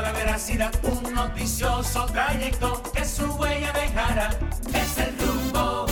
la veracidad, un noticioso trayecto que su huella dejará. Es el rumbo.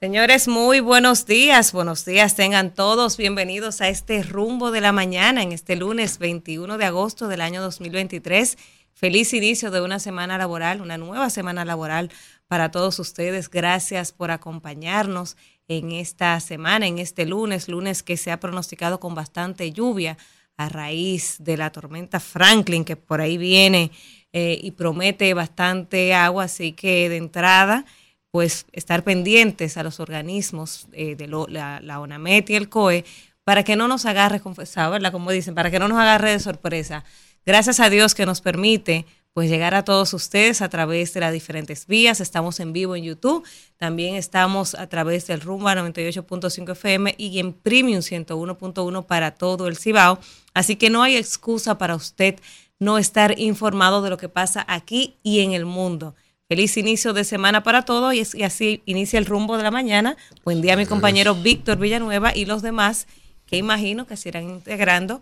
Señores, muy buenos días. Buenos días, tengan todos bienvenidos a este rumbo de la mañana en este lunes 21 de agosto del año 2023. Feliz inicio de una semana laboral, una nueva semana laboral para todos ustedes. Gracias por acompañarnos en esta semana, en este lunes, lunes que se ha pronosticado con bastante lluvia a raíz de la tormenta Franklin que por ahí viene eh, y promete bastante agua, así que de entrada pues estar pendientes a los organismos eh, de la, la, ONAMET y el COE para que no nos agarre confesado, ¿verdad? Como dicen, para que no nos agarre de sorpresa. Gracias a Dios que nos permite pues llegar a todos ustedes a través de las diferentes vías. Estamos en vivo en YouTube, también estamos a través del Rumba 98.5 FM y en Premium 101.1 para todo el Cibao. Así que no hay excusa para usted no estar informado de lo que pasa aquí y en el mundo. Feliz inicio de semana para todos y, así inicia el rumbo de la mañana. Buen día a mi compañero Víctor Villanueva y los demás que imagino que se irán integrando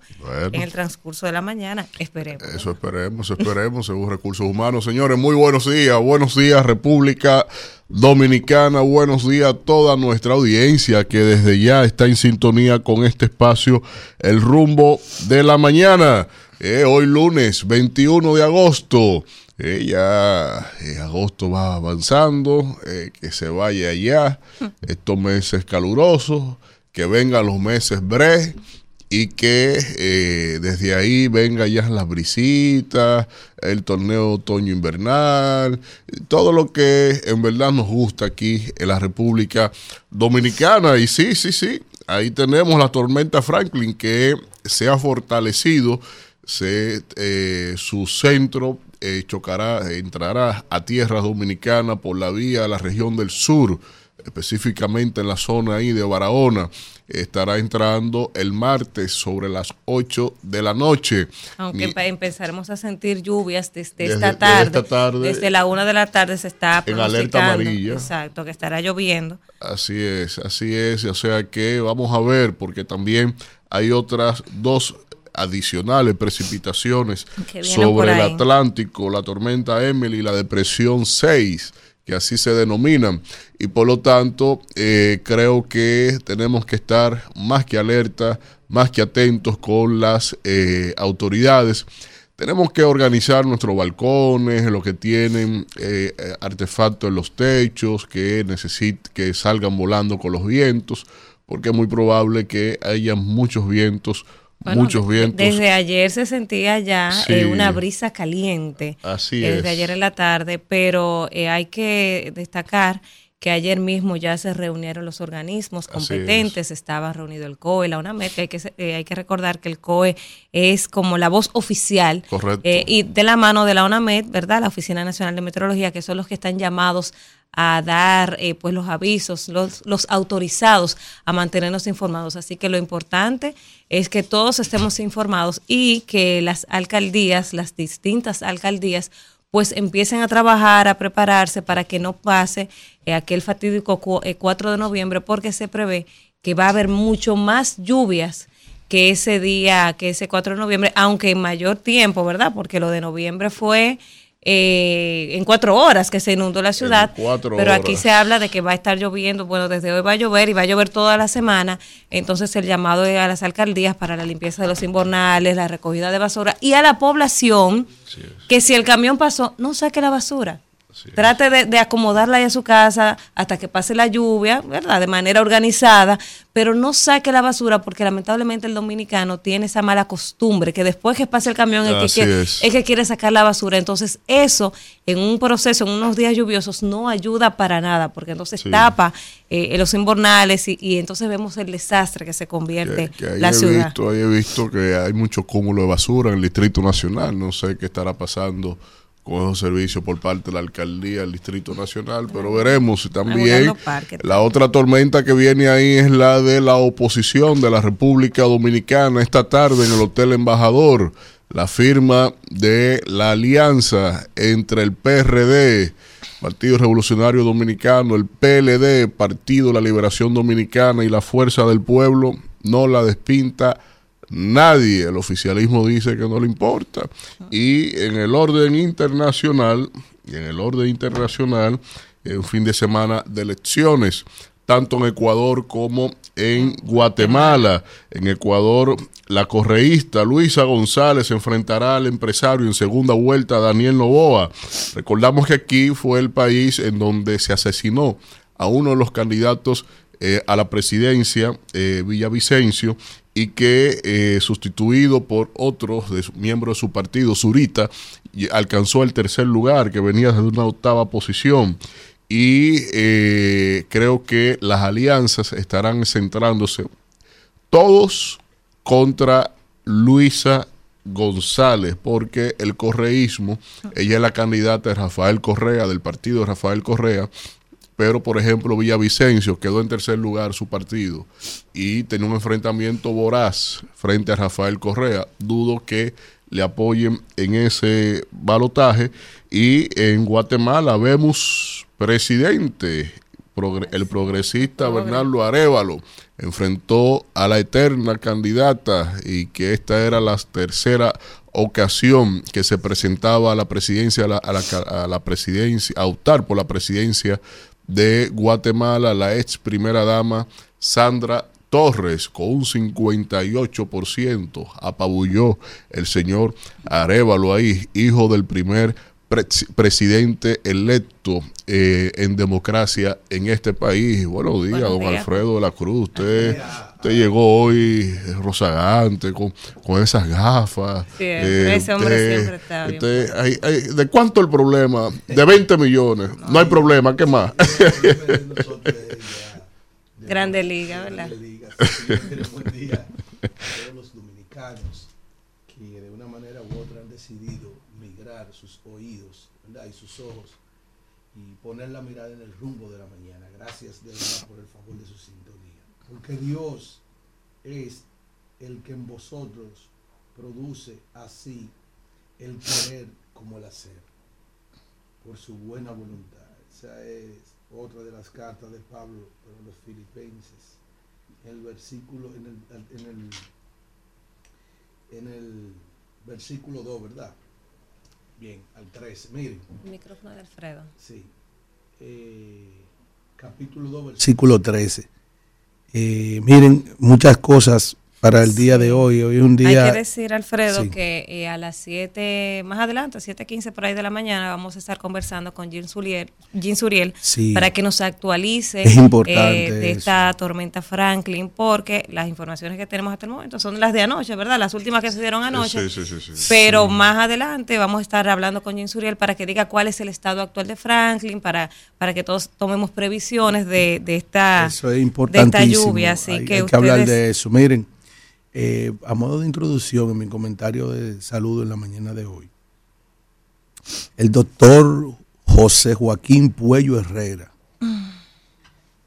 en el transcurso de la mañana. Esperemos. Eso esperemos, esperemos, según recursos humanos. Señores, muy buenos días. Buenos días, República Dominicana. Buenos días a toda nuestra audiencia que desde ya está en sintonía con este espacio, el rumbo de la mañana. Eh, hoy lunes 21 de agosto eh, ya eh, agosto va avanzando, eh, que se vaya ya estos meses calurosos, que vengan los meses bre y que desde ahí venga ya las brisitas, el torneo otoño-invernal, todo lo que en verdad nos gusta aquí en la República Dominicana. Y sí, sí, sí, ahí tenemos la tormenta Franklin que se ha fortalecido, se, su centro eh, chocará, entrará a tierra dominicana por la vía a la región del sur, específicamente en la zona ahí de Barahona. Estará entrando el martes sobre las 8 de la noche. Aunque empezaremos a sentir lluvias desde, esta, tarde, desde la 1 de la tarde se está en alerta amarilla. Exacto, que estará lloviendo. Así es, así es. O sea que vamos a ver, porque también hay otras dos adicionales precipitaciones sobre el Atlántico, la tormenta Emily y la depresión 6, que así se denominan. Y por lo tanto, eh, creo que tenemos que estar más que alerta, más que atentos con las eh, autoridades. Tenemos que organizar nuestros balcones, lo que tienen eh, artefactos en los techos, que, que salgan volando con los vientos, porque es muy probable que haya muchos vientos muchos vientos. Desde ayer se sentía ya eh, una brisa caliente. Así eh, Desde ayer en la tarde, pero eh, hay que destacar que ayer mismo ya se reunieron los organismos competentes, estaba reunido el COE, la UNAMED, que hay que, hay que recordar que el COE es como la voz oficial y de la mano de la UNAMED, ¿verdad? La Oficina Nacional de Meteorología, que son los que están llamados a dar eh, pues los avisos, los, los autorizados a mantenernos informados. Así que lo importante es que todos estemos informados y que las alcaldías, las distintas alcaldías, pues empiecen a trabajar, a prepararse para que no pase eh, aquel fatídico 4 eh, de noviembre, porque se prevé que va a haber mucho más lluvias que ese día, que ese 4 de noviembre, aunque en mayor tiempo, ¿verdad? Porque lo de noviembre fue eh, en cuatro horas que se inundó la ciudad. Pero aquí se habla de que va a estar lloviendo, bueno, desde hoy va a llover y va a llover toda la semana. Entonces el llamado a las alcaldías para la limpieza de los invernales, la recogida de basura y a la población que si el camión pasó, no saque la basura. Trate de, acomodarla ahí a su casa hasta que pase la lluvia, ¿verdad? De manera organizada, pero no saque la basura porque lamentablemente el dominicano tiene esa mala costumbre que después que pase el camión el que, quiere, es. que quiere sacar la basura. Entonces eso en un proceso, en unos días lluviosos, no ayuda para nada porque entonces tapa eh, los invernales y, entonces vemos el desastre que se convierte la ciudad. Visto, ahí he visto que hay mucho cúmulo de basura en el Distrito Nacional, no sé qué estará pasando con esos servicios por parte de la alcaldía del Distrito Nacional, pero veremos también la otra tormenta que viene ahí es la de la oposición de la República Dominicana esta tarde en el Hotel Embajador, la firma de la alianza entre el PRD, Partido Revolucionario Dominicano, el PLD, Partido de la Liberación Dominicana y la Fuerza del Pueblo, no la despinta nadie. El oficialismo dice que no le importa. Y en el orden internacional, y en el orden internacional, un fin de semana de elecciones tanto en Ecuador como en Guatemala. En Ecuador, la correísta Luisa González enfrentará al empresario en segunda vuelta Daniel Novoa. Recordamos que aquí fue el país en donde se asesinó a uno de los candidatos eh, a la presidencia, eh, Villavicencio, y que eh, sustituido por otros de miembros de su partido, Zurita, alcanzó el tercer lugar, que venía desde una octava posición. Y eh, creo que las alianzas estarán centrándose todos contra Luisa González, porque el correísmo, ella es la candidata de Rafael Correa, del partido de Rafael Correa, pero por ejemplo Villavicencio quedó en tercer lugar su partido y tenía un enfrentamiento voraz frente a Rafael Correa. Dudo que le apoyen en ese balotaje. Y en Guatemala vemos presidente, el progresista Bernardo Arevalo, enfrentó a la eterna candidata y que esta era la tercera ocasión que se presentaba a la presidencia, a la, presidencia, a optar por la presidencia de Guatemala, la ex primera dama Sandra Torres con un 58%, apabulló el señor Arevalo ahí, hijo del primer presidente electo eh, en democracia en este país. Buenos días, don Alfredo de la Cruz. Usted, usted llegó hoy rozagante, con, con esas gafas. Sí, eh, ese hombre siempre está bien. ¿De cuánto el problema? De 20 millones. No, hay problema, ¿qué más? Grande liga, ¿verdad? Grande liga, buen día a todos los dominicanos que de una manera u otra han decidido sus oídos y sus ojos y poner la mirada en el rumbo de la mañana. Gracias de verdad por el favor de su sintonía. Porque Dios es el que en vosotros produce así el querer como el hacer, por su buena voluntad. Esa es otra de las cartas de Pablo para los filipenses. El versículo, en el, en el, en el versículo 2, ¿verdad? Bien, al 13. Miren. El micrófono de Alfredo. Sí. Eh, capítulo 2, versículo 13. Eh, miren, muchas cosas para el día de hoy. Hoy es un día... Hay que decir, Alfredo, que eh, a las 7, más adelante, 7.15 por ahí de la mañana, vamos a estar conversando con Jim Suriel, Suriel para que nos actualice eh, de esta tormenta Franklin, porque las informaciones que tenemos hasta el momento son las de anoche, ¿verdad? Las últimas que se dieron anoche. Sí, sí, sí, pero más adelante vamos a estar hablando con Jim Suriel para que diga cuál es el estado actual de Franklin, para, para que todos tomemos previsiones de, de esta, eso es de esta lluvia. Así que, hay que hablar de eso. Miren. Eh, a modo de introducción en mi comentario de saludo en la mañana de hoy, el doctor José Joaquín Puello Herrera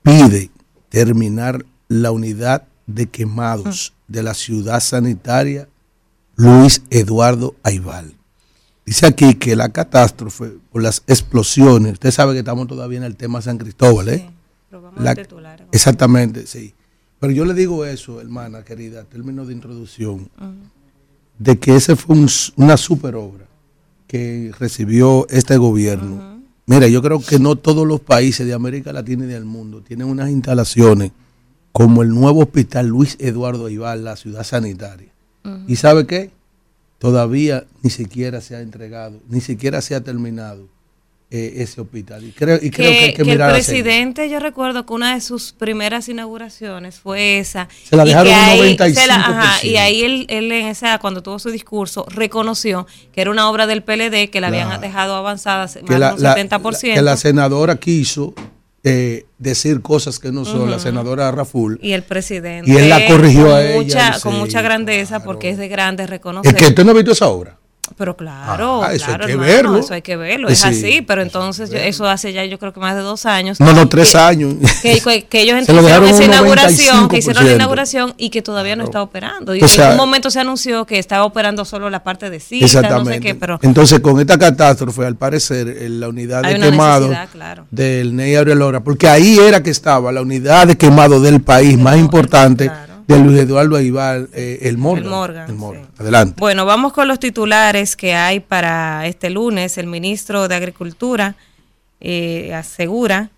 pide terminar la unidad de quemados de la ciudad sanitaria Luis Eduardo Aibal. Dice aquí que la catástrofe por las explosiones, usted sabe que estamos todavía en el tema San Cristóbal, ¿eh? exactamente, sí. Pero yo le digo eso, hermana querida, término de introducción, de que esa fue una super obra que recibió este gobierno. Mira, yo creo que no todos los países de América Latina y del mundo tienen unas instalaciones como el nuevo hospital Luis Eduardo Ibar, la ciudad sanitaria. ¿Y sabe qué? Todavía ni siquiera se ha entregado, ni siquiera se ha terminado eh, ese hospital. Y creo, y creo que, hay que, mirar el presidente, yo recuerdo que una de sus primeras inauguraciones fue esa. Se la dejaron un 95%. y ahí él, él, en esa, cuando tuvo su discurso, reconoció que era una obra del PLD que la habían dejado avanzada más de un 70%. que la senadora quiso eh, decir cosas que no son, la senadora Raful. Y el presidente. Y él la corrigió a ella. con mucha grandeza, porque es de grande reconocer. Es que usted no ha visto esa obra. Pero claro, ah, eso claro, hay que verlo. Eso hay que verlo, es así, pero entonces eso hace ya yo creo que más de dos años. No, no, tres años. Que, ellos hicieron esa inauguración, que hicieron la inauguración y que todavía no está operando. Y en un momento se anunció que estaba operando solo la parte de cita, exactamente. no sé qué, pero... Entonces con esta catástrofe, al parecer, en la unidad de quemado del Ney Lora, porque ahí era que estaba la unidad de quemado del país más importante de Luis Eduardo Aibar, eh, el Morgan. El Morgan, El Morgan. sí. Adelante. Bueno, vamos con los titulares que hay para este lunes. El ministro de Agricultura eh, asegura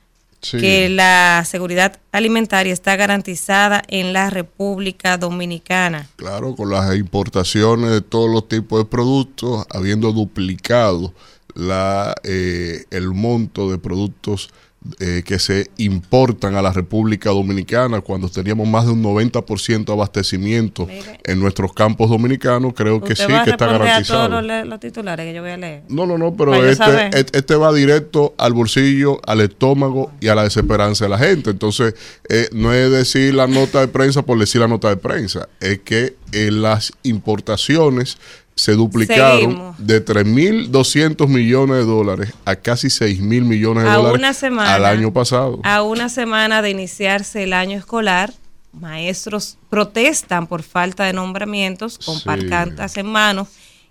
Sí. que la seguridad alimentaria está garantizada en la República Dominicana. Claro, con las importaciones de todos los tipos de productos, habiendo duplicado la, eh, el monto de productos eh, que se importan a la República Dominicana, cuando teníamos más de un 90% de abastecimiento Mire. en nuestros campos dominicanos, creo que sí, ¿Usted va a que está a garantizado. todos los, le- los titulares que yo voy a leer? No, no, no, pero este, este, este va directo al bolsillo, al estómago y a la desesperanza de la gente. Entonces, eh, no es decir la nota de prensa por decir la nota de prensa, es que eh, las importaciones se duplicaron Seguimos. de 3.200 millones de dólares a casi 6.000 millones de A dólares una semana. al año pasado. A una semana de iniciarse el año escolar, maestros protestan por falta de nombramientos con Sí. pancartas en manos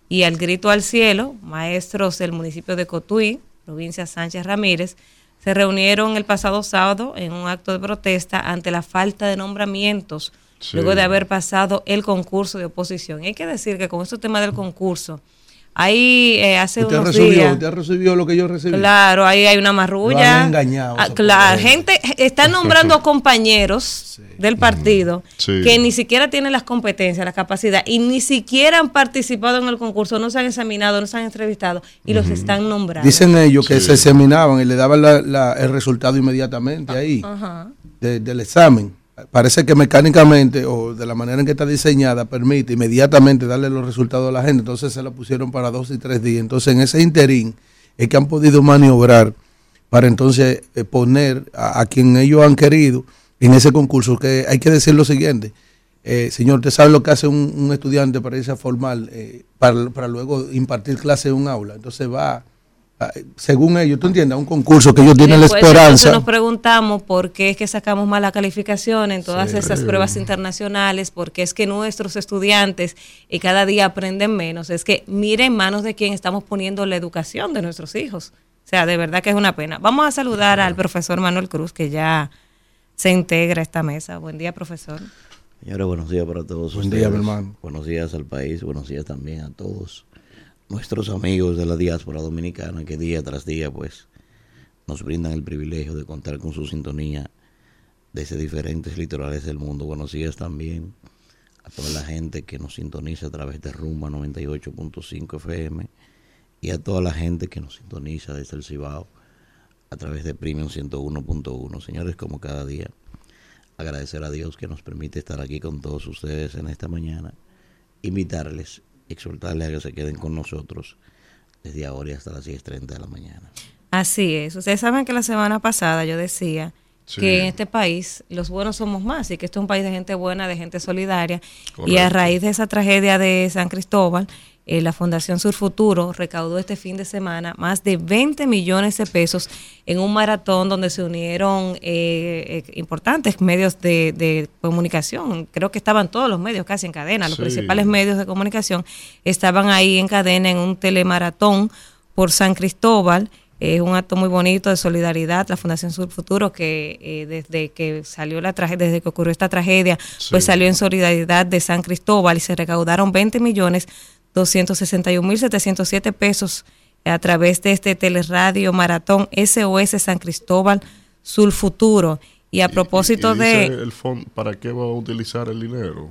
y al grito al cielo, maestros del municipio de Cotuí, provincia Sánchez Ramírez, se reunieron el pasado sábado en un acto de protesta ante la falta de nombramientos Sí. luego de haber pasado el concurso de oposición. Y hay que decir que con este tema del concurso, ahí eh, hace ¿Usted unos recibió, días... usted recibió lo que yo recibí? Claro, ahí hay una Lo marrulla. han engañado, Ah, claro, gente están nombrando compañeros del partido Sí. que ni siquiera tienen las competencias, la capacidad y ni siquiera han participado en el concurso, no se han examinado, no se han entrevistado y los están nombrando. Dicen ellos que Sí. se examinaban y le daban la- la- el resultado inmediatamente ahí de- del examen. Parece que mecánicamente o de la manera en que está diseñada permite inmediatamente darle los resultados a la gente. Entonces se la pusieron para dos y tres días. Entonces en ese interín es que han podido maniobrar para entonces eh, poner a, quien ellos han querido en ese concurso. Que hay que decir lo siguiente. Eh, señor, ¿usted sabe lo que hace un, estudiante para irse a formar, eh, para, para luego impartir clase en un aula? Entonces va, según ellos, ¿tú entiendes? A un concurso que ellos tienen la Después, esperanza. nos preguntamos por qué es que sacamos malas calificaciones en todas esas pruebas internacionales, porque es que nuestros estudiantes y cada día aprenden menos. Es que mire en manos de quién estamos poniendo la educación de nuestros hijos. O sea, de verdad que es una pena. Vamos a saludar al profesor Manuel Cruz, que ya se integra a esta mesa. Buen día, profesor. Señores, buenos días para todos Buen ustedes. día, mi hermano. Buenos días al país, buenos días también a todos nuestros amigos de la diáspora dominicana que día tras día pues nos brindan el privilegio de contar con su sintonía desde diferentes litorales del mundo. Buenos días también a toda la gente que nos sintoniza a través de Rumba 98.5 FM y a toda la gente que nos sintoniza desde el Cibao a través de Premium 101.1. Señores, como cada día, agradecer a Dios que nos permite estar aquí con todos ustedes en esta mañana, invitarles, exhortarles a que se queden con nosotros desde ahora y hasta las 10.30 de la mañana. Así es. Ustedes saben que la semana pasada yo decía Sí. que en este país los buenos somos más y que esto es un país de gente buena, de gente solidaria. Y a raíz de esa tragedia de San Cristóbal, eh, la Fundación Sur Futuro recaudó este fin de semana más de 20 millones de pesos en un maratón donde se unieron eh, eh, importantes medios de, de comunicación. Creo que estaban todos los medios casi en cadena, los Sí. principales medios de comunicación estaban ahí en cadena en un telemaratón por San Cristóbal. Es un acto muy bonito de solidaridad, la Fundación Sur Futuro, que eh, desde que salió la tragedia, desde que ocurrió esta tragedia, pues salió en solidaridad de San Cristóbal y se recaudaron 20 millones 261 mil 707 pesos a través de este teleradio maratón SOS San Cristóbal Sur Futuro. Y a propósito Y- y dice de, el fondo, ¿Para qué va a utilizar el dinero?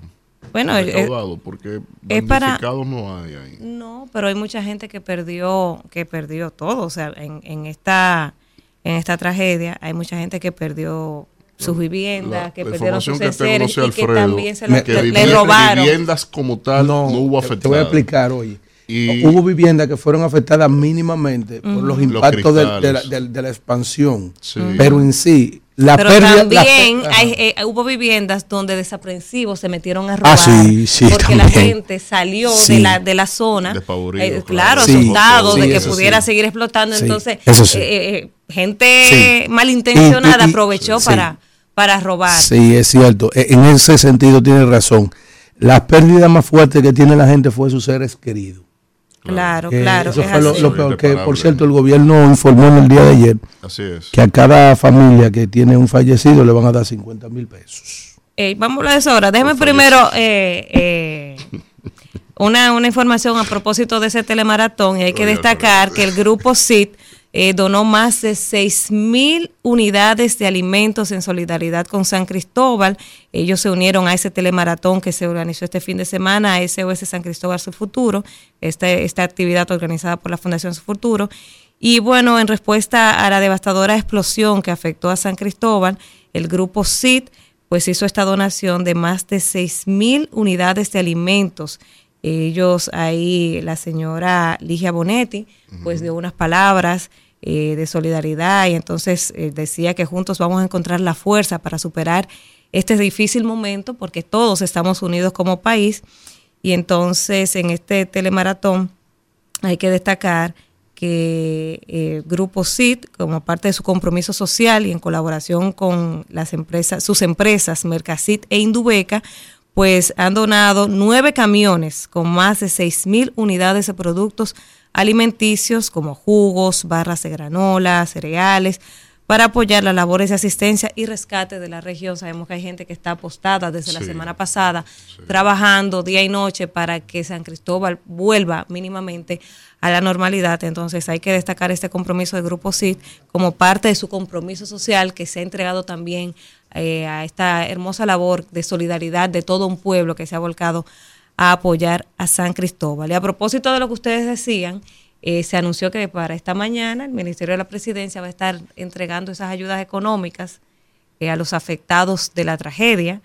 bueno, eh, recaudado, porque es para- damnificados no hay ahí. No, pero hay mucha gente que perdió, que perdió todo. O sea, en, en esta, en esta tragedia hay mucha gente que perdió sus viviendas, La- que la perdieron sus que sé, y que Alfredo, también se que le, vivi- le robaron. viviendas como tal no, hubo afectadas. Te voy a explicar, oye. Y- Hubo viviendas que fueron afectadas mínimamente por los Los impactos de, de la, de- de la expansión. Sí. Pero en sí, la Pero pérdida. también hay, eh, hubo viviendas donde desaprensivos se metieron a robar. Ah, sí, sí, Porque la gente salió Sí. de, la, de la zona. Eh, claro. claro, Sí, asustado sí, de que pudiera sí. seguir explotando. Sí, Entonces, eso sí. eh, eh, gente Sí. malintencionada Y- y- y- aprovechó sí. para, para robar. Sí, es cierto. E- En ese sentido tiene razón. La pérdida más fuerte que tiene la gente fue sus seres queridos. Claro, Que claro. Eso es fue lo, así. lo peor. Que, por cierto, el gobierno informó en el día de ayer Así es. que a cada familia que tiene un fallecido le van a dar 50 mil pesos. Eh, vamos a hablar de eso ahora. Déjeme primero eh, eh, una, una información a propósito de ese telemaratón. Y hay que destacar que el grupo CIT eh, donó más de 6 mil unidades de alimentos en solidaridad con San Cristóbal. Ellos se unieron a ese telemaratón que se organizó este fin de semana, a SOS San Cristóbal Su Futuro, esta, esta actividad organizada por la Fundación Su Futuro. Y bueno, en respuesta a la devastadora explosión que afectó a San Cristóbal, el grupo CIT pues hizo esta donación de más de 6 mil unidades de alimentos ellos ahí, la señora Ligia Bonetti, pues dio unas palabras eh, de solidaridad y entonces eh, decía que juntos vamos a encontrar la fuerza para superar este difícil momento porque todos estamos unidos como país y entonces en este telemaratón hay que destacar que el eh, Grupo CIT, como parte de su compromiso social y en colaboración con las empresas, sus empresas Mercasit e Indubeca, pues han donado nueve camiones con más de seis mil unidades de productos alimenticios como jugos, barras de granola, cereales, para apoyar las labores de asistencia y rescate de la región. Sabemos que hay gente que está apostada desde la semana pasada, trabajando día y noche para que San Cristóbal vuelva mínimamente a la normalidad. Entonces hay que destacar este compromiso del Grupo CID como parte de su compromiso social que se ha entregado también eh, a esta hermosa labor de solidaridad de todo un pueblo que se ha volcado a apoyar a San Cristóbal. Y a propósito de lo que ustedes decían, eh, se anunció que para esta mañana el Ministerio de la Presidencia va a estar entregando esas ayudas económicas eh, a los afectados de la tragedia.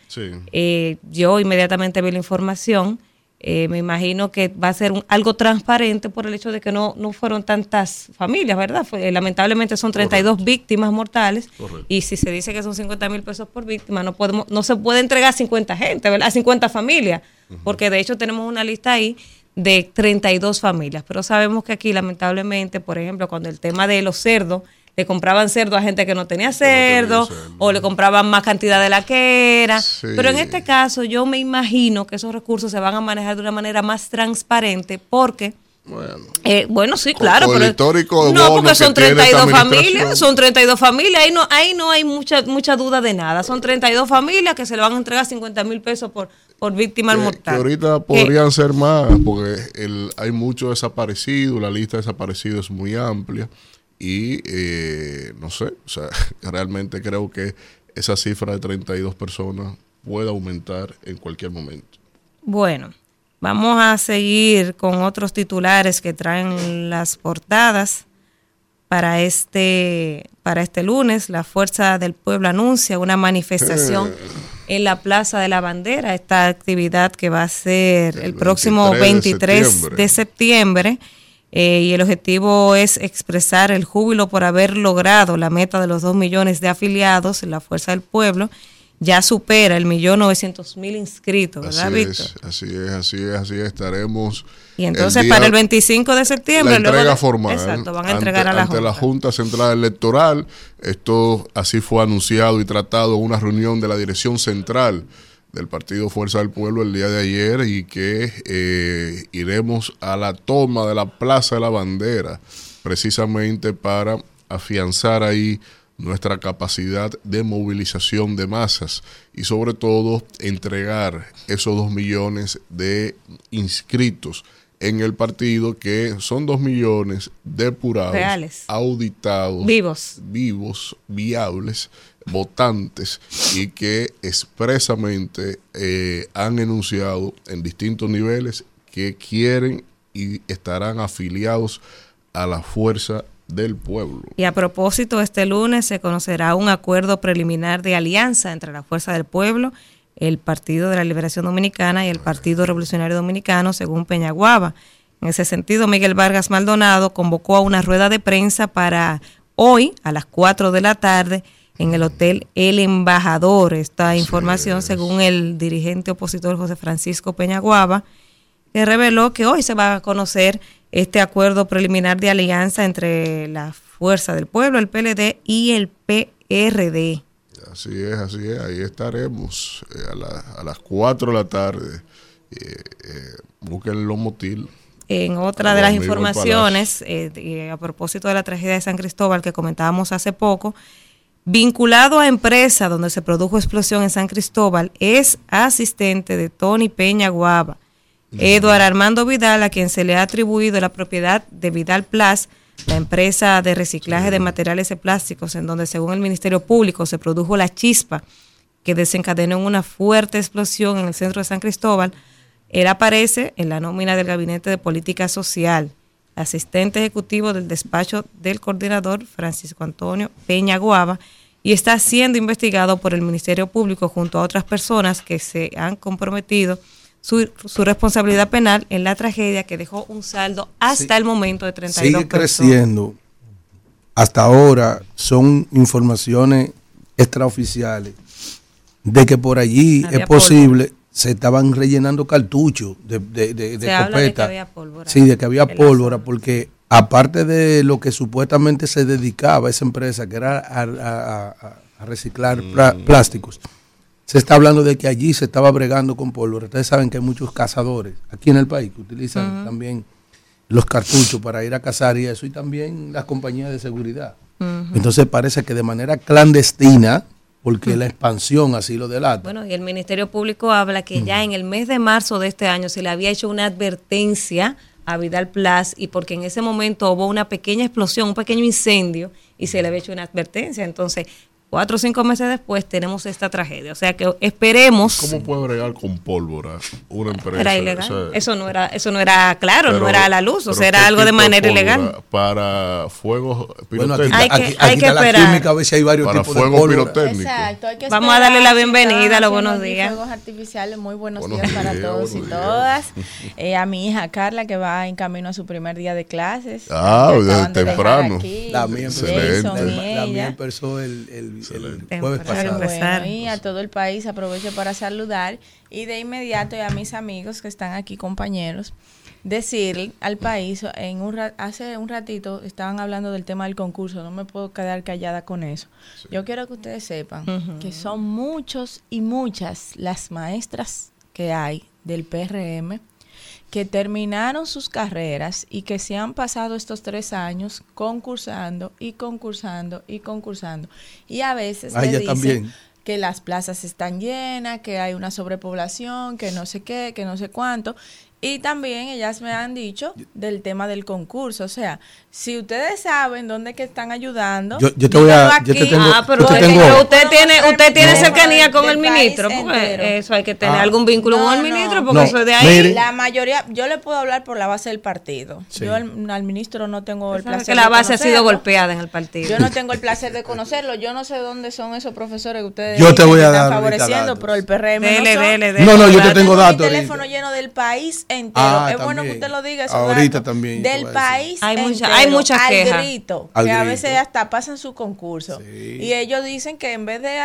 yo inmediatamente vi la información eh, me imagino que va a ser algo transparente por el hecho de que no, no fueron tantas familias, ¿verdad? Eh, lamentablemente son 32 víctimas mortales. Y si se dice que son 50 mil pesos por víctima, no podemos no se puede entregar a 50 gente, ¿verdad? A 50 familias, porque de hecho tenemos una lista ahí de 32 familias, pero sabemos que aquí lamentablemente, por ejemplo, cuando el tema de los cerdos, le compraban cerdo a gente que no tenía cerdo, o le compraban más cantidad de la que era. Pero en este caso yo me imagino que esos recursos se van a manejar de una manera más transparente porque... Bueno, eh, bueno sí, claro, pero histórico no porque son 32 familias, son 32 familias, ahí no ahí no hay mucha mucha duda de nada, son 32 familias que se le van a entregar 50 mil pesos por por víctima mortal. Que ahorita podrían ser más, porque el, hay muchos desaparecidos, la lista de desaparecidos es muy amplia y eh, no sé, o sea, realmente creo que esa cifra de 32 personas puede aumentar en cualquier momento. Bueno, vamos a seguir con otros titulares que traen las portadas para este para este lunes. La Fuerza del Pueblo anuncia una manifestación en la Plaza de la Bandera, esta actividad que va a ser el, próximo 23 de septiembre eh, y el objetivo es expresar el júbilo por haber logrado la meta de los dos millones de afiliados en la Fuerza del Pueblo. Ya supera el millón novecientos mil inscritos, ¿verdad, así Es, así es, así es, así estaremos. Y entonces para el 25 de septiembre. La entrega formal. Exacto, van a entregar a la ante la Junta Central Electoral. Esto así fue anunciado y tratado en una reunión de la Dirección Central del Partido Fuerza del Pueblo el día de ayer y que eh, iremos a la toma de la Plaza de la Bandera precisamente para afianzar ahí nuestra capacidad de movilización de masas y sobre todo entregar esos dos millones de inscritos en el partido que son dos millones depurados, auditados, vivos, vivos, viables, votantes y que expresamente eh, han enunciado en distintos niveles que quieren y estarán afiliados a la fuerza del pueblo. Y a propósito, este lunes se conocerá un acuerdo preliminar de alianza entre la Fuerza del Pueblo, el Partido de la Liberación Dominicana y el Partido Revolucionario Dominicano, según Peñaguaba. En ese sentido, Miguel Vargas Maldonado convocó a una rueda de prensa para hoy, a las 4 de la tarde, en el Hotel El Embajador. Esta información, según el dirigente opositor José Francisco Peñaguaba, que reveló que hoy se va a conocer este acuerdo preliminar de alianza entre la Fuerza del Pueblo, el PLD y el PRD. Así es, así es, ahí estaremos eh, a, las 4 de la tarde. Eh, eh, busquen. En otra de las informaciones, a propósito de la tragedia de San Cristóbal que comentábamos hace poco, vinculado a empresa donde se produjo explosión en San Cristóbal, es asistente de Tony Peña Guava. Eduardo Armando Vidal, a quien se le ha atribuido la propiedad de Vidal Plus, la empresa de reciclaje de materiales de plásticos, en donde según el Ministerio Público se produjo la chispa que desencadenó en una fuerte explosión en el centro de San Cristóbal, él aparece en la nómina del Gabinete de Política Social, asistente ejecutivo del despacho del coordinador Francisco Antonio Peña Guava, y está siendo investigado por el Ministerio Público junto a otras personas que se han comprometido su, su responsabilidad penal en la tragedia que dejó un saldo hasta el momento de 32 Sigue personas. creciendo. Hasta ahora son informaciones extraoficiales de que por allí es posible, se estaban rellenando cartuchos de, de, de, de Se habla de que había pólvora. Sí, de que había pólvora, porque aparte de lo que supuestamente se dedicaba esa empresa, que era a, a- a- a reciclar pla- plásticos, se está hablando de que allí se estaba bregando con pólvora. Ustedes saben que hay muchos cazadores aquí en el país que utilizan también los cartuchos para ir a cazar y eso, y también las compañías de seguridad. Entonces parece que de manera clandestina, porque la expansión así lo delata. Bueno, y el Ministerio Público habla que ya en el mes de marzo de este año se le había hecho una advertencia a Vidal Plus y porque en ese momento hubo una pequeña explosión, un pequeño incendio y se le había hecho una advertencia. Entonces, cuatro o cinco meses después tenemos esta tragedia. O sea que esperemos. ¿Cómo puede bregar con pólvora una empresa? Era ilegal. O sea, eso no era, eso no era claro, no pero- era a la luz, o sea, era ¿qué algo de manera pólvora? ilegal. Para fuegos Bueno, aquí, pirotécnicos. Hay que- aquí- hay aquí que está la esperar. química, a si hay varios Para tipos de fuego pólvora. pirotécnico. Exacto, hay que Vamos a darle la esperar, bienvenida, los buenos días. Fuegos artificiales, muy buenos, Buenos días para días, todos y días. todas. Eh, a mi hija Carla, que va en camino a su primer día de clases. Ah, desde de temprano. aquí, La mía empezó. Jason y la mía empezó el, el- el jueves pasado. Bueno, y a todo el país aprovecho para saludar y de inmediato y a mis amigos que están aquí, compañeros, decir al país, en un ra- hace un ratito estaban hablando del tema del concurso, no me puedo quedar callada con eso. Yo quiero que ustedes sepan que son muchos y muchas las maestras que hay del PRM que terminaron sus carreras y que se han pasado estos tres años concursando y concursando y concursando. Y a veces Ah, ella dicen también. que las plazas están llenas, que hay una sobrepoblación, que no sé qué, que no sé cuánto. Y también ellas me han dicho del tema del concurso. O sea, si ustedes saben dónde que están ayudando, Yo- yo te voy a- yo te tengo- ah, pero, yo te es tengo- que usted tiene, usted tiene cercanía con el ministro, porque eso hay que tener Ah. algún vínculo No, con el ministro, porque No, eso es de ahí. mire. La mayoría, yo le puedo hablar por la base del partido. Sí. Yo al, al ministro no tengo el placer que la de base ha sido golpeada en el partido. Yo no tengo el placer de conocerlo. Yo no sé dónde son esos profesores que ustedes Yo te dicen voy que a están dar favoreciendo, pero el PRM Dele, no son. dele, dele. No, no, yo te Datos. tengo datos teléfono lleno del país entero. Ah, es bueno que usted lo diga. Ahorita también Del país Hay mucha- entero, hay muchas al quejas. grito. Al que a grito. veces hasta pasan su concurso. Sí. Y ellos dicen que en vez de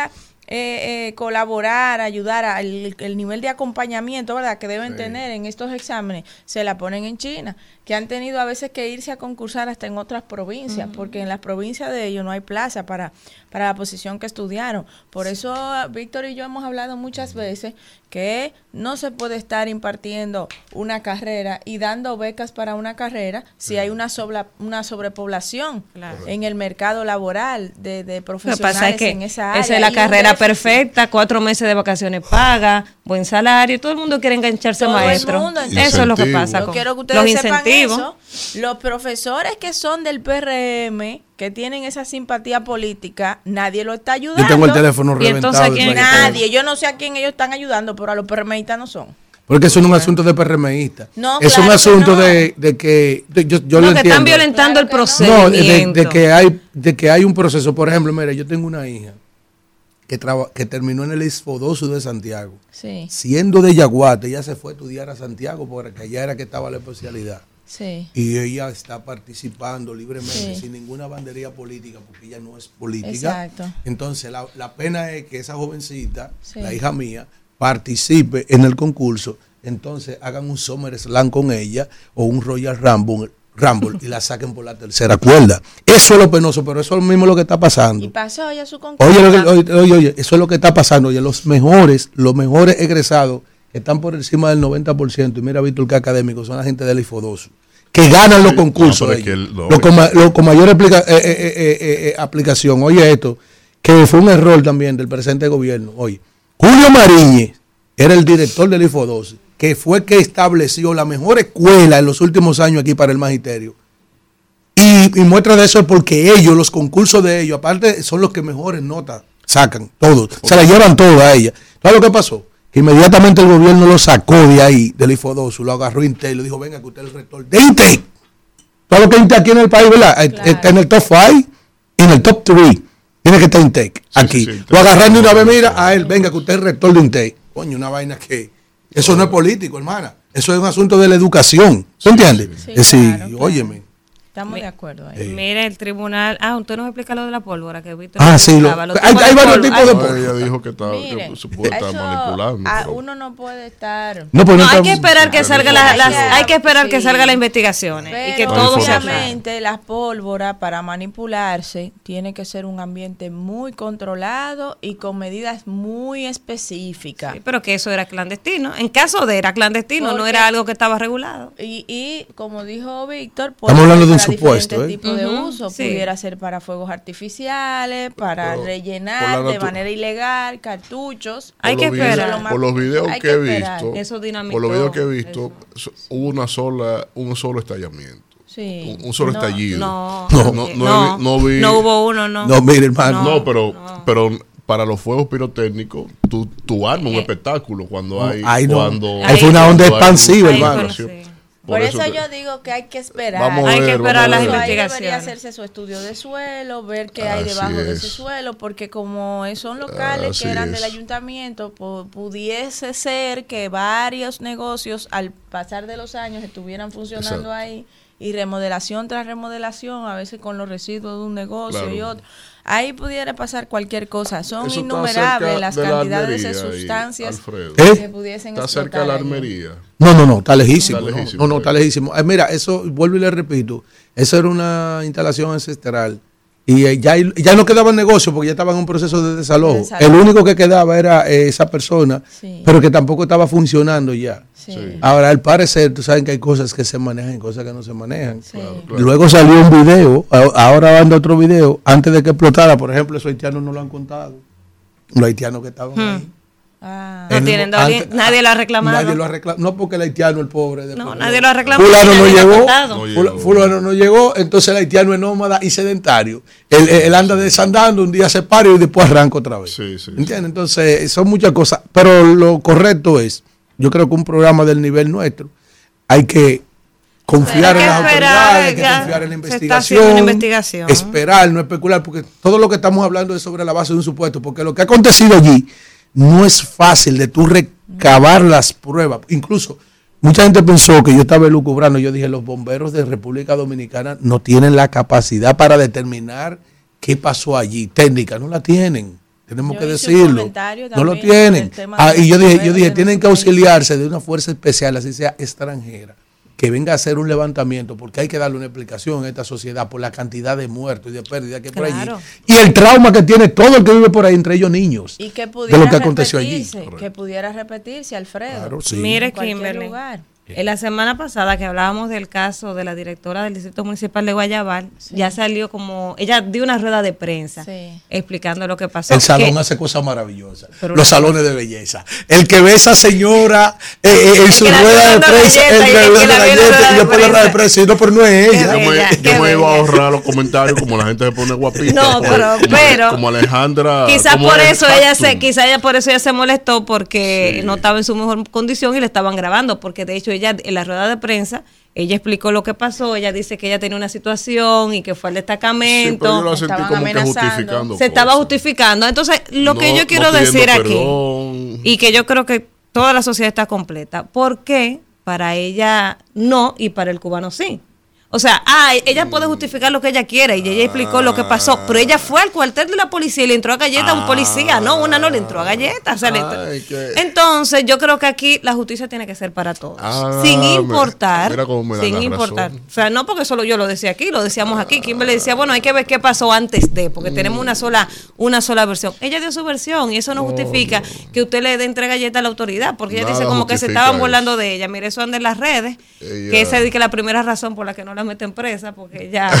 eh, eh, colaborar, ayudar al el nivel de acompañamiento, ¿verdad? Que deben tener en estos exámenes, se la ponen en China, que han tenido a veces que irse a concursar hasta en otras provincias, porque en las provincias de ellos no hay plaza para, para la posición que estudiaron. Por eso Víctor y yo hemos hablado muchas veces que no se puede estar impartiendo una carrera y dando becas para una carrera si hay una, sobla- una sobrepoblación Claro. en el mercado laboral de, de Lo que profesionales pasa es que en esa área. esa es la carrera perfecta, cuatro meses de vacaciones pagas, buen salario, todo el mundo quiere engancharse Todo el maestro. mundo, Eso es lo que pasa Yo con quiero que los ustedes sepan incentivos. eso. Los profesores que son del PRM, que tienen esa simpatía política, nadie lo está ayudando. Yo tengo el teléfono Y entonces, reventado. ¿quién- del paquete. Nadie. Yo no sé a quién ellos están ayudando, pero a los PRMistas no son. Porque eso no es un asunto de PRMista. No, es claro un que asunto no. de, de que de- yo, yo No, lo que entiendo. están violentando el que No, de, de que hay de que hay un proceso. Por ejemplo, mire, yo tengo una hija que traba- que terminó en el Isfodoso de Santiago. Sí, Siendo de Yaguate, ella se fue a estudiar a Santiago porque allá era que estaba la especialidad. sí. Y ella está participando libremente, Sí. sin ninguna bandería política, porque ella no es política. Exacto. Entonces, la, la pena es que esa jovencita, Sí. la hija mía, participe en el concurso. Entonces, hagan un Summer Slam con ella o un Royal Rumble, Rumble y la saquen por la tercera cuerda. Eso es lo penoso, pero eso es mismo lo que está pasando. Y pasó ya su concurso. Oye, lo que- oye, oye, oye, eso es lo que está pasando. Oye, los mejores, los mejores egresados que están por encima del 90%, y mira, Víctor, que académicos son la gente del IFODOSO, que ganan los concursos. no, el- Los con, mayor explica- eh, eh, eh, eh, eh, aplicación. Oye, esto, que fue un error también del presente gobierno. Oye, Julio Mariñez era el director del IFO 12, que fue que estableció la mejor escuela en los últimos años aquí para el magisterio. Y, y muestra de eso es porque ellos, los concursos de ellos, aparte, son los que mejores notas sacan, todos. Se la llevan todas a ella. ¿Sabes lo que pasó? Que inmediatamente el gobierno lo sacó de ahí, del IFO 12, lo agarró Intel y le dijo, venga, que usted es el rector de Intel. Todo lo que Intel aquí en el país, ¿verdad? Claro. Está en el top 5 y en el top 3. Tiene que estar Intec aquí. sí, sí, lo agarran de una vez, mira, a él, venga, que usted es rector de Intec. Coño, una vaina que. Eso no es político, hermana. Eso es un asunto de la educación. ¿Tú entiendes? Sí, es decir, claro, claro. óyeme. Estamos de acuerdo ahí. Eh, Mire, el tribunal. Ah, usted nos explica lo de la pólvora que Víctor Ah, sí, lo- hay- varios tipos de pólvora. ella dijo que, estaba, Miren, que se puede estar eso, manipulando. pero- uno no puede estar... No, pero No, no hay que esperar que salga la- las, hay que esperar que salga las investigaciones y que todo obviamente las pólvoras para manipularse tiene que ser un ambiente muy controlado y con medidas muy específicas. Sí, pero que eso era clandestino. En caso de era clandestino, no era algo que estaba regulado. Y, y como dijo Víctor, Estamos hablando de un supuesto, diferentes ¿eh? tipos de Ujú, uso. sí. Pudiera ser para fuegos artificiales, para Pero, rellenar de manera ilegal, cartuchos. Hay que esperar. Por los videos que, que he visto, Eso por los videos que he visto, hubo una sola, un solo estallamiento. Sí. Un, un solo No, estallido. No, no, no, no, no, vi- no vi- no hubo uno, no. No, mire, hermano. No, pero, pero para los fuegos pirotécnicos, tú, tú armas un Eh, espectáculo cuando No, hay. no. cuando, Ahí fue una onda expansiva, hermano. Por, eso, que- yo digo que hay que esperar. Vamos Hay que esperar las ahí debería investigaciones. hacerse su estudio de suelo, ver qué hay Así debajo de ese es. suelo, porque como son locales Así que eran es. del ayuntamiento, pu- pudiese ser que varios negocios al pasar de los años estuvieran funcionando Exacto. ahí y remodelación tras remodelación, a veces con los residuos de un negocio Claro. y otro. Ahí pudiera pasar cualquier cosa. Son Eso innumerables las de la cantidades de ahí, sustancias Alfredo. ¿Eh? que pudiesen Está cerca de la armería. No, no, no, está lejísimo. Está no, lejísimo, no, no, sí. está lejísimo. Eh, mira, eso, vuelvo y le repito, eso era una instalación ancestral. Y eh, ya, ya no quedaba negocio porque ya estaba en un proceso de desalojo. De desalojo. El único que quedaba era eh, esa persona, Sí. pero que tampoco estaba funcionando ya. Sí. Ahora, al parecer, tú sabes que hay cosas que se manejan y cosas que no se manejan. Sí. Claro, claro. Luego salió un video, a- ahora anda otro video, antes de que explotara, por ejemplo, esos haitianos no lo han contado. Los haitianos que estaban ahí. Ah. No tienen doli- nadie lo ha reclamado. Nadie lo ha reclamado. No porque el haitiano, el pobre. después No, nadie lo ha reclamado. Fulano no llegó. No. Fulano no llegó, entonces el haitiano es nómada y sedentario. Él, él anda desandando, un día se para y después arranca otra vez. Sí, sí, ¿Entiendes? Entonces, son muchas cosas. Pero lo correcto es, yo creo que un programa del nivel nuestro, hay que confiar Hay en que las esperar, autoridades, hay que confiar en la investigación, una investigación. esperar, no especular, porque todo lo que estamos hablando es sobre la base de un supuesto, porque lo que ha acontecido allí no es fácil de tú recabar las pruebas. Incluso, mucha gente pensó que yo estaba elucubrando, yo dije, los bomberos de República Dominicana no tienen la capacidad para determinar qué pasó allí, técnica, no la tienen. Tenemos Yo que decirlo. No lo tienen. Ah, y yo dije, yo dije, tienen que auxiliarse de una fuerza especial, así sea extranjera, que venga a hacer un levantamiento, porque hay que darle una explicación a esta sociedad por la cantidad de muertos y de pérdidas que hay por Claro. allí. Y el trauma que tiene todo el que vive por ahí, entre ellos niños. Y que de pudiera lo que aconteció allí. repetirse, que pudiera repetirse, Alfredo. Claro, sí. Mire, Kimberly. lugar. En la semana pasada que hablábamos del caso de la directora del Distrito Municipal de Guayabal, ya salió como, ella dio una rueda de prensa Sí. explicando lo que pasó. El salón que- hace cosas maravillosas. Pero Los salones de belleza. El que ve a esa señora eh, eh, en su rueda de prensa, el que ve la la rueda y de después la rueda de prensa. Y no, pero no es ella. Yo me, bella, yo qué me iba a ahorrar los comentarios como la gente se pone guapita. No, como- pero- como, pero- como Alejandra. Quizás por el eso ella se, quizá ella por eso ella se molestó porque Sí. no estaba en su mejor condición y le estaban grabando, porque de hecho ella en la rueda de prensa ella explicó lo que pasó, ella dice que ella tenía una situación y que fue al Sí, destacamento. pero yo la sentí Estaban como que amenazando. justificando. se estaba justificando. Entonces, lo que yo quiero no decir aquí, y que yo creo que toda la sociedad está completa, ¿por qué para ella no y para el cubano sí? O sea, ah, ella puede justificar lo que ella quiera y ella explicó lo que pasó, pero ella fue al cuartel de la policía y le entró a galleta a un policía, no, una no le entró a galleta. o sea, le entró- Ay, que- Entonces, yo creo que aquí la justicia tiene que ser para todos, Ah, sin importar, mira cómo me sin importar. razón. O sea, no porque solo yo lo decía aquí, lo decíamos aquí. Kimberly decía, bueno, hay que ver qué pasó antes de, porque tenemos una sola, una sola versión. Ella dio su versión y eso no, justifica que usted le dé entre galletas a la autoridad, porque ella Nada dice como que se estaban burlando de ella. Mire, eso anda en las redes, Ella- que esa es la primera razón por la que no la la meten presa porque ya.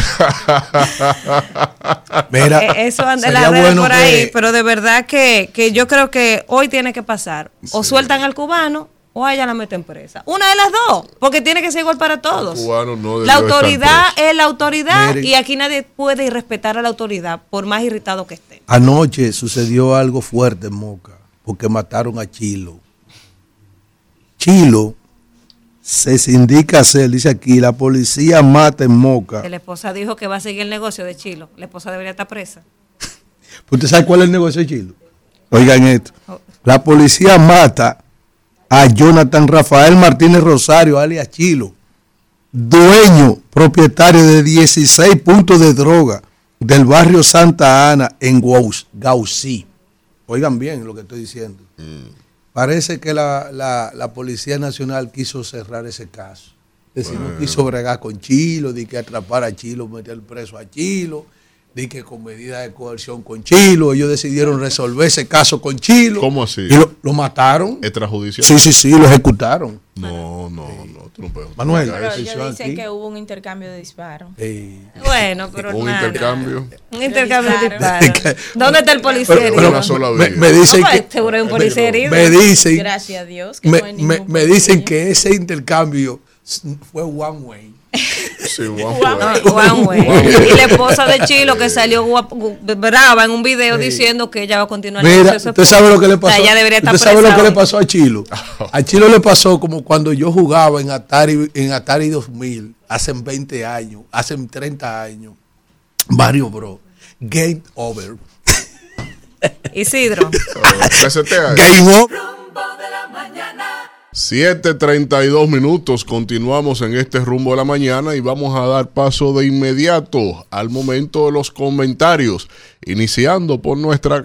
Mira, Eh, Eso anda redes bueno por que- ahí, pero de verdad que, que yo creo que hoy tiene que pasar. O sueltan al cubano o a ella la meten presa. Una de las dos, porque tiene que ser igual para todos. cubano no la autoridad es la autoridad y aquí nadie puede irrespetar a la autoridad, por más irritado que esté. Anoche sucedió algo fuerte en Moca, porque mataron a Chilo. Chilo se indica ser, dice aquí, la policía mata en Moca. Que la esposa dijo que va a seguir el negocio de Chilo. La esposa debería estar presa. ¿Usted sabe cuál es el negocio de Chilo? Oigan esto. Oh. La policía mata a Jonathan Rafael Martínez Rosario, alias Chilo, dueño, propietario de 16 puntos de droga del barrio Santa Ana en Gaucí. Oigan bien lo que estoy diciendo. Parece que la, la- la Policía Nacional quiso cerrar ese caso. Es decir, no quiso bregar con Chilo, de que atrapar a Chilo, meter preso a Chilo, que con medida de coerción con Chilo, ellos decidieron resolver ese caso con Chilo. ¿Cómo así? Y lo, lo mataron. ¿Extrajudicial? Sí, sí, sí, lo ejecutaron. No, no, no, tú no puedes. Manuel. Pero dicen aquí. que hubo un intercambio de disparos. Bueno, pero Un nada. intercambio. Un intercambio de Disparos. ¿Dónde está el policía pero- herido? pero Una sola me, vez. me dicen No, pues, que, seguro hay un policía herido. me dicen, Gracias a Dios que me, no hay me- dicen que ese intercambio fue one way. Sí. Y la esposa de Chilo que salió brava en un video diciendo que ella va a continuar el Mira, de su usted sabe lo que le. O pasó. sea, ella debería estar usted sabe lo que le pasó a Chilo. A Chilo le pasó como cuando yo jugaba en Atari, en Atari 2000, hace 20 años, hace 30 años. Mario Bro. Game over. Isidro. Game over. 7.32 minutos, continuamos en este rumbo de la mañana y vamos a dar paso de inmediato al momento de los comentarios, iniciando por nuestra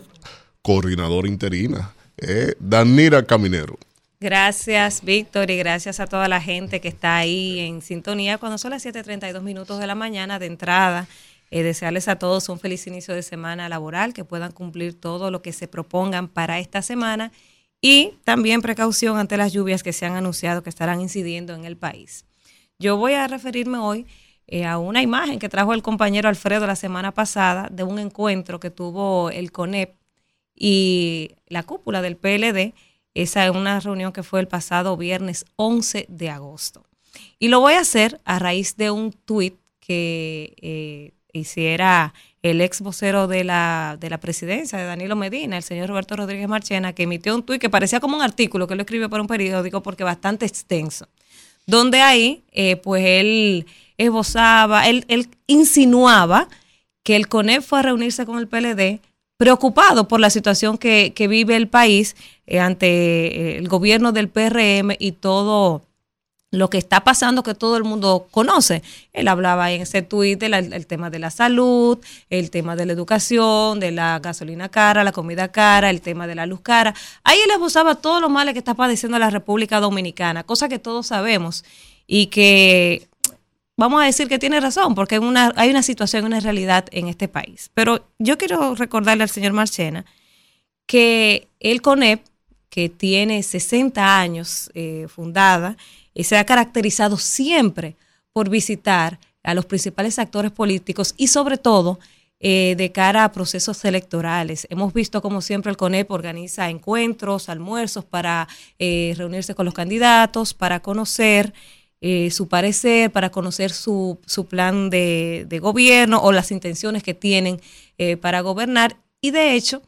coordinadora interina, eh, Danira Caminero. Gracias, Víctor, y gracias a toda la gente que está ahí en sintonía cuando son las 7:32 minutos de la mañana de entrada. Eh, desearles a todos un feliz inicio de semana laboral, que puedan cumplir todo lo que se propongan para esta semana y también precaución ante las lluvias que se han anunciado que estarán incidiendo en el país. Yo voy a referirme hoy eh, a una imagen que trajo el compañero Alfredo la semana pasada de un encuentro que tuvo el CONEP y la cúpula del PLD. Esa es una reunión que fue el pasado viernes 11 de agosto. Y lo voy a hacer a raíz de un tuit que eh, hiciera el ex vocero de la, de la presidencia, de Danilo Medina, el señor Roberto Rodríguez Marchena, que emitió un tuit que parecía como un artículo que lo escribió para un periódico porque bastante extenso donde ahí, eh, pues él esbozaba, él, él insinuaba que el CONEP fue a reunirse con el PLD preocupado por la situación que, que vive el país eh, ante eh, el gobierno del PRM y todo lo que está pasando que todo el mundo conoce. Él hablaba en ese tuit del el tema de la salud, el tema de la educación, de la gasolina cara, la comida cara, el tema de la luz cara. Ahí él esbozaba todos los males que está padeciendo la República Dominicana, cosa que todos sabemos y que vamos a decir que tiene razón, porque hay una, hay una situación, una realidad en este país. Pero yo quiero recordarle al señor Marchena que el CONEP, que tiene 60 años eh, fundada, y se ha caracterizado siempre por visitar a los principales actores políticos y sobre todo eh, de cara a procesos electorales. Hemos visto como siempre el CONEP organiza encuentros, almuerzos para eh, reunirse con los candidatos, para conocer eh, su parecer, para conocer su, su plan de, de gobierno o las intenciones que tienen para gobernar. Y de hecho,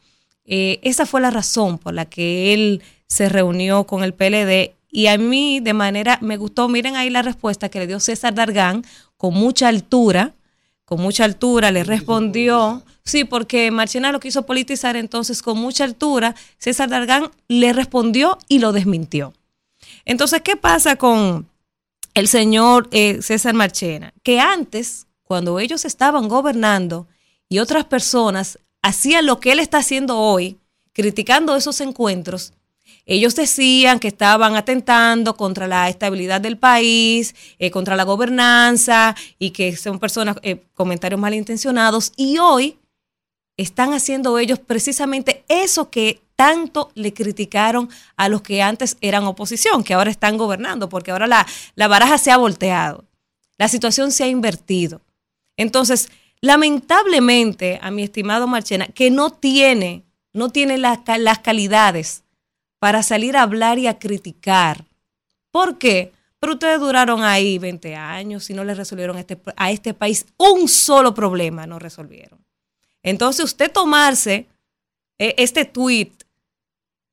esa fue la razón por la que él se reunió con el PLD y a mí de manera, me gustó, miren ahí la respuesta que le dio César Dargán con mucha altura, con mucha altura le respondió, sí, porque Marchena lo quiso politizar, entonces con mucha altura César Dargán le respondió y lo desmintió. Entonces, ¿qué pasa con el señor eh, César Marchena? Que antes, cuando ellos estaban gobernando y otras personas hacían lo que él está haciendo hoy, criticando esos encuentros, ellos decían que estaban atentando contra la estabilidad del país, eh, contra la gobernanza y que son personas, eh, comentarios malintencionados. Y hoy están haciendo ellos precisamente eso que tanto le criticaron a los que antes eran oposición, que ahora están gobernando, porque ahora la, la baraja se ha volteado. La situación se ha invertido. Entonces, lamentablemente, a mi estimado Marchena, que no tiene, no tiene las, las calidades para salir a hablar y a criticar. ¿Por qué? Pero ustedes duraron ahí 20 años y no le resolvieron este, a este país un solo problema, no resolvieron. Entonces, usted tomarse eh, este tweet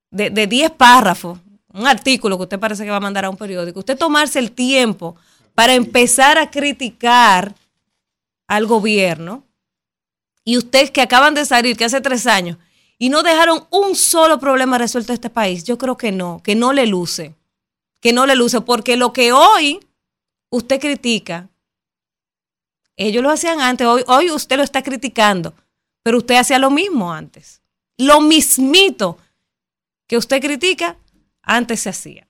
de, de 10 párrafos, un artículo que usted parece que va a mandar a un periódico, usted tomarse el tiempo para empezar a criticar al gobierno y ustedes que acaban de salir, que hace tres años, y no dejaron un solo problema resuelto en este país, yo creo que no, que no le luce, que no le luce, porque lo que hoy usted critica, ellos lo hacían antes, hoy, hoy usted lo está criticando, pero usted hacía lo mismo antes. Lo mismito que usted critica, antes se hacía.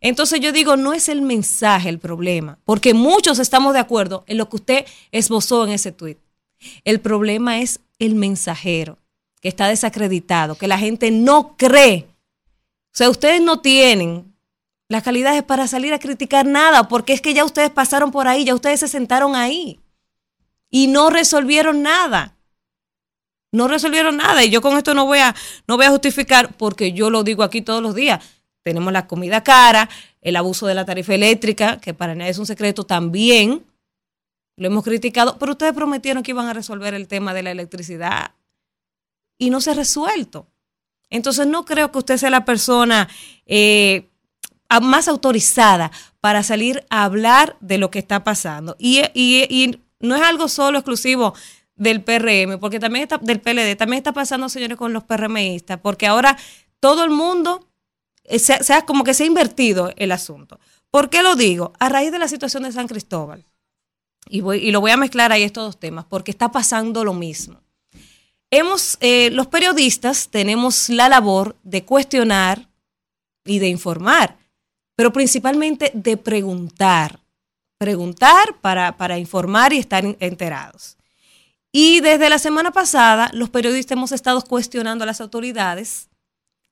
Entonces yo digo, no es el mensaje el problema, porque muchos estamos de acuerdo en lo que usted esbozó en ese tuit. El problema es el mensajero, que está desacreditado, que la gente no cree. O sea, ustedes no tienen las calidades para salir a criticar nada, porque es que ya ustedes pasaron por ahí, ya ustedes se sentaron ahí y no resolvieron nada. No resolvieron nada y yo con esto no voy a no voy a justificar porque yo lo digo aquí todos los días tenemos la comida cara, el abuso de la tarifa eléctrica, que para nadie es un secreto también, lo hemos criticado, pero ustedes prometieron que iban a resolver el tema de la electricidad y no se ha resuelto. Entonces no creo que usted sea la persona eh, más autorizada para salir a hablar de lo que está pasando. Y, no es algo solo exclusivo del PRM, porque también está del PLD, también está pasando, señores, con los PRMistas, porque ahora todo el mundo eh, sea, como que se ha invertido el asunto. ¿Por qué lo digo? A raíz de la situación de San Cristóbal. Y, voy, y lo voy a mezclar ahí estos dos temas, porque está pasando lo mismo. Hemos, eh, los periodistas tenemos la labor de cuestionar y de informar, pero principalmente de preguntar. Preguntar para, para informar y estar enterados. Y desde la semana pasada, los periodistas hemos estado cuestionando a las autoridades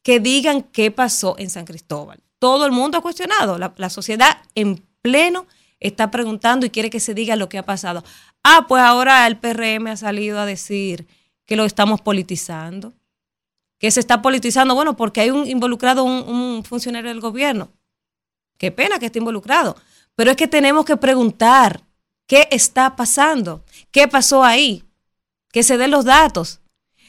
que digan qué pasó en San Cristóbal. Todo el mundo ha cuestionado, la, sociedad en pleno está preguntando y quiere que se diga lo que ha pasado. Ah, pues ahora el PRM ha salido a decir que lo estamos politizando, que se está politizando, bueno, porque hay un involucrado un, un funcionario del gobierno. Qué pena que esté involucrado, pero es que tenemos que preguntar qué está pasando, qué pasó ahí, que se den los datos.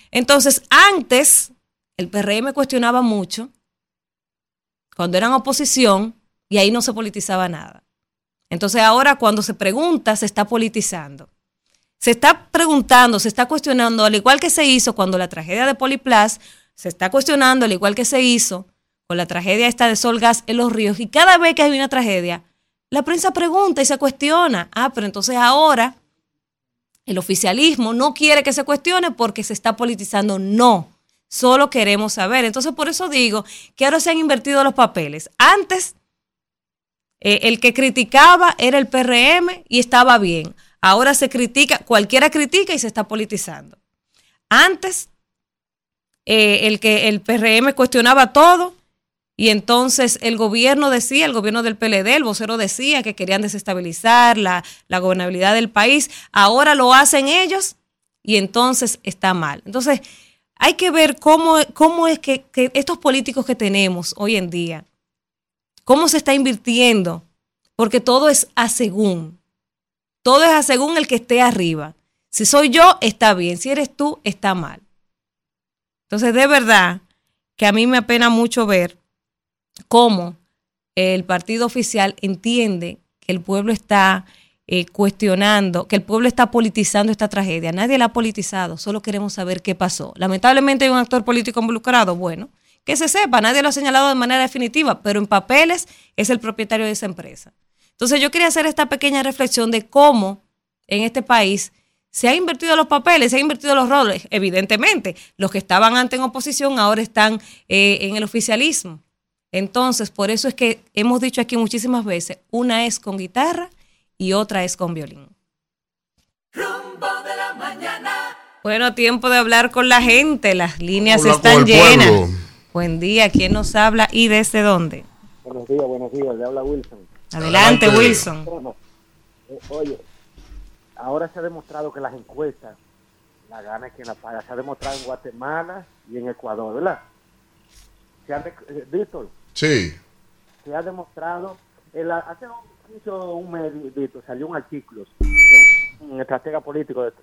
Entonces, antes el PRM cuestionaba mucho cuando eran oposición y ahí no se politizaba nada. Entonces ahora cuando se pregunta se está politizando. Se está preguntando, se está cuestionando, al igual que se hizo cuando la tragedia de Poliplas, se está cuestionando, al igual que se hizo con la tragedia esta de Solgas en los ríos. Y cada vez que hay una tragedia, la prensa pregunta y se cuestiona. Ah, pero entonces ahora el oficialismo no quiere que se cuestione porque se está politizando. No, Solo queremos saber. Entonces, por eso digo que ahora se han invertido los papeles. Antes, eh, el que criticaba era el PRM y estaba bien. Ahora se critica, cualquiera critica y se está politizando. Antes, eh, el que el PRM cuestionaba todo y entonces el gobierno decía, el gobierno del PLD, el vocero decía que querían desestabilizar la, la gobernabilidad del país. Ahora lo hacen ellos y entonces está mal. Entonces, hay que ver cómo, cómo es que, estos políticos que tenemos hoy en día, cómo se está invirtiendo, porque todo es a según. Todo es a según el que esté arriba. Si soy yo, está bien. Si eres tú, está mal. Entonces, de verdad que a mí me apena mucho ver cómo el partido oficial entiende que el pueblo está eh, cuestionando, que el pueblo está politizando esta tragedia. Nadie la ha politizado, solo queremos saber qué pasó. Lamentablemente hay un actor político involucrado, bueno, que se sepa, nadie lo ha señalado de manera definitiva, pero en papeles es el propietario de esa empresa. Entonces yo quería hacer esta pequeña reflexión de cómo en este país se han invertido los papeles, se han invertido los roles. Evidentemente, los que estaban antes en oposición ahora están eh, en el oficialismo. Entonces, por eso es que hemos dicho aquí muchísimas veces, una es con guitarra y otra es con violín. Rumbo de la mañana. Bueno, tiempo de hablar con la gente. Las líneas están llenas. Buen día, ¿quién nos habla y desde dónde? Buenos días, buenos días. Le habla Wilson. Adelante, Wilson. Eh, oye, ahora se ha demostrado que las encuestas la gana quien la paga. Se ha demostrado en Guatemala y en Ecuador, ¿verdad? Se ha, eh, Víctor. Sí. Se ha demostrado, hace un, un mes, Víctor, salió un artículo de un, estratega político de,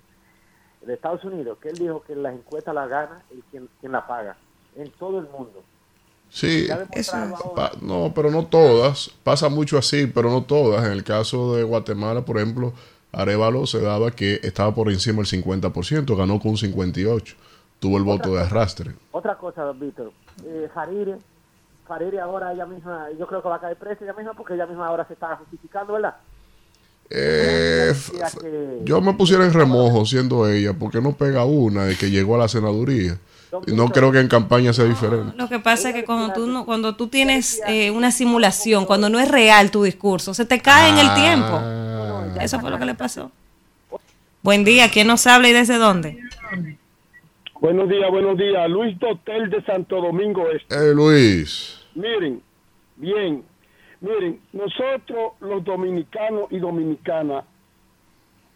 Estados Unidos que él dijo que las encuestas la gana y quien, quien la paga en todo el mundo. Sí, no, pero no todas. Pasa mucho así, pero no todas. En el caso de Guatemala, por ejemplo, Arevalo se daba que estaba por encima del 50%, ganó con un 58%. Tuvo el voto de arrastre. Otra cosa, Víctor. Eh, Farire, Farire ahora ella misma, yo creo que va a caer presa ella misma porque ella misma ahora se está justificando, ¿verdad? Eh, yo me pusiera en remojo siendo ella, porque no pega una de que llegó a la senaduría. No creo que en campaña sea diferente. Lo que pasa es que cuando tú, no, cuando tú tienes eh, una simulación, cuando no es real tu discurso, se te cae en el tiempo. Ah. Eso fue lo que le pasó. Buen día, ¿quién nos habla y desde dónde? Buenos días, buenos días. Luis Dotel de Santo Domingo Este. Eh, Luis. Miren, bien, miren, nosotros los dominicanos y dominicanas,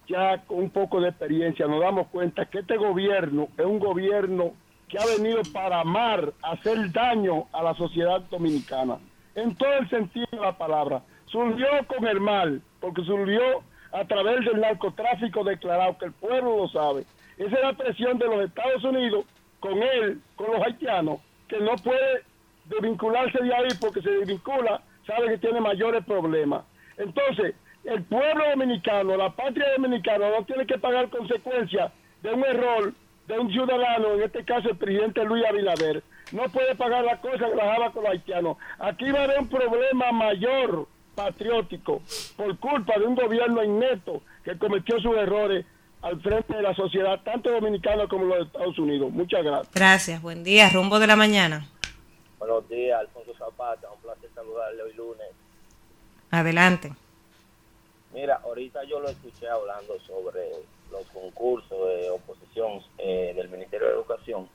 ya con un poco de experiencia, nos damos cuenta que este gobierno es un gobierno que ha venido para amar, hacer daño a la sociedad dominicana, en todo el sentido de la palabra. Surgió con el mal, porque surgió a través del narcotráfico declarado, que el pueblo lo sabe. Esa es la presión de los Estados Unidos con él, con los haitianos, que no puede desvincularse de ahí porque se desvincula, sabe que tiene mayores problemas. Entonces, el pueblo dominicano, la patria dominicana, no tiene que pagar consecuencias de un error de un ciudadano, en este caso el presidente Luis Abinader, no puede pagar la cosa que la con los haitianos. Aquí va a haber un problema mayor patriótico por culpa de un gobierno inneto que cometió sus errores al frente de la sociedad, tanto dominicana como los Estados Unidos. Muchas gracias. Gracias. Buen día. Rumbo de la mañana. Buenos días, Alfonso Zapata. Un placer saludarle hoy lunes. Adelante. Mira, ahorita yo lo escuché hablando sobre los concursos de oposición eh, del Ministerio de Educación.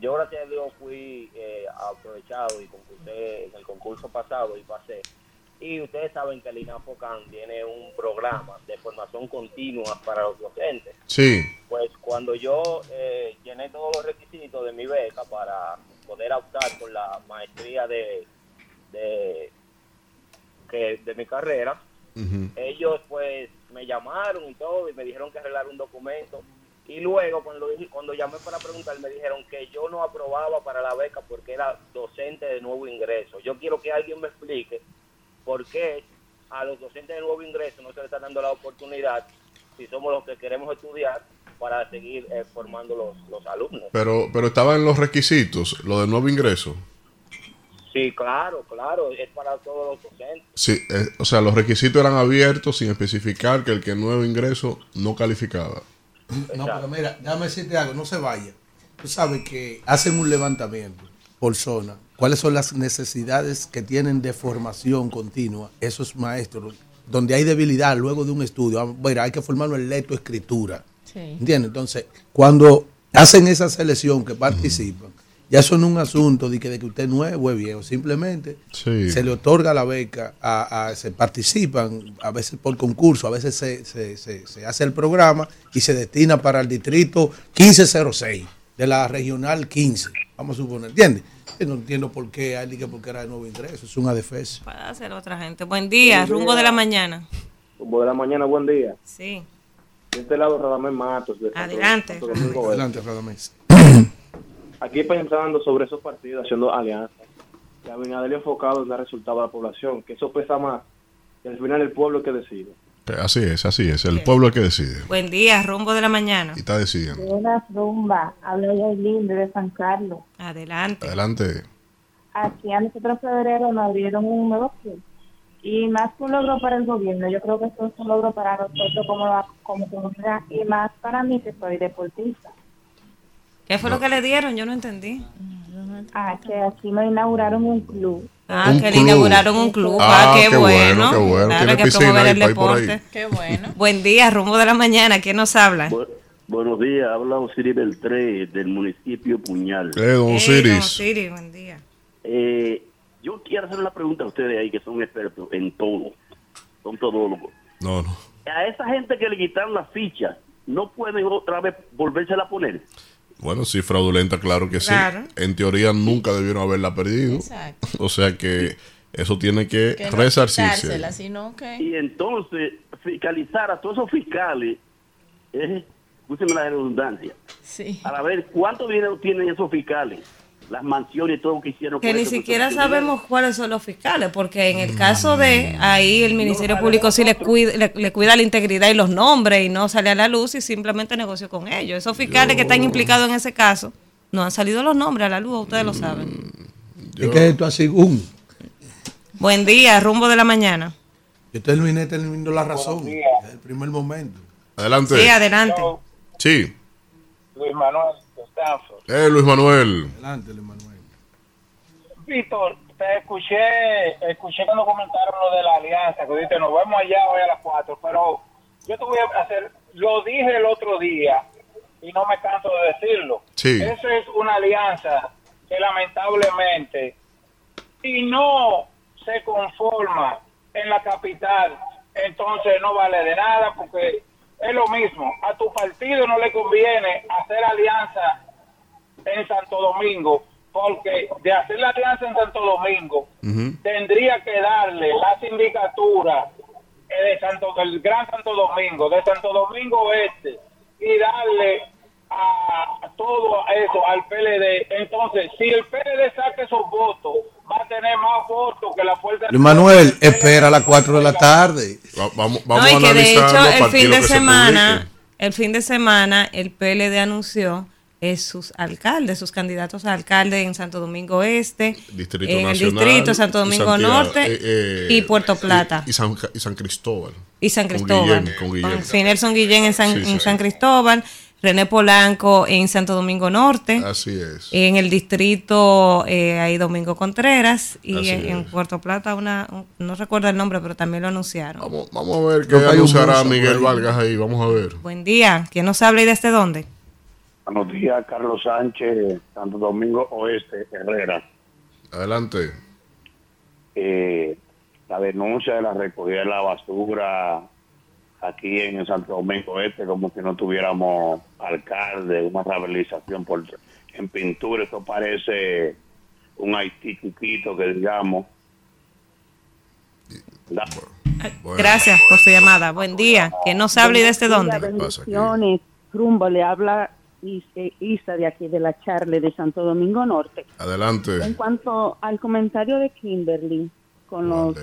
Yo, gracias a Dios, fui eh, aprovechado y concursé en el concurso pasado y pasé. Y ustedes saben que el INAFOCAN tiene un programa de formación continua para los docentes. Sí. Pues cuando yo eh, llené todos los requisitos de mi beca para poder optar por la maestría de, de, que, de mi carrera, ellos pues me llamaron y todo y me dijeron que arreglar un documento. Y luego cuando, cuando llamé para preguntar me dijeron que yo no aprobaba para la beca porque era docente de nuevo ingreso. Yo quiero que alguien me explique por qué a los docentes de nuevo ingreso no se les está dando la oportunidad si somos los que queremos estudiar para seguir eh, formando los, los alumnos. Pero, pero estaba en los requisitos, lo de nuevo ingreso. Sí, claro, claro, es para todos los docentes. Sí, eh, o sea, los requisitos eran abiertos sin especificar que el que nuevo ingreso no calificaba. No, pero mira, déjame decirte algo, no se vaya. Tú sabes que hacen un levantamiento por zona. ¿Cuáles son las necesidades que tienen de formación continua esos maestros? Donde hay debilidad luego de un estudio. Bueno, hay que formarlo en lectoescritura. Sí. ¿Entiendes? Entonces, cuando hacen esa selección que participan, ya eso no es un asunto de que, de que usted no es viejo, simplemente se le otorga la beca, a, se participan a veces por concurso, a veces se, se, se, hace el programa y se destina para el distrito 1506 de la regional 15, vamos a suponer, ¿entiendes? Yo no entiendo por qué hay que porque era de nuevo ingreso, es una defensa. Para hacer otra gente. Buen día, rumbo de la mañana. Rumbo de la mañana, buen día. Sí. De este lado, Radamés Matos. Adelante. Adelante, Radamés aquí pensando sobre esos partidos, haciendo alianzas, que Abinader enfocado en el resultado de la población, que eso pesa más, que al final el pueblo es que decide. Así es, así es, el pueblo es que decide. Buen día, rumbo de la mañana. Y está decidiendo. Buenas rumba, habla Yailin de San Carlos. Adelante. Adelante. Aquí a nosotros febrero nos abrieron un negocio y más que un logro para el gobierno, yo creo que esto es un logro para nosotros como, como comunidad y más para mí que soy deportista. ¿Qué fue lo que le dieron? Yo no entendí. Ah, que aquí me inauguraron un club. Ah, que le inauguraron un club. Ah, ah qué, bueno. Qué bueno. Claro que promover el deporte. Qué bueno. Buen día, rumbo de la mañana. ¿Quién nos habla? buenos días, habla Osiris Beltré del municipio Puñal. Eh, don Osiris. don Osiris, buen día. Eh, yo quiero hacer una pregunta a ustedes ahí que son expertos en todo. Son todólogos. No, no. a esa gente que le quitaron la ficha, no pueden otra vez volvérsela a poner. Bueno, sí, fraudulenta, claro que Claro. sí. En teoría nunca debieron haberla perdido. Exacto. O sea que eso tiene que, Que no resarcirse. sino que... Y entonces fiscalizar a todos esos fiscales, eh, escúcheme la redundancia, Sí. para ver cuánto dinero tienen esos fiscales, las mansiones y todo lo que hicieron. Que ni siquiera sabemos cuáles son los fiscales, porque en el caso de ahí el Ministerio Público sí le cuida, le, le cuida la integridad y los nombres y no sale a la luz y simplemente negoció con ellos. Esos fiscales que están implicados en ese caso, no han salido los nombres a la luz, ustedes lo saben. Es que esto así, un. Buen día, rumbo de la mañana. Yo terminé teniendo la razón. Es el primer momento. Adelante. Sí, adelante. Sí. Luis Manuel Eh, Luis Manuel. Adelante, Luis Manuel. Víctor, te escuché, escuché cuando comentaron lo de la alianza, que dijiste, nos vemos allá hoy a las 4, pero yo te voy a hacer, lo dije el otro día y no me canso de decirlo. Sí. Eso es una alianza que lamentablemente, si no se conforma en la capital, entonces no vale de nada porque es lo mismo. A tu partido no le conviene hacer alianza en Santo Domingo porque de hacer la alianza en Santo Domingo tendría que darle la sindicatura eh, de Santo del Gran Santo Domingo, de Santo Domingo Oeste y darle a, a todo eso al PLD. Entonces, si el PLD saca esos votos, va a tener más votos que la fuerza Manuel, espera a las 4 de la tarde. vamos No, y que de hecho el fin de semana, el fin de semana el PLD anunció es sus alcaldes, sus candidatos a alcalde en Santo Domingo Este, Distrito en Nacional, el distrito Santo y Domingo Santiago, Norte eh, eh, y Puerto Plata. Y, y San, y San Cristóbal. y San Con Cristóbal. Guillén, con Guillén. Sí, Nelson Guillén en San, Sí, sí. en San Cristóbal, René Polanco en Santo Domingo Norte. Así es. En el distrito eh, hay Domingo Contreras y Así en, en Puerto Plata una, un- no recuerdo el nombre, pero también lo anunciaron. Vamos a ver qué anunciará Miguel. Vargas ahí. Vamos a ver. Buen día. ¿Quién nos habla y desde dónde? Buenos días, Carlos Sánchez, Santo Domingo Oeste, Herrera. Adelante. Eh, la denuncia de la recogida de la basura aquí en Santo Domingo Este, como si no tuviéramos alcalde, una rehabilitación por, en pintura, esto parece un Haití chiquito que digamos. Da- Gracias por su llamada. Buen día. ¿Quién nos habla y desde dónde? Bendiciones. Rumbo, le habla Isa de aquí de la Charle de Santo Domingo Norte. Adelante. En cuanto al comentario de Kimberly con los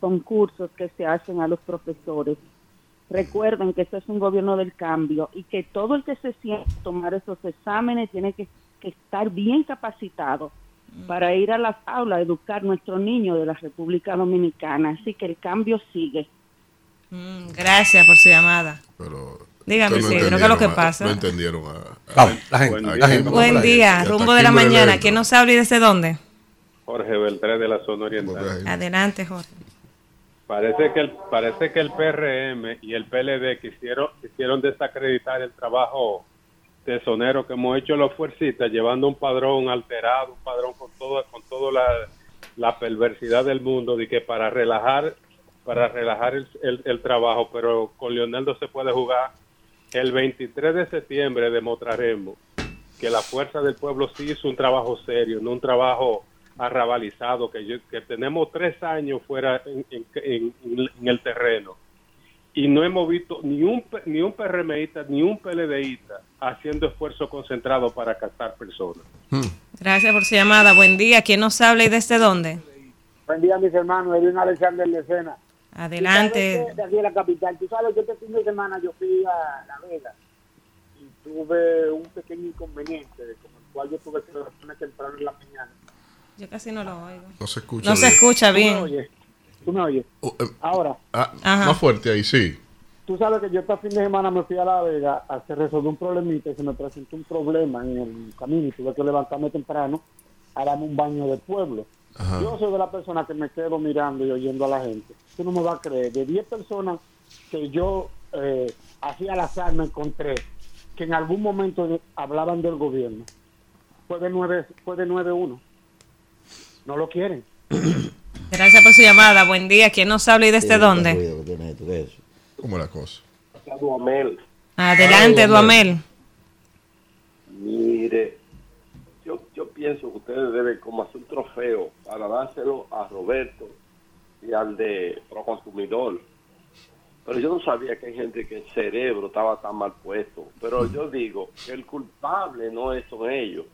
concursos que se hacen a los profesores, recuerden que esto es un gobierno del cambio y que todo el que se siente a tomar esos exámenes tiene que, que estar bien capacitado para ir a las aulas a educar a nuestros niños de la República Dominicana. Así que el cambio sigue. Mm, Gracias por su llamada. Dígame, sí, no creo que es lo que pasa. No entendieron a. Vamos, la gente, Buen la día. gente. Buen día, rumbo de la mañana. ¿Quién nos habla y desde dónde? Jorge Beltré de la zona oriental. Adelante, Jorge. Parece que el parece que el PRM y el PLD quisieron quisieron desacreditar el trabajo tesonero que hemos hecho los fuercistas llevando un padrón alterado, un padrón con todo con toda la, la perversidad del mundo de que para relajar para relajar el, el- el trabajo, pero con Leonel no se puede jugar. El 23 de septiembre demostraremos que la fuerza del pueblo sí hizo un trabajo serio, no un trabajo arrabalizado, que, yo- que tenemos tres años fuera en, en- en- en el terreno y no hemos visto ni un ni un PRMista ni un PLDista haciendo esfuerzo concentrado para captar personas. Gracias por su llamada. Buen día. ¿Quién nos habla y desde dónde? Buen día, mis hermanos. Edwin Alexander de Sena. Adelante. Que De aquí de la capital. Tú sabes que este fin de semana yo fui a La Vega y tuve un pequeño inconveniente, con el cual yo tuve que levantarme temprano en la mañana. Yo casi no lo oigo. No se escucha. No se bien. escucha ¿Tú me bien. oyes? ¿Tú me oyes? Eh, Ahora, ah, Ajá. más fuerte ahí, sí. tú sabes que yo este fin de semana me fui a La Vega a hacer resolver un problemita y se me presentó un problema en el camino y tuve que levantarme temprano a darme un baño de pueblo. Ajá. Yo soy de la persona que me quedo mirando y oyendo a la gente. Tú no me vas a creer. De 10 personas que yo eh, así al azar me encontré que en algún momento de- hablaban del gobierno, fue de 9 fue de 9-1. No lo quieren. Gracias por su llamada. Buen día. ¿Quién nos habla y desde dónde? ¿Cómo es la cosa? Duamel. Adelante, Ay, Duamel. Mire, pienso que ustedes deben como hacer un trofeo para dárselo a Roberto y al de Proconsumidor. Pero yo no sabía que hay gente que el cerebro estaba tan mal puesto. Pero yo digo que el culpable no son ellos.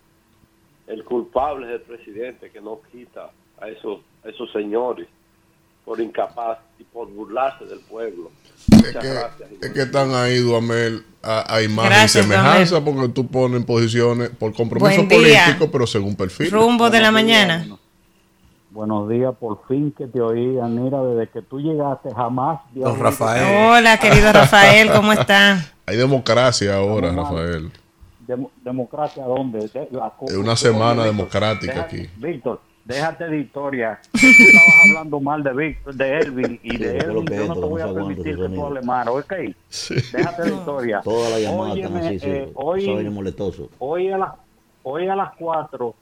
El culpable es el presidente que no quita a esos, a esos señores por incapaz y por burlarse del pueblo. Muchas gracias. Es que están ahí, Duamel, a, a imagen Gracias, y semejanza, porque tú pones en posiciones por compromiso político, pero según perfil. Rumbo de la mañana. Buenos días, por fin que te oí, Anira, desde que tú llegaste jamás. Don Rafael. Hola, querido Rafael, ¿cómo está? Hay democracia ahora. Rafael. Demo- ¿Democracia dónde? De- la Es una semana democrática aquí. Víctor, déjate de historia. Tú estabas hablando mal de Víctor, de Elvin, y de lo Elvin yo no te voy a permitir que tú hables mal, ¿ok? Déjate de historia. Todas las llamadas están Óyeme, así, sí. eh, hoy, molestoso. a las, hoy a las 4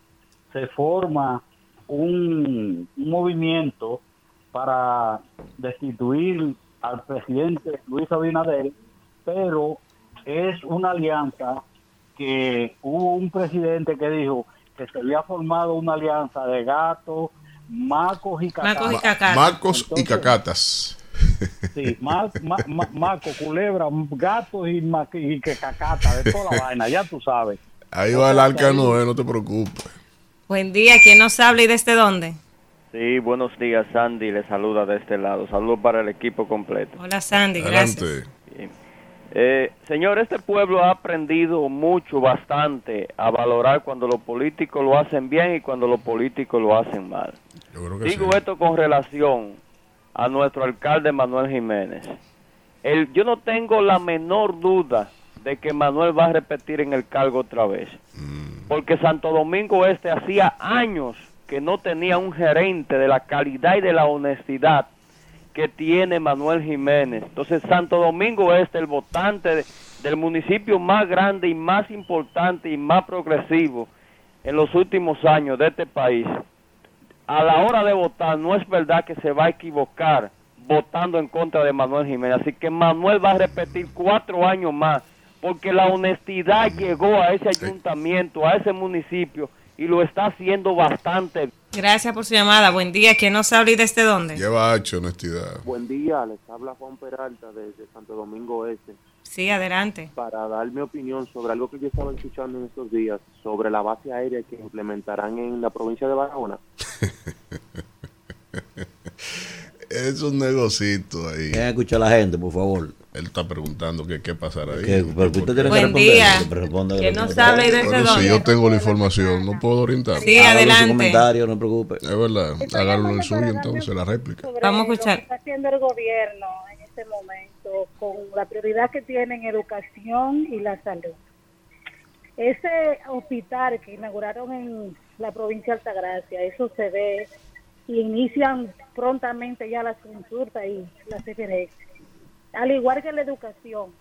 se forma un, un movimiento para destituir al presidente Luis Abinader, pero es una alianza que hubo un presidente que dijo que se había formado una alianza de gatos, macos y cacatas. Ma- Marcos y cacatas. Sí, ma- ma- ma- maco, culebra, gatos y, ma- y que cacata, de toda la vaina, ya tú sabes. Ahí va el arca Noé, no te preocupes. Buen día, ¿quién nos habla y desde dónde? Sí, buenos días, Sandy. Le saluda de este lado. Saludos para el equipo completo. Hola, Sandy, gracias. Eh, señor, este pueblo ha aprendido mucho, bastante, a valorar cuando los políticos lo hacen bien y cuando los políticos lo hacen mal. Digo esto con relación a nuestro alcalde Manuel Jiménez. El, yo no tengo la menor duda de que Manuel va a repetir en el cargo otra vez. Porque Santo Domingo Este hacía años que no tenía un gerente de la calidad y de la honestidad que tiene Manuel Jiménez. Entonces Santo Domingo Este, el votante de- del municipio más grande y más importante y más progresivo en los últimos años de este país, a la hora de votar no es verdad que se va a equivocar votando en contra de Manuel Jiménez. Así que Manuel va a repetir cuatro años más, porque la honestidad llegó a ese ayuntamiento, a ese municipio, y lo está haciendo bastante. Gracias por su llamada. Buen día, ¿quién nos habla y desde dónde? Lleva hecho honestidad. Buen día, les habla Juan Peralta desde Santo Domingo Este Sí, adelante. para dar mi opinión sobre algo que yo estaba escuchando en estos días sobre la base aérea que implementarán en la provincia de Barahona. Es un negocito ahí. Deja escuchar a la gente, por favor. Él está preguntando que qué pasará ahí. ¿Qué? Pero usted tiene que Buen responder, día. que responda ¿Quién lo y desde Bueno, dónde? si yo tengo la información, no puedo orientar. Sí, Hágalo adelante. comentario, no preocupe. Es verdad. Hágalo el suyo entonces, la réplica. Vamos a Lo escuchar. que está haciendo el gobierno en este momento con la prioridad que tienen educación y la salud. Ese hospital que inauguraron en la provincia de Altagracia, eso se ve y inician prontamente ya las consultas y las CFRX. Al igual que la educación.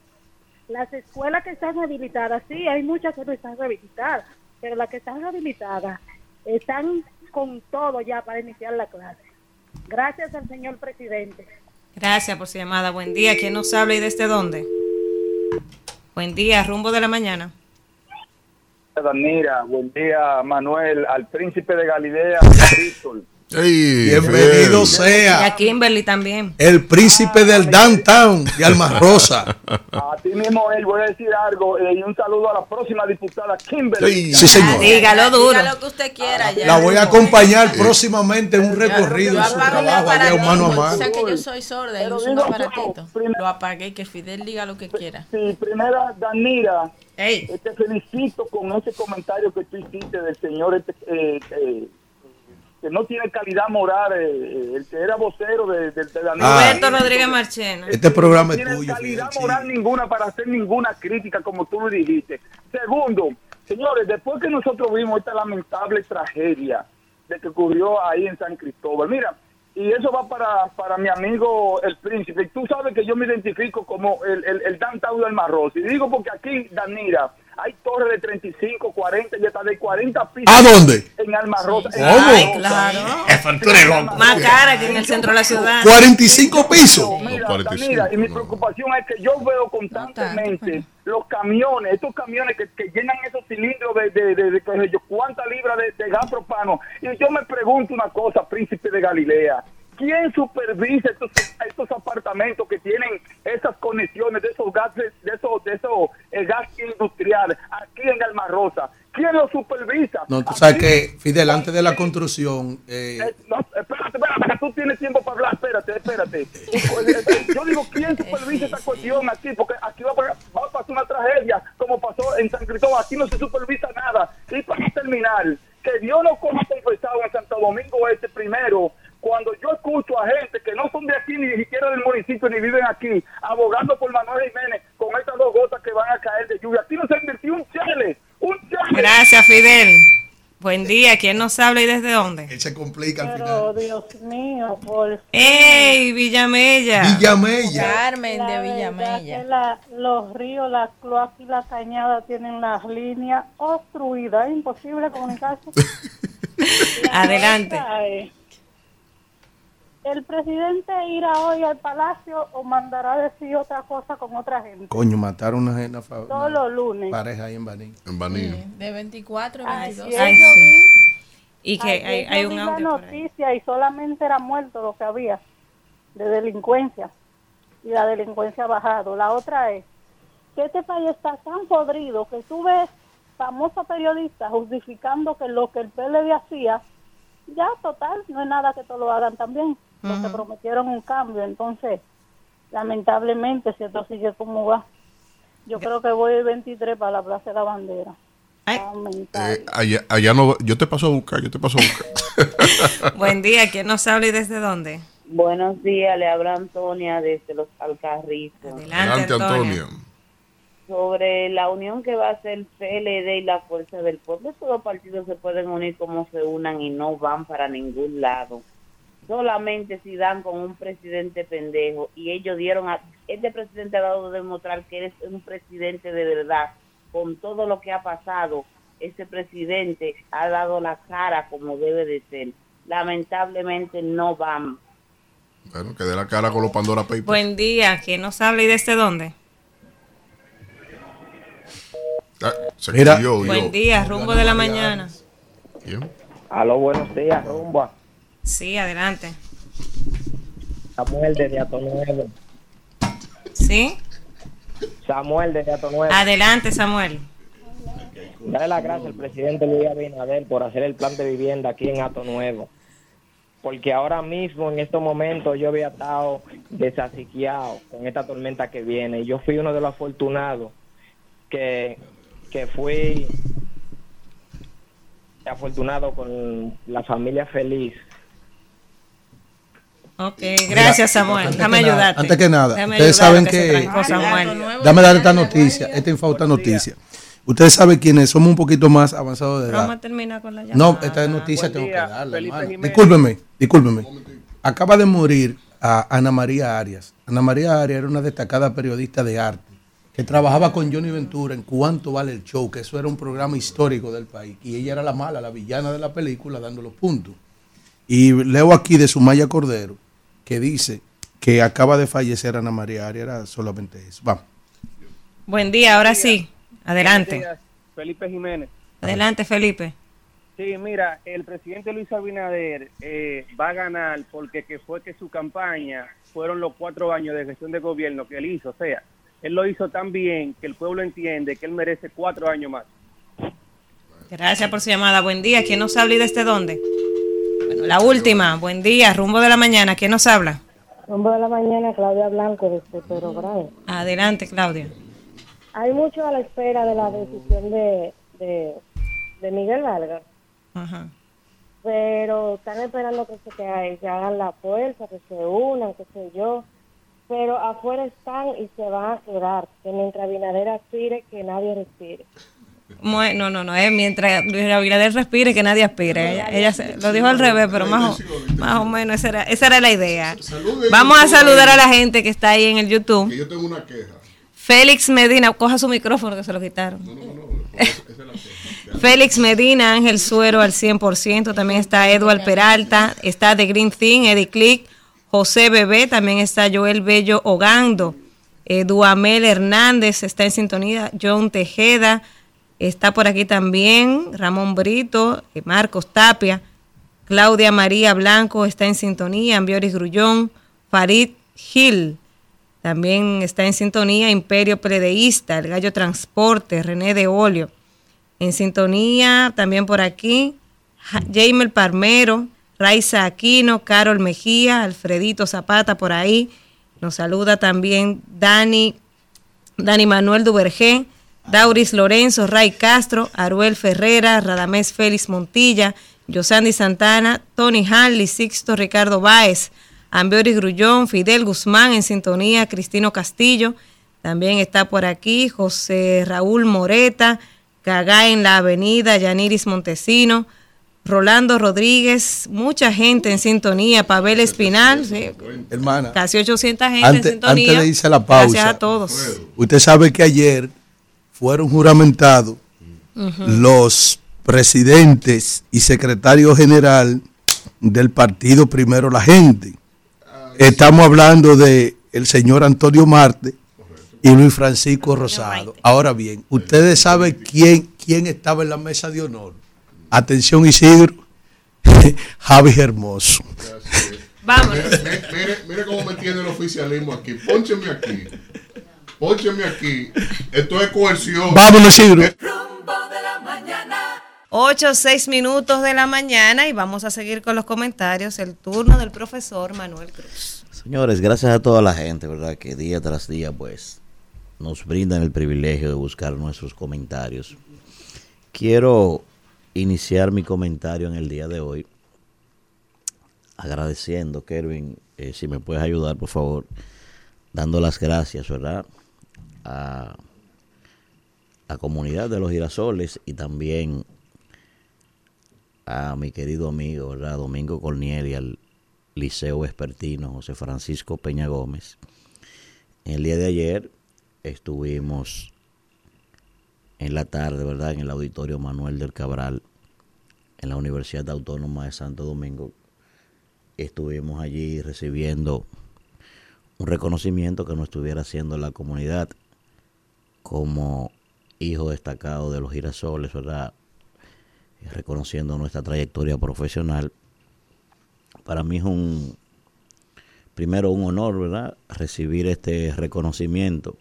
Las escuelas que están habilitadas, sí, hay muchas que no están rehabilitadas, pero las que están habilitadas están con todo ya para iniciar la clase. Gracias al señor presidente. Gracias por su llamada. Buen día, ¿quién nos habla y desde dónde? Buen día, rumbo de la mañana. Danira, buen día Manuel, al príncipe de Galilea, Víctor. Bienvenido Y sea a Kimberly también. el príncipe del downtown de Alma Rosa. A ti mismo, él, voy a decir algo eh, y un saludo a la próxima diputada Kimberly. Sí, señor. Dígalo duro. Diga lo que usted quiera ya. La voy a acompañar próximamente en un recorrido Yo su trabajo allá aparatito. mano a O sea que yo soy sorda y uso un aparatito. Lo apagué y que Fidel diga lo que quiera. Sí, primera, Danira, eh, te felicito con ese comentario que tú hiciste del señor este, eh, eh, que no tiene calidad moral, eh, eh, el que era vocero de, de, de. Ah. Roberto Rodríguez Marchena. Este programa es no tiene tuyo, calidad Fidel, moral ninguna para hacer ninguna crítica como tú lo dijiste. Segundo, señores, después que nosotros vimos esta lamentable tragedia de que ocurrió ahí en San Cristóbal, mira, y eso va para, para mi amigo el príncipe. Tú sabes que yo me identifico como el, el, el downtown del Marros. Y digo porque aquí, Danira, hay torres de 35, 40 y hasta de 40 pisos. ¿A dónde? En Alma Rosa. ¿Cómo? Ay, claro. Es factura de loco. Más cara que en el centro de la ciudad. 45 pisos. Mira, mira, y mi preocupación es que yo veo constantemente los camiones, estos camiones que, que llenan esos cilindros de, de, de, de, cuántas libras de, de gas propano. Y yo me pregunto una cosa, príncipe de Galilea. ¿Quién supervisa estos, estos apartamentos que tienen esas conexiones de esos gases, de esos, de esos eh, gas industrial aquí en Alma Rosa? ¿Quién lo supervisa? No, tú sabes que, Fidel, antes de la construcción, eh, Eh, no, espérate, espérate, que tú tienes tiempo para hablar, espérate, espérate. Yo digo, ¿quién supervisa esta cuestión aquí? Porque aquí va a, va a pasar una tragedia, como pasó en San Cristóbal, aquí no se supervisa nada. Y para terminar, que Dios nos coja confesado en Santo Domingo este primero, cuando yo escucho a gente que no son de aquí, ni siquiera del municipio, ni viven aquí, abogando por Manuel Jiménez con estas dos gotas que van a caer de lluvia. Aquí no se ha invertido un chale, un chale. Gracias, Fidel. Buen día. ¿Quién nos habla y desde dónde? Él se complica al Pero Dios mío, por ¡Ey, Villamella! Villamella. Carmen de La Villamella. que la- los ríos, las cloacas y las cañadas tienen las líneas obstruidas. Es imposible comunicarse. La Adelante. ¿El presidente irá hoy al palacio o mandará a decir otra cosa con otra gente? Coño, mataron una, una, fa- Todos los lunes. pareja ahí en Baní. En Baní. De 24 a 22. Ayer Ay, yo sí. vi- Y que hay, hay un la audio ahí. noticia y solamente era muerto lo que había de delincuencia y la delincuencia ha bajado. La otra es que este país está tan podrido que tú ves famosos periodistas justificando que lo que el PLD hacía, ya total, no es nada que todo lo hagan también, porque prometieron un cambio. Entonces, lamentablemente, si esto sigue como va, yo creo que voy el 23 para la Plaza de la Bandera. Eh, allá, allá no, yo te paso a buscar, yo te paso a buscar. Buen día. ¿Quién nos habla y desde dónde? Buenos días, le habla Antonia desde los Alcarrizos. Adelante, Antonia. Sobre la unión que va a hacer PLD y la Fuerza del Pueblo, estos dos partidos se pueden unir como se unan y no van para ningún lado. Solamente si dan con un presidente pendejo y ellos dieron a... Este presidente ha dado de demostrar que es un presidente de verdad. Con todo lo que ha pasado, ese presidente ha dado la cara como debe de ser. Lamentablemente no van. Bueno, que dé la cara con los Pandora Papers. Buen día. ¿Quién nos habla y desde dónde? Ah, se Mira. cayó, yo. Buen día. Rumbo de la mañana. ¿Quién? Aló, buenos días, Rumba. Sí, adelante. Samuel desde Ato Nuevo. ¿Sí? Samuel desde Ato Nuevo. Adelante, Samuel. Dale las gracias al presidente Luis Abinader por hacer el plan de vivienda aquí en Ato Nuevo. Porque ahora mismo, en estos momentos, yo había estado desasiquiado con esta tormenta que viene. Y yo fui uno de los afortunados que, que fui afortunado con la familia feliz. Ok, gracias, Samuel. Nada- ayudarte. Antes que nada, Déjame ustedes saben que. trancó, Samuel. Dame dar esta noticia, esta infausta noticia. Ustedes saben quiénes somos un poquito más avanzados de edad. Vamos a terminar con la llamada. No, esta noticia Buen tengo día, que darle, Felipe hermano. Jiménez. Discúlpeme, discúlpeme. Acaba de morir a Ana María Arias. Ana María Arias era una destacada periodista de arte que trabajaba con Johnny Ventura en Cuánto vale el show, que eso era un programa histórico del país. Y ella era la mala, la villana de la película, dando los puntos. Y leo aquí de Sumaya Cordero que dice que acaba de fallecer Ana María Arias. Era solamente eso. Vamos. Buen día, ahora sí. Adelante. Buenos días, Felipe Jiménez. Adelante, Felipe. Sí, mira, el presidente Luis Abinader eh, va a ganar porque que fue que su campaña fueron los cuatro años de gestión de gobierno que él hizo. O sea, él lo hizo tan bien que el pueblo entiende que él merece cuatro años más. Gracias por su llamada. Buen día. ¿Quién nos habla y desde dónde? Bueno, la última. Buen día. Rumbo de la mañana. ¿Quién nos habla? Rumbo de la mañana, Claudia Blanco, desde Pedro Bravo. Adelante, Claudia. Hay mucho a la espera de la decisión de, de, de Miguel Vargas, Ajá. pero están esperando que se, que, que hagan la fuerza, que se unan, qué sé yo. Pero afuera están y se van a quedar, que mientras Binader aspire, que nadie respire. No, no, no, es mientras Luis Abinader respire que nadie aspire. Ella, ella se- lo dijo al revés, pero más o, más o menos esa era, esa era la idea. Vamos a saludar a la gente que está ahí en el YouTube. Que yo tengo una queja. Félix Medina, coja su micrófono que se lo quitaron. Félix Medina, Ángel Suero al 100%, también está Eduard Peralta, está The Green Thing, Eddie Click, José Bebé, también está Joel Bello Ogando, eh, Duamel Hernández está en sintonía, John Tejeda, está por aquí también, Ramón Brito, eh, Marcos Tapia, Claudia María Blanco está en sintonía, Ambioris Grullón, Farid Gil, también está en sintonía Imperio Predeísta, El Gallo Transporte, René de Olio. En sintonía también por aquí, Jaime Parmero, Raiza Aquino, Carol Mejía, Alfredito Zapata por ahí. Nos saluda también Dani, Dani Manuel Duvergé, Dauris Lorenzo, Ray Castro, Aruel Ferrera, Radamés Félix Montilla, Yosandi Santana, Tony Hanley, Sixto Ricardo Báez, Ambiori Grullón, Fidel Guzmán en sintonía, Cristino Castillo, también está por aquí José Raúl Moreta, Gagá en la avenida, Yaniris Montesino, Rolando Rodríguez, mucha gente en sintonía, Pavel Espinal, hermana, casi 800 gente en sintonía. Antes de irse a la pausa, gracias a todos. Usted sabe que ayer fueron juramentados los presidentes y secretario general del partido Primero la Gente. Estamos hablando de el señor Antonio Marte y Luis Francisco Rosado. Ahora bien, ustedes saben quién, quién estaba en la mesa de honor. Atención Isidro, Javi Hermoso. Vámonos. Mire, mire, cómo me tiene el oficialismo aquí. Póncheme aquí. Póncheme aquí. Esto es coerción. Vámonos, Isidro. 8, 6 minutos de la mañana y vamos a seguir con los comentarios. El turno del profesor Manuel Cruz. Señores, gracias a toda la gente, ¿verdad? Que día tras día, pues, nos brindan el privilegio de buscar nuestros comentarios. Quiero iniciar mi comentario en el día de hoy agradeciendo, Kervin, eh, si me puedes ayudar, por favor, dando las gracias, ¿verdad? A la comunidad de los girasoles y también a mi querido amigo, ¿verdad? Domingo Corniel y al Liceo Vespertino José Francisco Peña Gómez. El día de ayer estuvimos en la tarde, ¿verdad? En el auditorio Manuel del Cabral, en la Universidad Autónoma de Santo Domingo. Estuvimos allí recibiendo un reconocimiento que nos estuviera haciendo la comunidad como hijo destacado de los girasoles, ¿verdad? reconociendo nuestra trayectoria profesional. Para mí es un, primero un honor, ¿verdad? Recibir este reconocimiento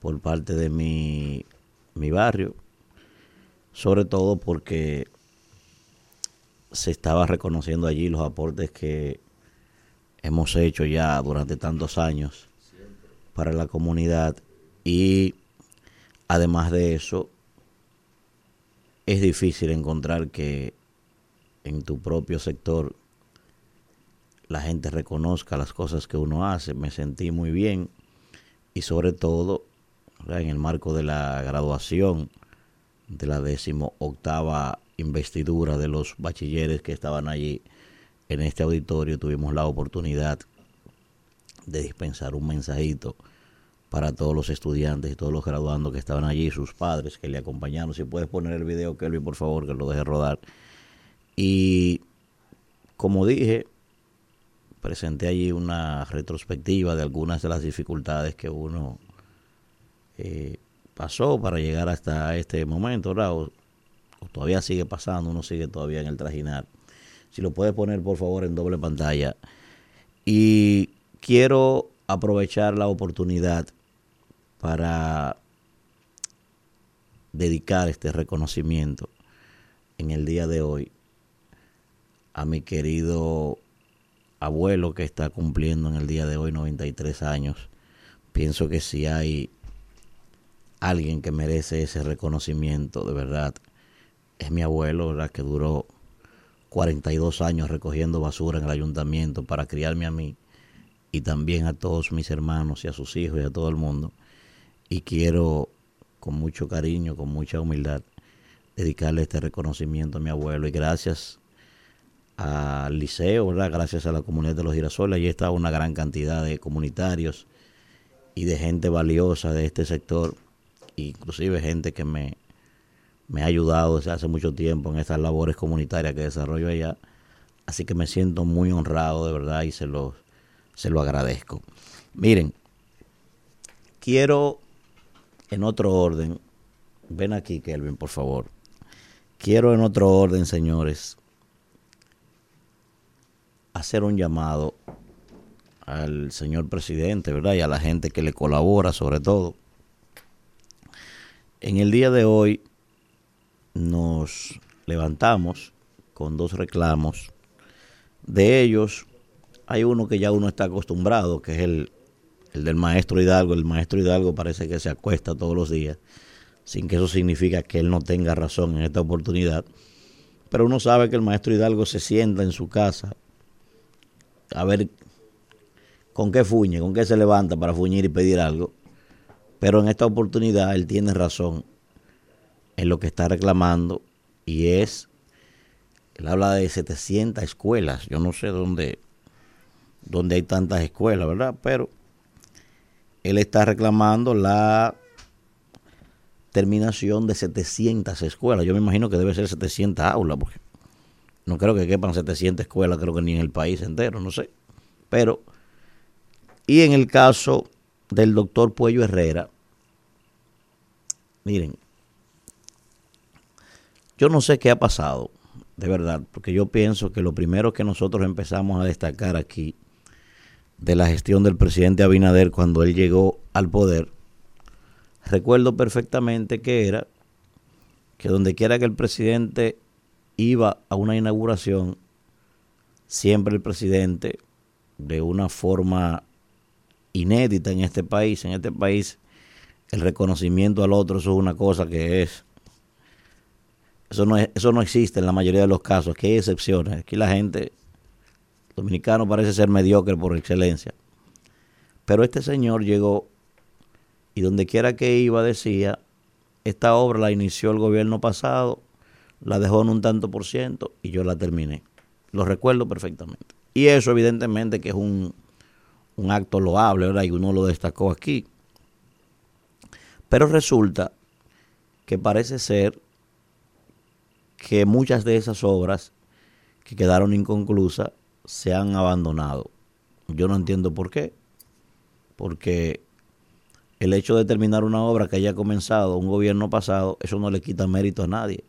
por parte de mi, mi barrio, sobre todo porque se estaba reconociendo allí los aportes que hemos hecho ya durante tantos años para la comunidad y además de eso es difícil encontrar que en tu propio sector la gente reconozca las cosas que uno hace. Me sentí muy bien y sobre todo en el marco de la graduación de la décimo octava investidura de los bachilleres que estaban allí en este auditorio tuvimos la oportunidad de dispensar un mensajito para todos los estudiantes y todos los graduandos que estaban allí, sus padres que le acompañaron. Si puedes poner el video, Kelvin, por favor, que lo deje rodar. Y como dije, presenté allí una retrospectiva de algunas de las dificultades que uno eh, pasó para llegar hasta este momento, O, todavía sigue pasando, uno sigue todavía en el trajinar. Si lo puedes poner, por favor, en doble pantalla. Y quiero aprovechar la oportunidad para dedicar este reconocimiento en el día de hoy a mi querido abuelo que está cumpliendo en el día de hoy 93 años. Pienso que si hay alguien que merece ese reconocimiento, de verdad, es mi abuelo, ¿verdad? que duró 42 años recogiendo basura en el ayuntamiento para criarme a mí y también a todos mis hermanos y a sus hijos y a todo el mundo y quiero con mucho cariño, con mucha humildad, dedicarle este reconocimiento a mi abuelo y gracias al liceo, ¿verdad? gracias a la comunidad de los girasoles, allí está una gran cantidad de comunitarios y de gente valiosa de este sector, inclusive gente que me, me ha ayudado desde hace mucho tiempo en estas labores comunitarias que desarrollo allá. Así que me siento muy honrado de verdad y se lo, se lo agradezco. Miren, quiero en otro orden, ven aquí Kelvin, por favor. Quiero en otro orden, señores, hacer un llamado al señor presidente, ¿verdad? Y a la gente que le colabora, sobre todo. En el día de hoy nos levantamos con dos reclamos. De ellos, hay uno que ya uno está acostumbrado, que es el, el del maestro Hidalgo. El maestro Hidalgo parece que se acuesta todos los días, sin que eso significa que él no tenga razón en esta oportunidad. Pero uno sabe que el maestro Hidalgo se sienta en su casa a ver con qué fuñe, con qué se levanta para fuñir y pedir algo. Pero en esta oportunidad él tiene razón en lo que está reclamando y es, él habla de 700 escuelas, yo no sé dónde, dónde hay tantas escuelas, ¿verdad? Pero él está reclamando la terminación de 700 escuelas. Yo me imagino que debe ser 700 aulas, porque no creo que quepan 700 escuelas, creo que ni en el país entero, no sé. Pero, y en el caso del doctor Puello Herrera, miren, yo no sé qué ha pasado, de verdad, porque yo pienso que lo primero que nosotros empezamos a destacar aquí de la gestión del presidente Abinader cuando él llegó al poder, recuerdo perfectamente que era que donde quiera que el presidente iba a una inauguración, siempre el presidente, de una forma inédita en este país, en este país, el reconocimiento al otro, eso es una cosa que es, eso no, es, eso no existe en la mayoría de los casos, aquí hay excepciones, aquí la gente, dominicano parece ser mediocre por excelencia, pero este señor llegó y donde quiera que iba decía, esta obra la inició el gobierno pasado, la dejó en un tanto por ciento y yo la terminé. Lo recuerdo perfectamente. Y eso evidentemente que es un, un acto loable, ¿verdad? Y uno lo destacó aquí. Pero resulta que parece ser que muchas de esas obras que quedaron inconclusas se han abandonado. Yo no entiendo por qué. Porque el hecho de terminar una obra que haya comenzado un gobierno pasado, eso no le quita mérito a nadie.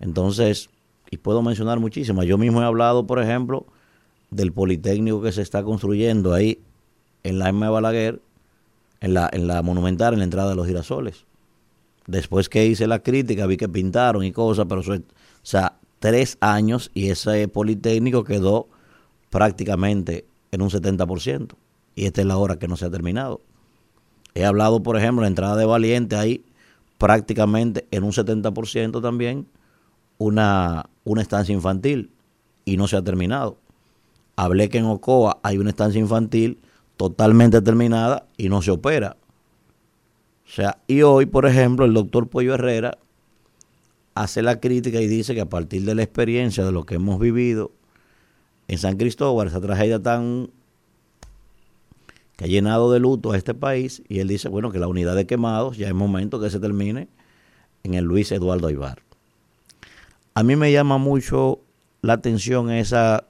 Entonces, y puedo mencionar muchísimas. Yo mismo he hablado, por ejemplo, del Politécnico que se está construyendo ahí en la M. Balaguer, en la, en la Monumental, en la entrada de los girasoles. Después que hice la crítica, vi que pintaron y cosas, pero eso o sea, tres años y ese Politécnico quedó prácticamente en un 70%. Y esta es la hora que no se ha terminado. He hablado, por ejemplo, la entrada de Valiente ahí prácticamente en un 70% también una, una estancia infantil y no se ha terminado. Hablé que en Ocoa hay una estancia infantil totalmente terminada y no se opera. O sea, y hoy, por ejemplo, el doctor Pollo Herrera hace la crítica y dice que a partir de la experiencia de lo que hemos vivido en San Cristóbal, esa tragedia tan que ha llenado de luto a este país, y él dice, bueno, que la unidad de quemados ya es momento que se termine en el Luis Eduardo Aybar. A mí me llama mucho la atención esa,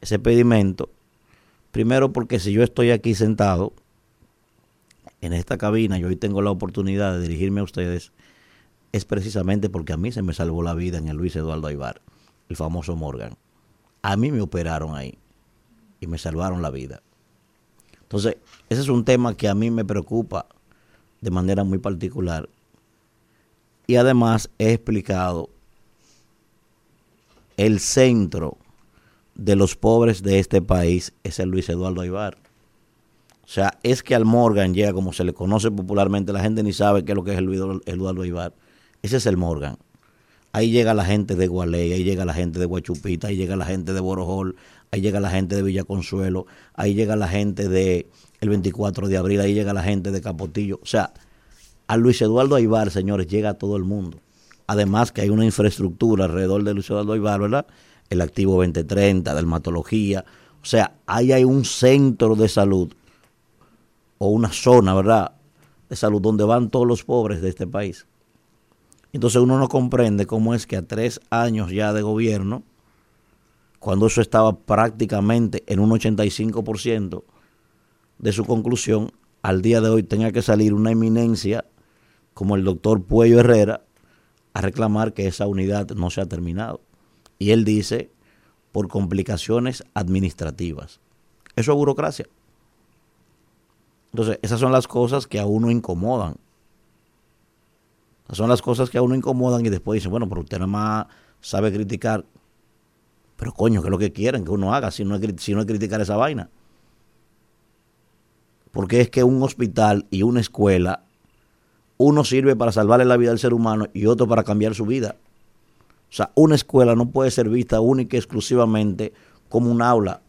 ese pedimento. Primero porque si yo estoy aquí sentado en esta cabina y hoy tengo la oportunidad de dirigirme a ustedes, es precisamente porque a mí se me salvó la vida en el Luis Eduardo Aybar, el famoso Morgan. A mí me operaron ahí y me salvaron la vida. Entonces, ese es un tema que a mí me preocupa de manera muy particular y además he explicado el centro de los pobres de este país es el Luis Eduardo Aybar. O sea, es que al Morgan llega, como se le conoce popularmente, la gente ni sabe qué es lo que es el Luis Eduardo Aybar. Ese es el Morgan. Ahí llega la gente de Gualey, ahí llega la gente de Guachupita, ahí llega la gente de Borojol, ahí llega la gente de Villa Consuelo, ahí llega la gente de el 24 de abril, ahí llega la gente de Capotillo. O sea, a Luis Eduardo Aybar, señores, llega a todo el mundo. Además que hay una infraestructura alrededor de Luis Eduardo Aybar, ¿verdad? El activo 2030, dermatología. O sea, ahí hay un centro de salud o una zona, ¿verdad? De salud donde van todos los pobres de este país. Entonces uno no comprende cómo es que a tres años ya de gobierno, cuando eso estaba prácticamente en un 85% de su conclusión, al día de hoy tenga que salir una eminencia como el doctor Puello Herrera a reclamar que esa unidad no se ha terminado. Y él dice, por complicaciones administrativas. Eso es burocracia. Entonces, esas son las cosas que a uno incomodan. Son las cosas que a uno incomodan y después dicen, bueno, pero usted nada más sabe criticar. Pero coño, ¿qué es lo que quieren que uno haga si no es, si no es criticar esa vaina? Porque es que un hospital y una escuela, uno sirve para salvarle la vida al ser humano y otro para cambiar su vida. O sea, una escuela no puede ser vista única y exclusivamente como un aula.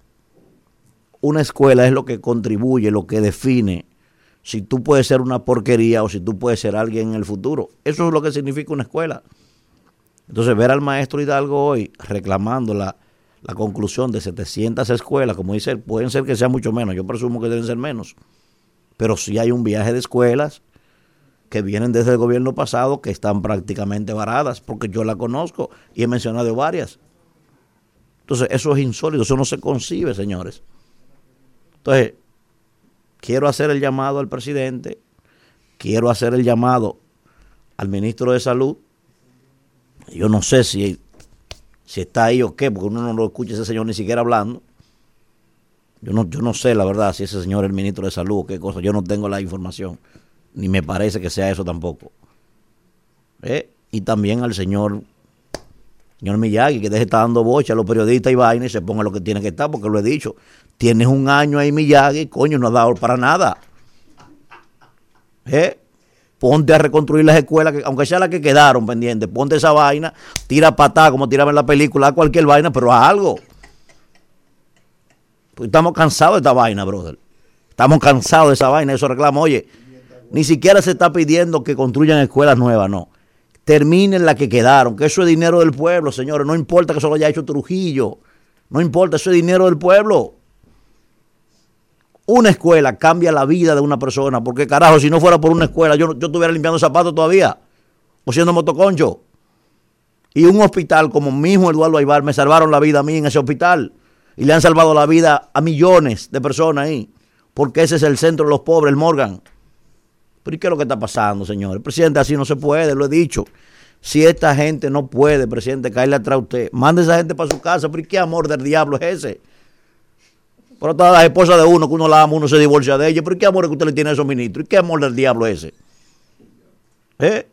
Una escuela es lo que contribuye, lo que define si tú puedes ser una porquería o si tú puedes ser alguien en el futuro. Eso es lo que significa una escuela. Entonces, ver al maestro Hidalgo hoy reclamando la, la conclusión de 700 escuelas, como dice él, pueden ser que sea mucho menos, yo presumo que deben ser menos, pero sí hay un viaje de escuelas que vienen desde el gobierno pasado que están prácticamente varadas, porque yo la conozco y he mencionado varias. Entonces, eso es insólito, eso no se concibe, señores. Entonces, quiero hacer el llamado al presidente, quiero hacer el llamado al ministro de Salud. Yo no sé si, si está ahí o qué, porque uno no lo escucha ese señor ni siquiera hablando. Yo no, yo no sé la verdad si ese señor es el ministro de Salud o qué cosa, yo no tengo la información ni me parece que sea eso tampoco. ¿Eh? Y también al señor, señor Miyagi, que deje estar dando bocha a los periodistas y vaina y se ponga lo que tiene que estar, porque lo he dicho. Tienes un año ahí, Miyagi, coño, no ha dado para nada. ¿Eh? Ponte a reconstruir las escuelas, que, aunque sea las que quedaron pendientes, ponte esa vaina, tira patada como tiraba en la película, cualquier vaina, pero a algo. Pues estamos cansados de esta vaina, brother. Estamos cansados de esa vaina, eso reclamo. Oye, ni siquiera se está pidiendo que construyan escuelas nuevas, no. Terminen las que quedaron, que eso es dinero del pueblo, señores. No importa que eso lo haya hecho Trujillo. No importa, eso es dinero del pueblo. Una escuela cambia la vida de una persona, porque carajo, si no fuera por una escuela, yo, yo estuviera limpiando zapatos todavía, o siendo motoconcho. Y un hospital como mismo Eduardo Aybar me salvaron la vida a mí en ese hospital. Y le han salvado la vida a millones de personas ahí. Porque ese es el centro de los pobres, el Morgan. Pero ¿y qué es lo que está pasando, señor? El presidente así no se puede, lo he dicho. Si esta gente no puede, presidente, caerle atrás a usted, mande a esa gente para su casa. Pero ¿y qué amor del diablo es ese? Pero todas las esposas de uno, que uno la ama, uno se divorcia de ella. Pero ¿y qué amor que usted le tiene a esos ministros? ¿Y qué amor del diablo es ese? ¿Eh?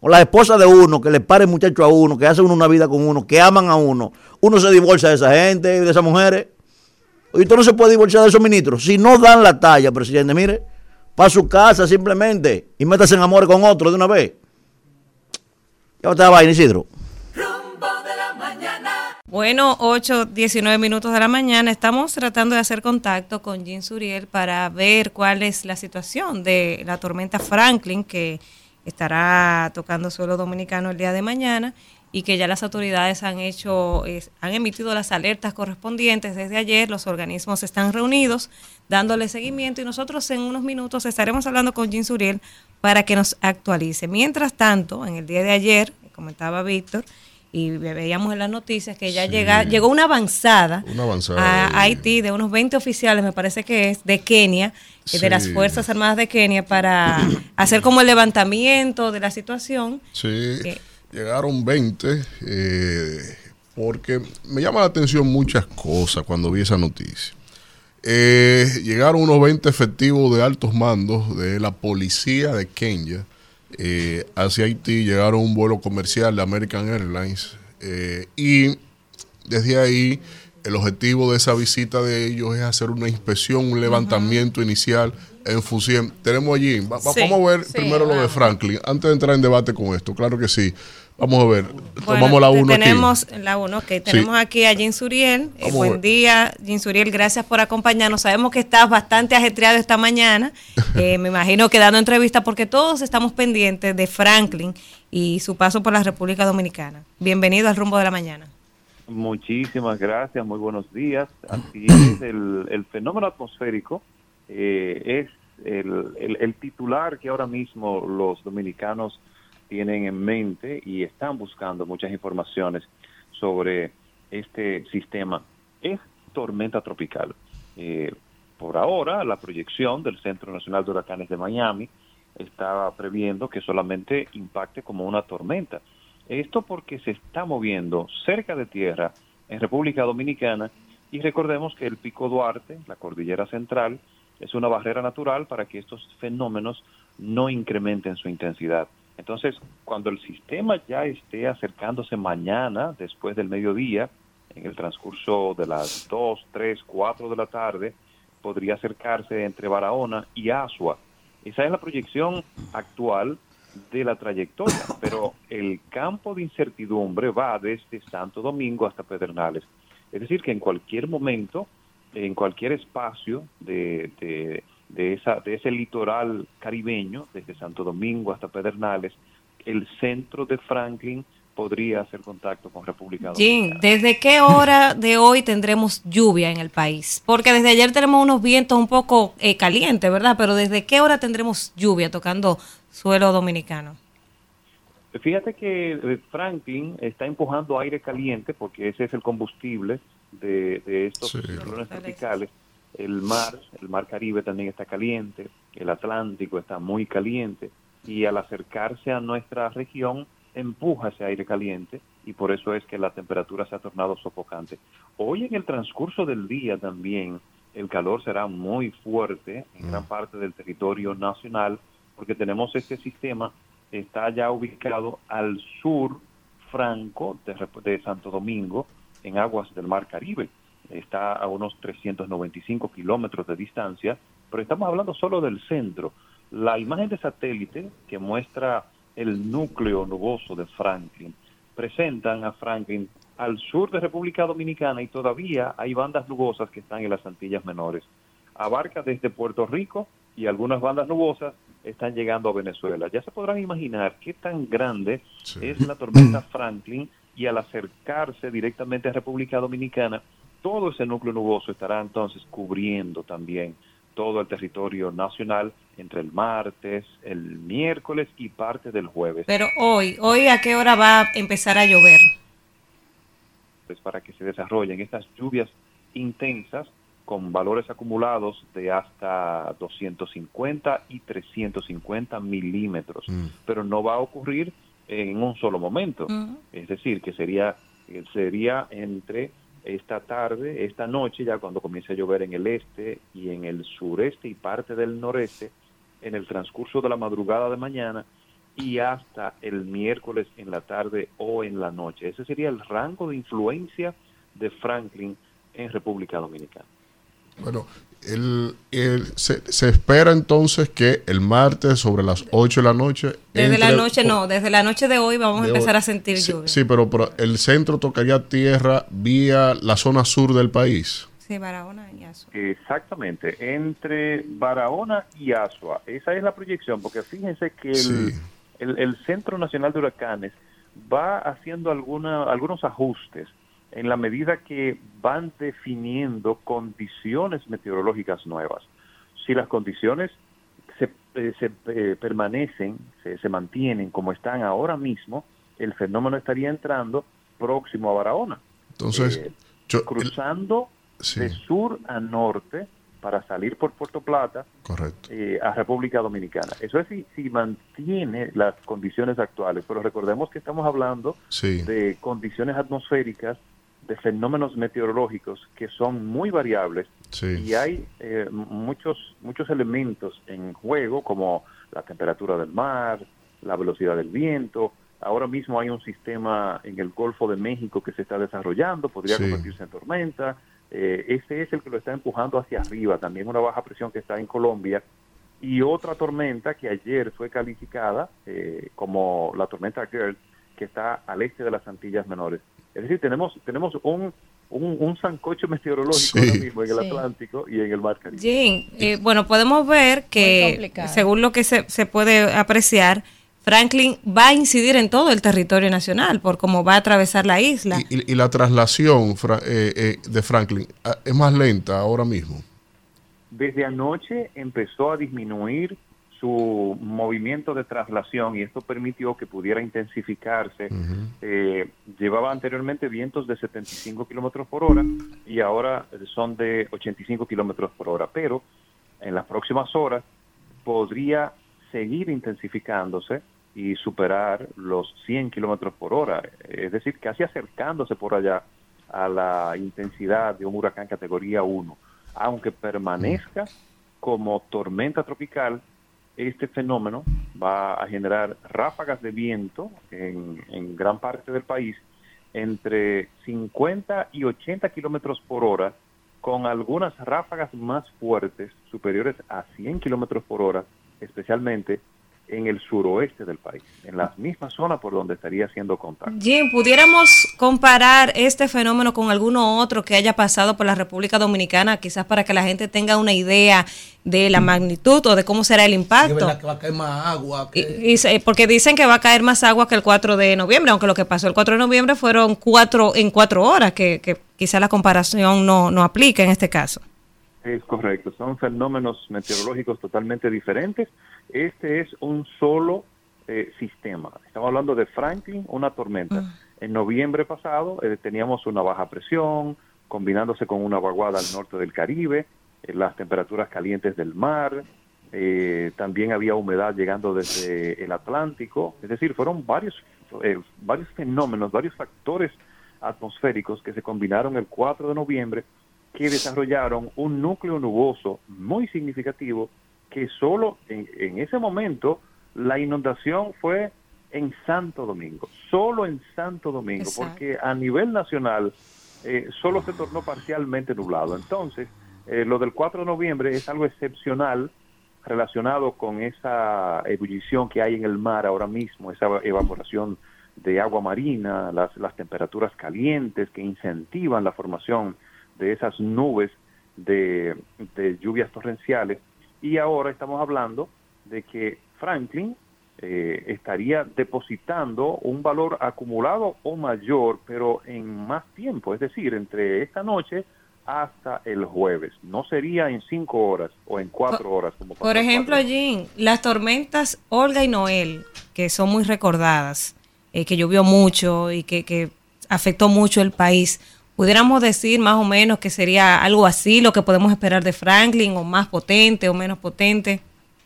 O las esposas de uno, que le paren muchacho a uno, que hacen una vida con uno, que aman a uno. Uno se divorcia de esa gente, de esas mujeres. Y usted no se puede divorciar de esos ministros. Si no dan la talla, presidente, mire para su casa simplemente y métase en amor con otro de una vez. Ya está vaina, Isidro. Bueno, 8, 19 minutos de la mañana. Estamos tratando de hacer contacto con Jean Suriel para ver cuál es la situación de la tormenta Franklin que estará tocando suelo dominicano el día de mañana y que ya las autoridades han hecho, han emitido las alertas correspondientes desde ayer. Los organismos están reunidos dándole seguimiento y nosotros en unos minutos estaremos hablando con Jean Suriel para que nos actualice. Mientras tanto, en el día de ayer, comentaba Víctor, y veíamos en las noticias que ya llega, llegó una avanzada, a Haití de unos 20 oficiales, me parece que es, de Kenia, eh, de las Fuerzas Armadas de Kenia, para hacer como el levantamiento de la situación. Sí. Eh, Llegaron 20, eh, porque me llama la atención muchas cosas cuando vi esa noticia. Eh, llegaron unos 20 efectivos de altos mandos de la policía de Kenia eh, hacia Haití. Llegaron un vuelo comercial de American Airlines y desde ahí el objetivo de esa visita de ellos es hacer una inspección, un levantamiento inicial en fusión. Tenemos allí, vamos a ver primero lo de Franklin, antes de entrar en debate con esto, claro que sí. Vamos a ver, tomamos la 1 Tenemos la 1, ok. Tenemos aquí a Jin Suriel. Eh, buen día, Jin Suriel, gracias por acompañarnos. Sabemos que estás bastante ajetreado esta mañana. Eh, me imagino que dando entrevista porque todos estamos pendientes de Franklin y su paso por la República Dominicana. Bienvenido al rumbo de la mañana. Muchísimas gracias, muy buenos días. Así es, el, fenómeno atmosférico eh, es el, el, el titular que ahora mismo los dominicanos tienen en mente y están buscando muchas informaciones sobre este sistema es tormenta tropical. Eh, por ahora, la proyección del Centro Nacional de Huracanes de Miami estaba previendo que solamente impacte como una tormenta. Esto porque se está moviendo cerca de tierra en República Dominicana y recordemos que el Pico Duarte, la cordillera central, es una barrera natural para que estos fenómenos no incrementen su intensidad. Entonces, cuando el sistema ya esté acercándose mañana, después del mediodía, en el transcurso de las 2, 3, 4 de la tarde, podría acercarse entre Barahona y Asua. Esa es la proyección actual de la trayectoria, pero el campo de incertidumbre va desde Santo Domingo hasta Pedernales. Es decir, que en cualquier momento, en cualquier espacio de, de, de, esa, de ese litoral caribeño, desde Santo Domingo hasta Pedernales, el centro de Franklin podría hacer contacto con República Dominicana. Jim, ¿desde qué hora de hoy tendremos lluvia en el país? Porque desde ayer tenemos unos vientos un poco eh, calientes, ¿verdad? Pero ¿desde qué hora tendremos lluvia tocando suelo dominicano? Fíjate que eh, Franklin está empujando aire caliente porque ese es el combustible de, de estos ciclones tropicales. El mar, el mar Caribe también está caliente, el Atlántico está muy caliente y al acercarse a nuestra región empuja ese aire caliente y por eso es que la temperatura se ha tornado sofocante. Hoy en el transcurso del día también el calor será muy fuerte en gran parte del territorio nacional porque tenemos este sistema está ya ubicado al sur franco de, de Santo Domingo en aguas del Mar Caribe. Está a unos 395 kilómetros de distancia, pero estamos hablando solo del centro. La imagen de satélite que muestra el núcleo nuboso de Franklin. Presentan a Franklin al sur de República Dominicana y todavía hay bandas nubosas que están en las Antillas Menores. Abarca desde Puerto Rico y algunas bandas nubosas están llegando a Venezuela. Ya se podrán imaginar qué tan grande es la tormenta Franklin y al acercarse directamente a República Dominicana, todo ese núcleo nuboso estará entonces cubriendo también todo el territorio nacional entre el martes, el miércoles y parte del jueves. Pero hoy, hoy a qué hora va a empezar a llover? Pues para que se desarrollen estas lluvias intensas con valores acumulados de hasta 250 y 350 milímetros, pero no va a ocurrir en un solo momento. Es decir, que sería sería entre esta tarde, esta noche, ya cuando comience a llover en el este y en el sureste y parte del noreste, en el transcurso de la madrugada de mañana y hasta el miércoles en la tarde o en la noche. Ese sería el rango de influencia de Franklin en República Dominicana. Bueno, el, el, se, se, espera entonces que el martes sobre las 8 de la noche... Desde la noche no, desde la noche de hoy vamos a empezar hoy. a sentir sí, lluvia. Sí, pero, pero, el centro tocaría tierra vía la zona sur del país. Sí, Barahona y Asua. Exactamente, entre Barahona y Asua. Esa es la proyección, porque fíjense que el, sí. el, el Centro Nacional de Huracanes va haciendo alguna, algunos ajustes en la medida que van definiendo condiciones meteorológicas nuevas. Si las condiciones se, eh, se eh, permanecen, se, se, mantienen como están ahora mismo, el fenómeno estaría entrando próximo a Barahona. Entonces, eh, yo, cruzando el, sí. de sur a norte para salir por Puerto Plata eh, a República Dominicana. Eso es si, si, mantiene las condiciones actuales, pero recordemos que estamos hablando sí. de condiciones atmosféricas de fenómenos meteorológicos que son muy variables sí. y hay eh, muchos muchos elementos en juego como la temperatura del mar, la velocidad del viento. Ahora mismo hay un sistema en el Golfo de México que se está desarrollando, podría Sí. convertirse en tormenta. Eh, ese es el que lo está empujando hacia arriba. También una baja presión que está en Colombia y otra tormenta que ayer fue calificada eh, como la tormenta Gert, que está al este de las Antillas Menores. Es decir, tenemos, tenemos un, un, un sancocho meteorológico Sí. ahora mismo en el Sí. Atlántico y en el Mar Caribe. Jim, eh, bueno, podemos ver que, según lo que se, se puede apreciar, Franklin va a incidir en todo el territorio nacional por cómo va a atravesar la isla. Y, y- y la traslación fra- eh, eh, de Franklin ah, es más lenta ahora mismo. desde anoche empezó a disminuir su movimiento de traslación y esto permitió que pudiera intensificarse. Eh, llevaba anteriormente vientos de 75 kilómetros por hora y ahora son de 85 kilómetros por hora, pero en las próximas horas podría seguir intensificándose y superar los 100 kilómetros por hora, es decir, casi acercándose por allá a la intensidad de un huracán categoría 1, aunque permanezca como tormenta tropical este fenómeno va a generar ráfagas de viento en, gran parte del país entre 50 y 80 kilómetros por hora, con algunas ráfagas más fuertes, superiores a 100 kilómetros por hora, especialmente en el suroeste del país, en la misma zona por donde estaría haciendo contacto. Jim, ¿pudiéramos comparar este fenómeno con alguno otro que haya pasado por la República Dominicana, quizás para que la gente tenga una idea de la magnitud o de cómo será el impacto? Es verdad que va a caer más agua. Y, porque dicen que va a caer más agua que el 4 de noviembre, aunque lo que pasó el 4 de noviembre fueron cuatro en cuatro horas, que, que quizás la comparación no, no aplica en este caso. Es correcto, son fenómenos meteorológicos totalmente diferentes. Este es un solo eh, sistema. Estamos hablando de Franklin, una tormenta. En noviembre pasado eh, teníamos una baja presión, combinándose con una vaguada al norte del Caribe, eh, las temperaturas calientes del mar, eh, también había humedad llegando desde el Atlántico, es decir, fueron varios, varios fenómenos, varios factores atmosféricos que se combinaron el 4 de noviembre que desarrollaron un núcleo nuboso muy significativo que solo en, en ese momento la inundación fue en Santo Domingo, solo en Santo Domingo, Exacto. porque a nivel nacional eh, solo se tornó parcialmente nublado. Entonces, eh, lo del 4 de noviembre es algo excepcional relacionado con esa ebullición que hay en el mar ahora mismo, esa evaporación de agua marina, las, las temperaturas calientes que incentivan la formación de esas nubes de, de lluvias torrenciales. Y ahora estamos hablando de que Franklin eh, estaría depositando un valor acumulado o mayor, pero en más tiempo, es decir, entre esta noche hasta el jueves. No sería en cinco horas o en cuatro horas como Por ejemplo, Jim, las tormentas Olga y Noel, que son muy recordadas, eh, que llovió mucho y que, que afectó mucho el país, pudiéramos decir más o menos que sería algo así lo que podemos esperar de Franklin, o más potente o menos potente.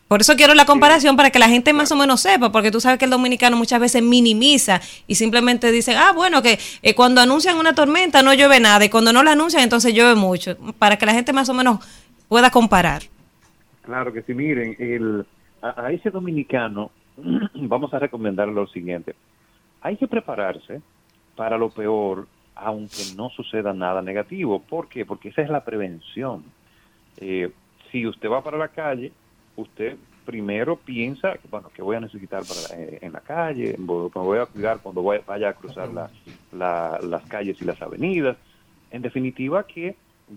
Por eso quiero la comparación para que la gente más o menos sepa, porque tú sabes que el dominicano muchas veces minimiza y simplemente dice, ah, bueno, que eh, cuando anuncian una tormenta no llueve nada y cuando no la anuncian entonces llueve mucho, para que la gente más o menos pueda comparar. Claro que sí, miren, el, a, a ese dominicano vamos a recomendarle lo siguiente. Hay que prepararse para lo peor, aunque no suceda nada negativo. ¿Por qué? Porque esa es la prevención. Eh, si usted va para la calle, usted primero piensa, bueno, que voy a necesitar para, eh, en la calle, me voy a cuidar cuando vaya, vaya a cruzar la- la- las calles y las avenidas. En definitiva, que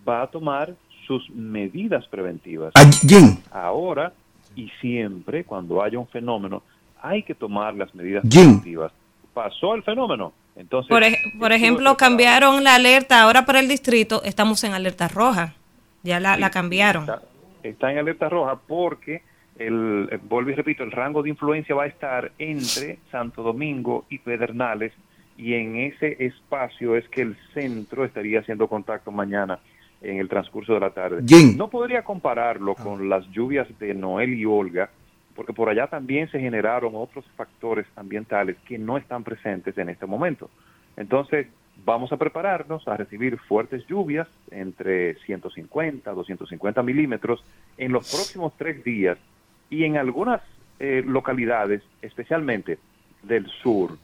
va a tomar sus medidas preventivas. Jim. Ahora y siempre, cuando haya un fenómeno, hay que tomar las medidas Jim. preventivas. Pasó el fenómeno, entonces... Por, ej- por ejemplo, cambiaron la alerta, ahora para el distrito estamos en alerta roja, ya la, la cambiaron. Está, está en alerta roja porque, el, eh, vuelvo y repito, el rango de influencia va a estar entre Santo Domingo y Pedernales y en ese espacio es que el centro estaría haciendo contacto mañana en el transcurso de la tarde. Jim. No podría compararlo con las lluvias de Noel y Olga, porque por allá también se generaron otros factores ambientales que no están presentes en este momento. Entonces, vamos a prepararnos a recibir fuertes lluvias entre 150 a 250 milímetros en los próximos tres días y en algunas eh, localidades, especialmente del sur,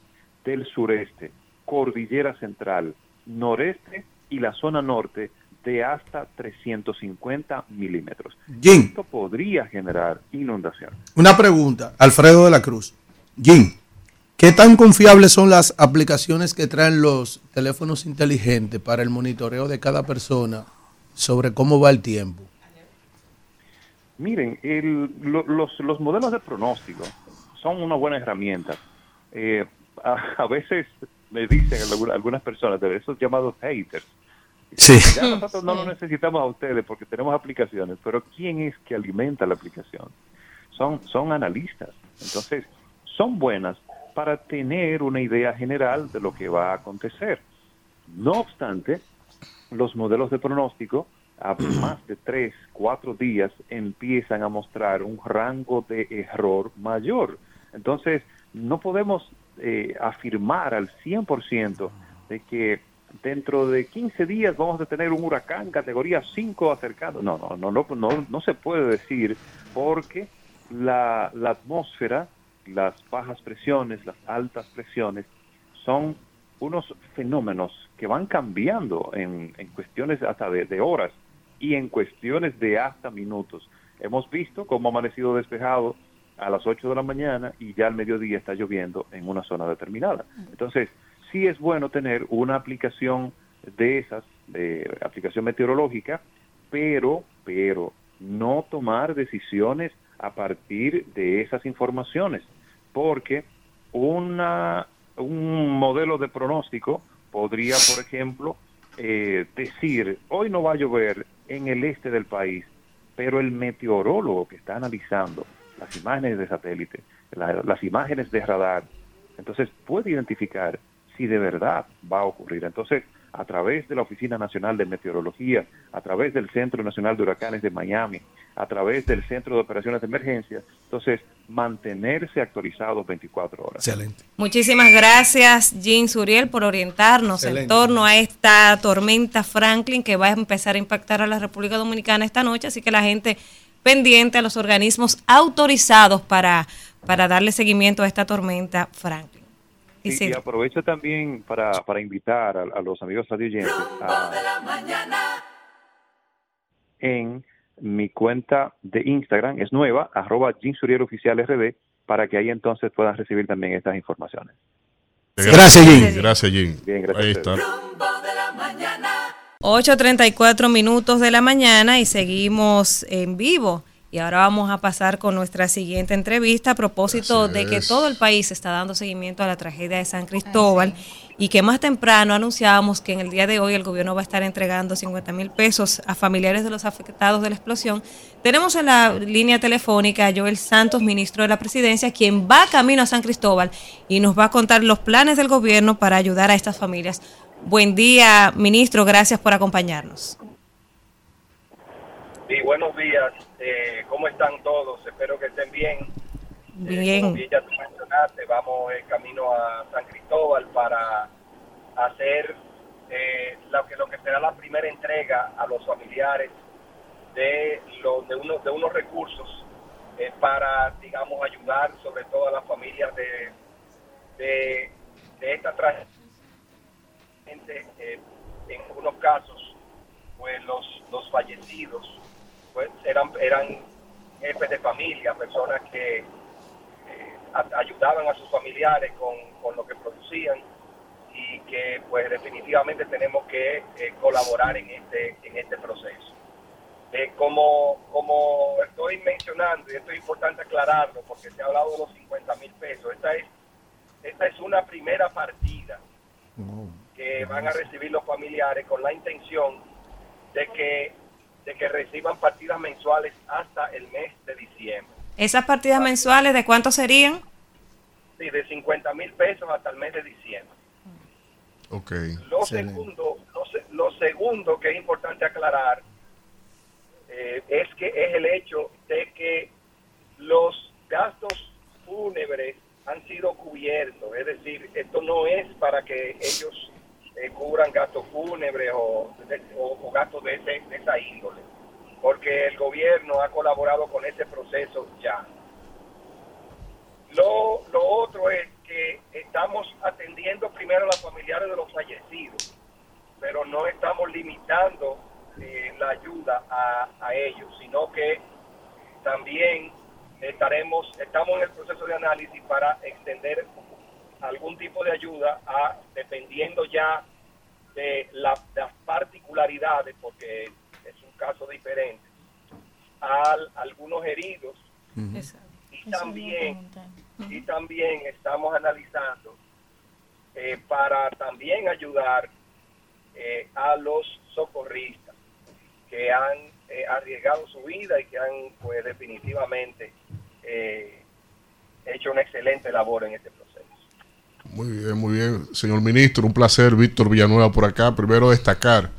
del sureste, cordillera central, noreste y la zona norte de hasta 350 milímetros. Jim. Esto podría generar inundación. Una pregunta, Alfredo de la Cruz. Jim, ¿qué tan confiables son las aplicaciones que traen los teléfonos inteligentes para el monitoreo de cada persona sobre cómo va el tiempo? Miren, el- lo- los, los modelos de pronóstico son una buena herramienta. Eh, a, a veces me dicen alguna- algunas personas de esos llamados haters, Sí. Ya nosotros no lo necesitamos a ustedes porque tenemos aplicaciones, pero ¿quién es que alimenta la aplicación? Son, son analistas. Entonces, son buenas para tener una idea general de lo que va a acontecer. No obstante, los modelos de pronóstico a más de tres, cuatro días empiezan a mostrar un rango de error mayor. Entonces, no podemos eh, afirmar al 100% de que dentro de 15 días vamos a tener un huracán categoría 5 acercado. No, no, no, no, no, no se puede decir porque la, la atmósfera, las bajas presiones, las altas presiones, son unos fenómenos que van cambiando en, en cuestiones hasta de, de horas y en cuestiones de hasta minutos. Hemos visto cómo ha amanecido despejado a las 8 de la mañana y ya al mediodía está lloviendo en una zona determinada. Entonces, sí es bueno tener una aplicación de esas, de aplicación meteorológica, pero, pero no tomar decisiones a partir de esas informaciones, porque una, un modelo de pronóstico podría, por ejemplo, eh, decir, hoy no va a llover en el este del país, pero el meteorólogo que está analizando las imágenes de satélite, la- las imágenes de radar, entonces puede identificar si de verdad va a ocurrir. Entonces, a través de la Oficina Nacional de Meteorología, a través del Centro Nacional de Huracanes de Miami, a través del Centro de Operaciones de Emergencia, entonces mantenerse actualizados 24 horas. Excelente. Muchísimas gracias, Jean Suriel, por orientarnos en torno a esta tormenta Franklin que va a empezar a impactar a la República Dominicana esta noche. Así que la gente pendiente a los organismos autorizados para, para darle seguimiento a esta tormenta Franklin. Y, y aprovecho también para, para invitar a, a los amigos radioyentes a, en mi cuenta de Instagram, es nueva, arroba Oficial RD, para que ahí entonces puedan recibir también estas informaciones. Gracias, Jim. Gracias, Jim. Bien, gracias Ahí está. ustedes. 8.34 minutos de la mañana y seguimos en vivo. Y ahora vamos a pasar con nuestra siguiente entrevista a propósito Así de que es. todo el país está dando seguimiento a la tragedia de San Cristóbal y que más temprano anunciábamos que en el día de hoy el gobierno va a estar entregando 50 mil pesos a familiares de los afectados de la explosión. Tenemos en la línea telefónica a Joel Santos, ministro de la Presidencia, quien va camino a San Cristóbal y nos va a contar los planes del gobierno para ayudar a estas familias. Buen día, ministro, gracias por acompañarnos. Sí, buenos días. Eh, ¿Cómo están todos? Espero que estén bien. Bien. Como bien ya tú mencionaste, vamos en camino a San Cristóbal para hacer eh, lo, que, lo que será la primera entrega a los familiares de, lo- de, unos, de unos recursos eh, para, digamos, ayudar sobre todo a las familias de, de, de esta tragedia. Eh, en algunos casos, pues los, los fallecidos pues eran, eran jefes de familia, personas que eh, a- ayudaban a sus familiares con, con lo que producían y que pues definitivamente tenemos que eh, colaborar en este, en este proceso. Eh, como, como estoy mencionando, y esto es importante aclararlo porque se ha hablado de los 50 mil pesos, esta es, esta es una primera partida que van a recibir los familiares con la intención de que, de que reciban partidas mensuales hasta el mes de diciembre. ¿Esas partidas mensuales de cuánto serían? Sí, de 50 mil pesos hasta el mes de diciembre. Ok. Lo segundo, lo, se- lo segundo que es importante aclarar eh, es que es el hecho de que los gastos fúnebres han sido cubiertos, es decir, esto no es para que ellos eh, cubran gastos fúnebres o, o gastos de, ese- de esa índole, porque el gobierno ha colaborado con ese proceso ya. Lo, lo otro es que estamos atendiendo primero a los familiares de los fallecidos, pero no estamos limitando eh, la ayuda a, a ellos, sino que también estaremos, estamos en el proceso de análisis para extender algún tipo de ayuda a, dependiendo ya de la- las particularidades, porque es un caso diferente, a algunos heridos. Y también y también estamos analizando eh, para también ayudar eh, a los socorristas que han eh, arriesgado su vida y que han pues definitivamente eh, hecho una excelente labor en este proceso. Muy bien, muy bien. Señor ministro, un placer, Víctor Villanueva por acá. Primero destacar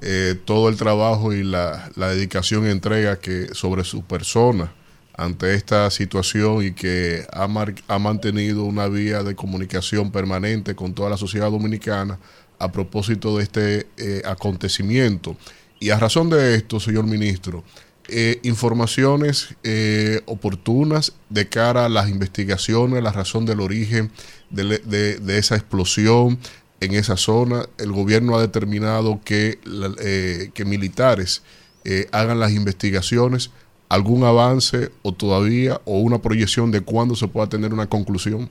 eh, todo el trabajo y la, dedicación y entrega que sobre su persona ante esta situación y que ha mantenido una vía de comunicación permanente con toda la sociedad dominicana a propósito de este eh, acontecimiento. Y a razón de esto, señor ministro, eh, informaciones eh, oportunas de cara a las investigaciones, la razón del origen de, esa explosión en esa zona. El gobierno ha determinado que, eh, que militares hagan las investigaciones. ¿Algún avance o todavía o una proyección de cuándo se pueda tener una conclusión?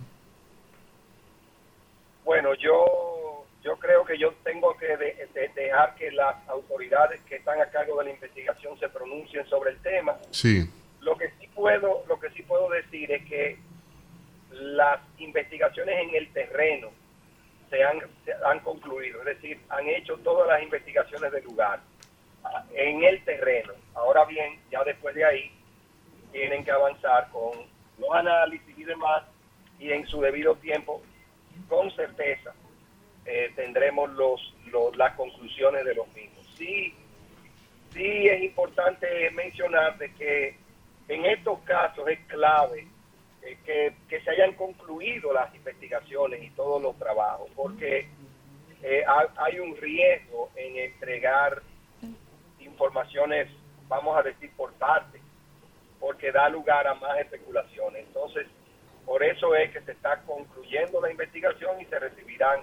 Bueno, yo yo creo que yo tengo que de- dejar que las autoridades que están a cargo de la investigación se pronuncien sobre el tema. Sí. Lo que sí puedo lo que sí puedo decir es que las investigaciones en el terreno se han, se han concluido, es decir, han hecho todas las investigaciones del lugar en el terreno. Ahora bien, ya después de ahí tienen que avanzar con los análisis y demás y en su debido tiempo, con certeza, eh, tendremos los, los- las conclusiones de los mismos. Sí, sí es importante mencionar de que en estos casos es clave eh, que, que se hayan concluido las investigaciones y todos los trabajos, porque eh, ha- hay un riesgo en entregar informaciones, vamos a decir, por parte, porque da lugar a más especulaciones. Entonces, por eso es que se está concluyendo la investigación y se recibirán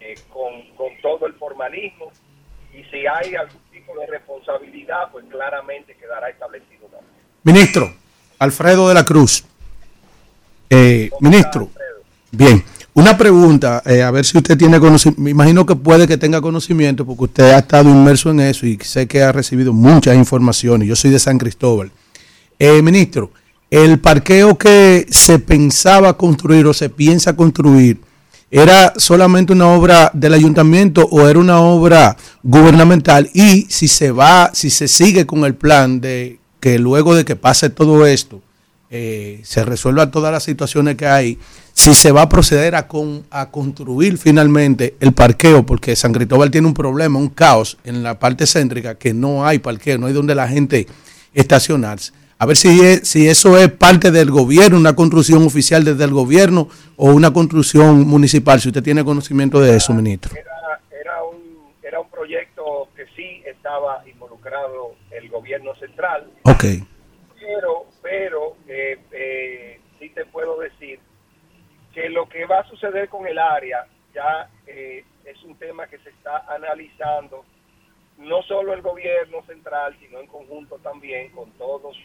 eh, con, con todo el formalismo. Y si hay algún tipo de responsabilidad, pues claramente quedará establecido también. Ministro, Alfredo de la Cruz. Eh, ministro, bien, una pregunta, eh, a ver si usted tiene conocimiento, me imagino que puede que tenga conocimiento porque usted ha estado inmerso en eso y sé que ha recibido muchas informaciones. Yo soy de San Cristóbal. Eh, ministro, el parqueo que se pensaba construir o se piensa construir, ¿era solamente una obra del ayuntamiento o era una obra gubernamental? Y si se va, si se sigue con el plan de que luego de que pase todo esto, eh, se resuelva todas las situaciones que hay, si se va a proceder a, con, a construir finalmente el parqueo, porque San Cristóbal tiene un problema, un caos en la parte céntrica, que no hay parqueo, no hay donde la gente estacionarse. A ver si, es- si eso es parte del gobierno, una construcción oficial desde el gobierno o una construcción municipal, si usted tiene conocimiento de eso, ministro. Era, era, un, era un proyecto que sí estaba involucrado el gobierno central, Ok, pero, pero eh, eh, sí te puedo decir que lo que va a suceder con el área ya eh, es un tema que se está analizando no solo el gobierno central, sino en conjunto también con todos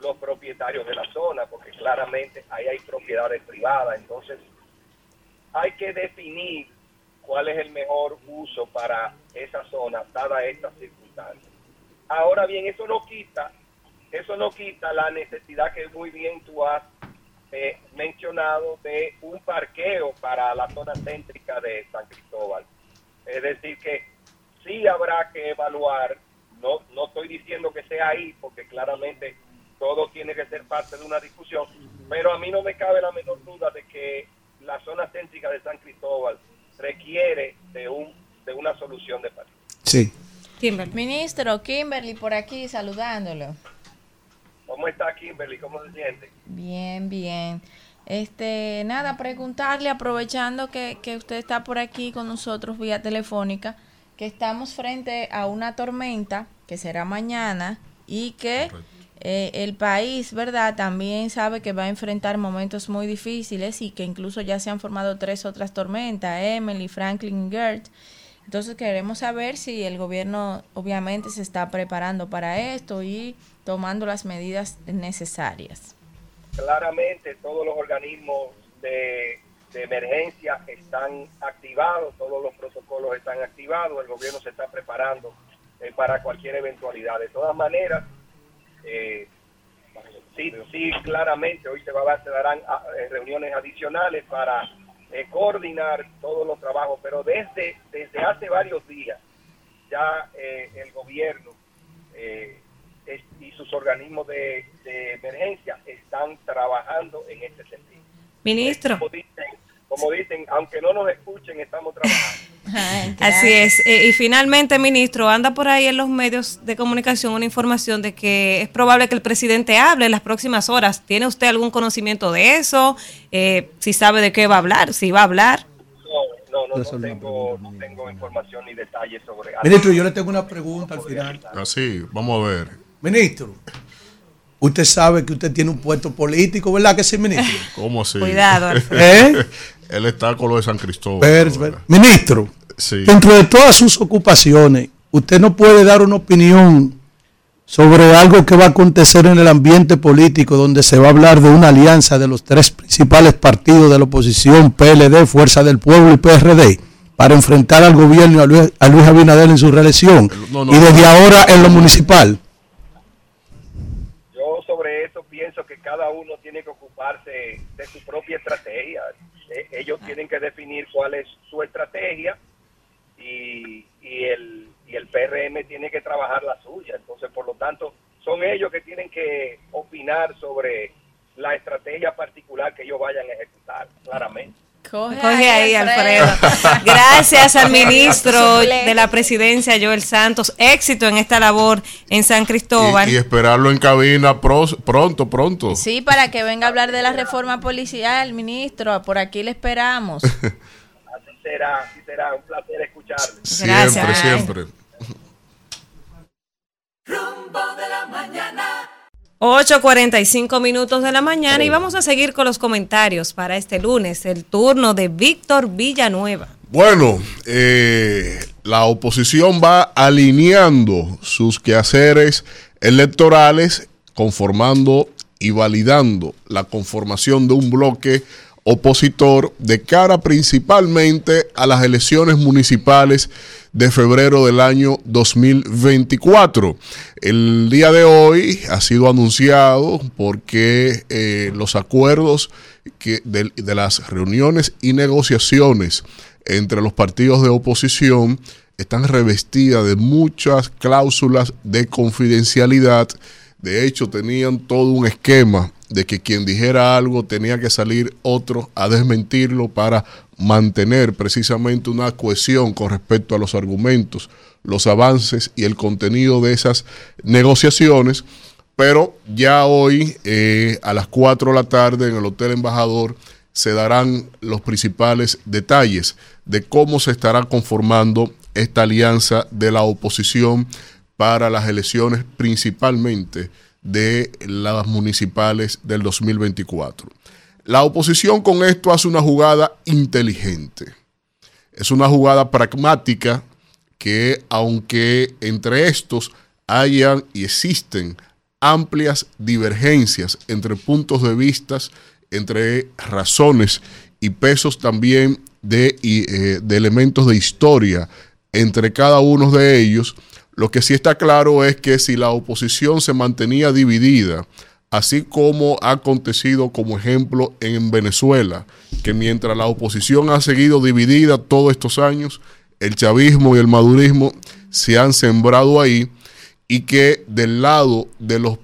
los propietarios de la zona, porque claramente ahí hay propiedades privadas, entonces hay que definir cuál es el mejor uso para esa zona, dada estas circunstancias. Ahora bien, eso no quita, eso no quita la necesidad que muy bien tú has eh, mencionado de un parqueo para la zona céntrica de San Cristóbal. Es decir, que sí habrá que evaluar, no, no estoy diciendo que sea ahí, porque claramente todo tiene que ser parte de una discusión, pero a mí no me cabe la menor duda de que la zona céntrica de San Cristóbal requiere de, un, de una solución de parqueo. sí. Ministro Kimberly por aquí saludándolo. ¿Cómo está Kimberly? ¿Cómo se siente? Bien, bien. Este, nada, preguntarle, aprovechando que, que usted está por aquí con nosotros vía telefónica, que estamos frente a una tormenta que será mañana y que eh, el país, ¿verdad? También sabe que va a enfrentar momentos muy difíciles y que incluso ya se han formado tres otras tormentas, Emily, Franklin Gert. Entonces queremos saber si el gobierno obviamente se está preparando para esto y tomando las medidas necesarias. Claramente todos los organismos de, de emergencia están activados, todos los protocolos están activados, el gobierno se está preparando eh, para cualquier eventualidad. De todas maneras, eh, sí, sí, claramente hoy se, va se darán ah, eh, reuniones adicionales para eh, coordinar todos los trabajos, pero desde, desde hace varios días ya eh, el gobierno eh, es- y sus organismos de, de emergencia están trabajando en este sentido. Ministro. Dicen, como dicen, aunque no nos escuchen, estamos trabajando. Así es. Eh, y finalmente, ministro, anda por ahí en los medios de comunicación una información de que es probable que el presidente hable en las próximas horas. ¿Tiene usted algún conocimiento de eso? Eh, si sabe de qué va a hablar, si va a hablar. No, no, no, no tengo, no tengo información ni detalles sobre Ministro, yo le tengo una pregunta al final. Así, vamos a ver. Ministro, usted sabe que usted tiene un puesto político, ¿verdad que sí, ministro? ¿Cómo así? Cuidado, Alfredo. ¿Eh? Él está con lo de San Cristóbal. Ministro, Sí. dentro de todas sus ocupaciones, usted no puede dar una opinión sobre algo que va a acontecer en el ambiente político, donde se va a hablar de una alianza de los tres principales partidos de la oposición, PLD, Fuerza del Pueblo y PRD, para enfrentar al gobierno y a Luis, a Luis Abinader en su reelección, No, no, y desde no. ahora en lo municipal. Yo sobre eso pienso que cada uno tiene que ocuparse de su propia estrategia. Eh, ellos tienen que definir cuál es su estrategia y, y el, y el PRM tiene que trabajar la suya. Entonces, por lo tanto, son ellos que tienen que opinar sobre la estrategia particular que ellos vayan a ejecutar, claramente. Coge, Coge ahí, Alfredo. Gracias al ministro de la presidencia, Joel Santos. Éxito en esta labor en San Cristóbal. Y, y esperarlo en cabina pros- pronto, pronto. Sí, para que venga a hablar de la reforma policial, ministro. Por aquí le esperamos. Así será, así será. Un placer escucharle. Siempre, siempre. Rumbo de la mañana. 8.45 minutos de la mañana y vamos a seguir con los comentarios para este lunes, el turno de Víctor Villanueva. Bueno, eh, la oposición va alineando sus quehaceres electorales, conformando y validando la conformación de un bloque opositor de cara principalmente a las elecciones municipales de febrero del año 2024. El día de hoy ha sido anunciado porque eh, los acuerdos que de, de las reuniones y negociaciones entre los partidos de oposición están revestidas de muchas cláusulas de confidencialidad. De hecho, tenían todo un esquema de que quien dijera algo tenía que salir otro a desmentirlo para mantener precisamente una cohesión con respecto a los argumentos, los avances y el contenido de esas negociaciones. Pero ya hoy eh, a las 4 de la tarde en el Hotel Embajador se darán los principales detalles de cómo se estará conformando esta alianza de la oposición para las elecciones principalmente de las municipales del 2024. La oposición con esto hace una jugada inteligente. Es una jugada pragmática que aunque entre estos hayan y existen amplias divergencias entre puntos de vista, entre razones y pesos también de, eh, de elementos de historia entre cada uno de ellos, lo que sí está claro es que si la oposición se mantenía dividida, así como ha acontecido como ejemplo en Venezuela, que mientras la oposición ha seguido dividida todos estos años, el chavismo y el madurismo se han sembrado ahí y que del lado de los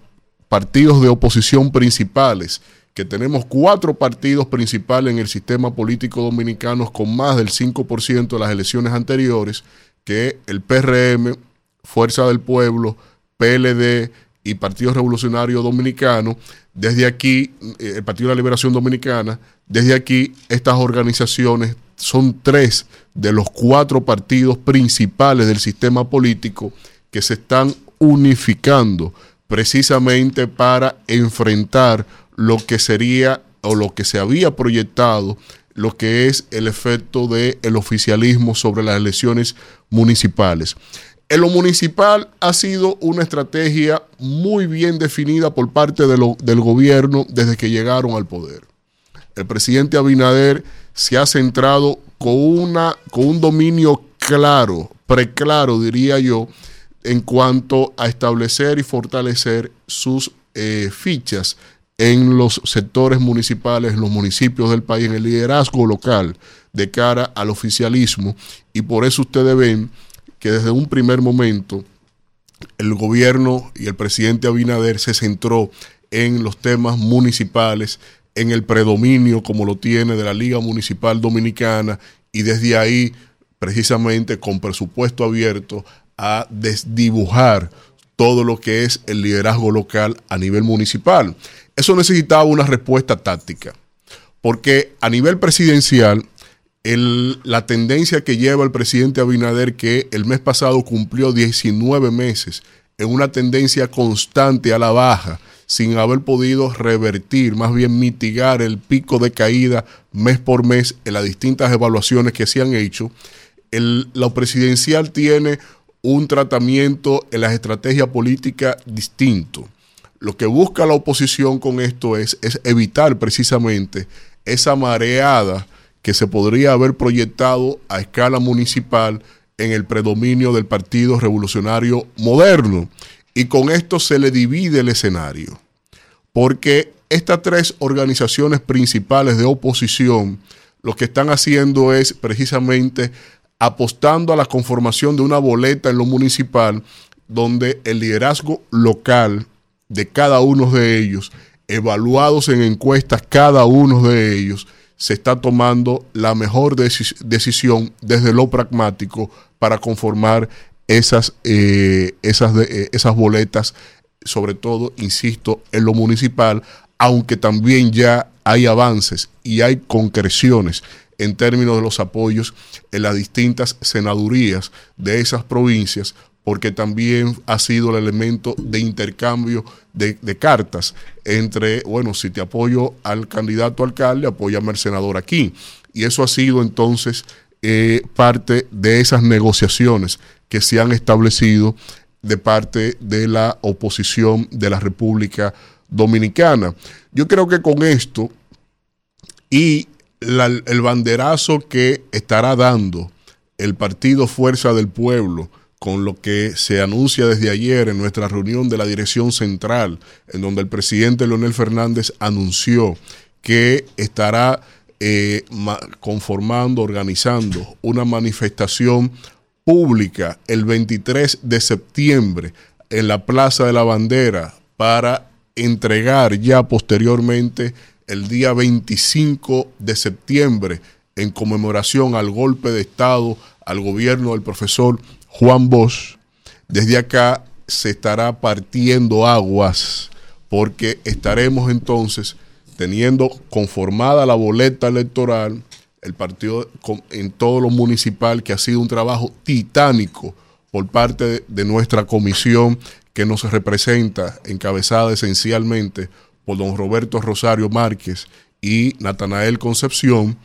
partidos de oposición principales, que tenemos cuatro partidos principales en el sistema político dominicano con más del 5% de las elecciones anteriores, que el PRM, Fuerza del Pueblo, PLD y Partido Revolucionario Dominicano, desde aquí, eh, el Partido de la Liberación Dominicana, desde aquí estas organizaciones son tres de los cuatro partidos principales del sistema político que se están unificando precisamente para enfrentar lo que sería o lo que se había proyectado lo que es el efecto del el oficialismo sobre las elecciones municipales. En lo municipal ha sido una estrategia muy bien definida por parte del gobierno desde que llegaron al poder. El presidente Abinader se ha centrado con, una, con un dominio claro, preclaro diría yo, en cuanto a establecer y fortalecer sus eh, fichas en los sectores municipales, en los municipios del país, en el liderazgo local de cara al oficialismo. Y por eso ustedes ven que desde un primer momento el gobierno y el presidente Abinader se centró en los temas municipales, en el predominio como lo tiene de la Liga Municipal Dominicana y desde ahí precisamente con presupuesto abierto a desdibujar todo lo que es el liderazgo local a nivel municipal. Eso necesitaba una respuesta táctica, porque a nivel presidencial, la tendencia que lleva el presidente Abinader, que el mes pasado cumplió 19 meses en una tendencia constante a la baja, sin haber podido revertir, más bien mitigar el pico de caída mes por mes en las distintas evaluaciones que se han hecho, el, lo presidencial tiene un tratamiento en las estrategias políticas distinto. Lo que busca la oposición con esto es, es evitar precisamente esa mareada que se podría haber proyectado a escala municipal en el predominio del Partido Revolucionario Moderno. Y con esto se le divide el escenario. Porque estas tres organizaciones principales de oposición lo que están haciendo es precisamente apostando a la conformación de una boleta en lo municipal donde el liderazgo local de cada uno de ellos, evaluados en encuestas cada uno de ellos, se está tomando la mejor decisión desde lo pragmático para conformar esas, eh, esas, eh, esas boletas, sobre todo, insisto, en lo municipal, aunque también ya hay avances y hay concreciones en términos de los apoyos en las distintas senadurías de esas provincias, porque también ha sido el elemento de intercambio de, cartas entre, bueno, si te apoyo al candidato alcalde, apóyame al senador aquí. Y eso ha sido entonces eh, parte de esas negociaciones que se han establecido de parte de la oposición de la República Dominicana. Yo creo que con esto y el banderazo que estará dando el partido Fuerza del Pueblo con lo que se anuncia desde ayer en nuestra reunión de la dirección central, en donde el presidente Leonel Fernández anunció que estará eh, conformando, organizando una manifestación pública el 23 de septiembre en la Plaza de la Bandera para entregar ya posteriormente el día 25 de septiembre en conmemoración al golpe de Estado al gobierno del profesor Juan Bosch. Desde acá se estará partiendo aguas porque estaremos entonces teniendo conformada la boleta electoral, el partido en todo lo municipal, que ha sido un trabajo titánico por parte de, nuestra comisión que nos representa, encabezada esencialmente por don Roberto Rosario Márquez y Natanael Concepción.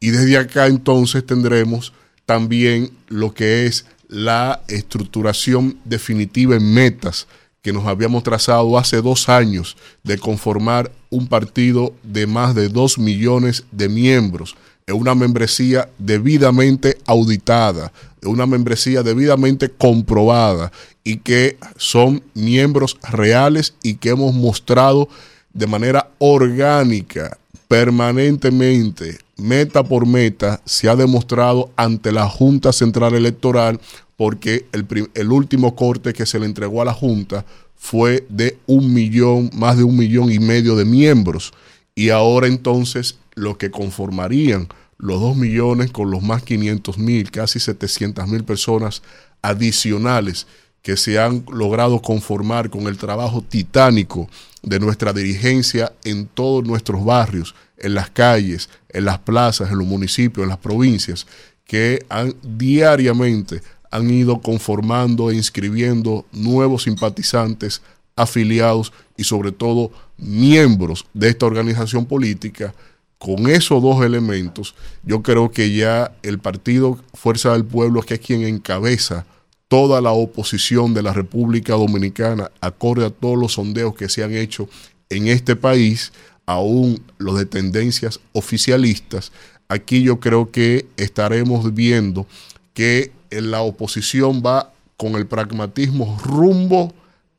Y desde acá entonces tendremos también lo que es la estructuración definitiva en metas que nos habíamos trazado hace dos años de conformar un partido de más de dos millones de miembros, en una membresía debidamente auditada, una membresía debidamente comprobada y que son miembros reales y que hemos mostrado de manera orgánica, permanentemente, meta por meta, se ha demostrado ante la Junta Central Electoral, porque el, último corte que se le entregó a la Junta fue de un millón, más de un millón y medio de miembros. Y ahora entonces lo que conformarían los dos millones con los más 500 mil, casi 700 mil personas adicionales que se han logrado conformar con el trabajo titánico de nuestra dirigencia en todos nuestros barrios, en las calles, en las plazas, en los municipios, en las provincias, que diariamente han ido conformando e inscribiendo nuevos simpatizantes, afiliados y sobre todo miembros de esta organización política. Con esos dos elementos, yo creo que ya el partido Fuerza del Pueblo, que es quien encabeza toda la oposición de la República Dominicana, acorde a todos los sondeos que se han hecho en este país, aún los de tendencias oficialistas, aquí yo creo que estaremos viendo que la oposición va con el pragmatismo rumbo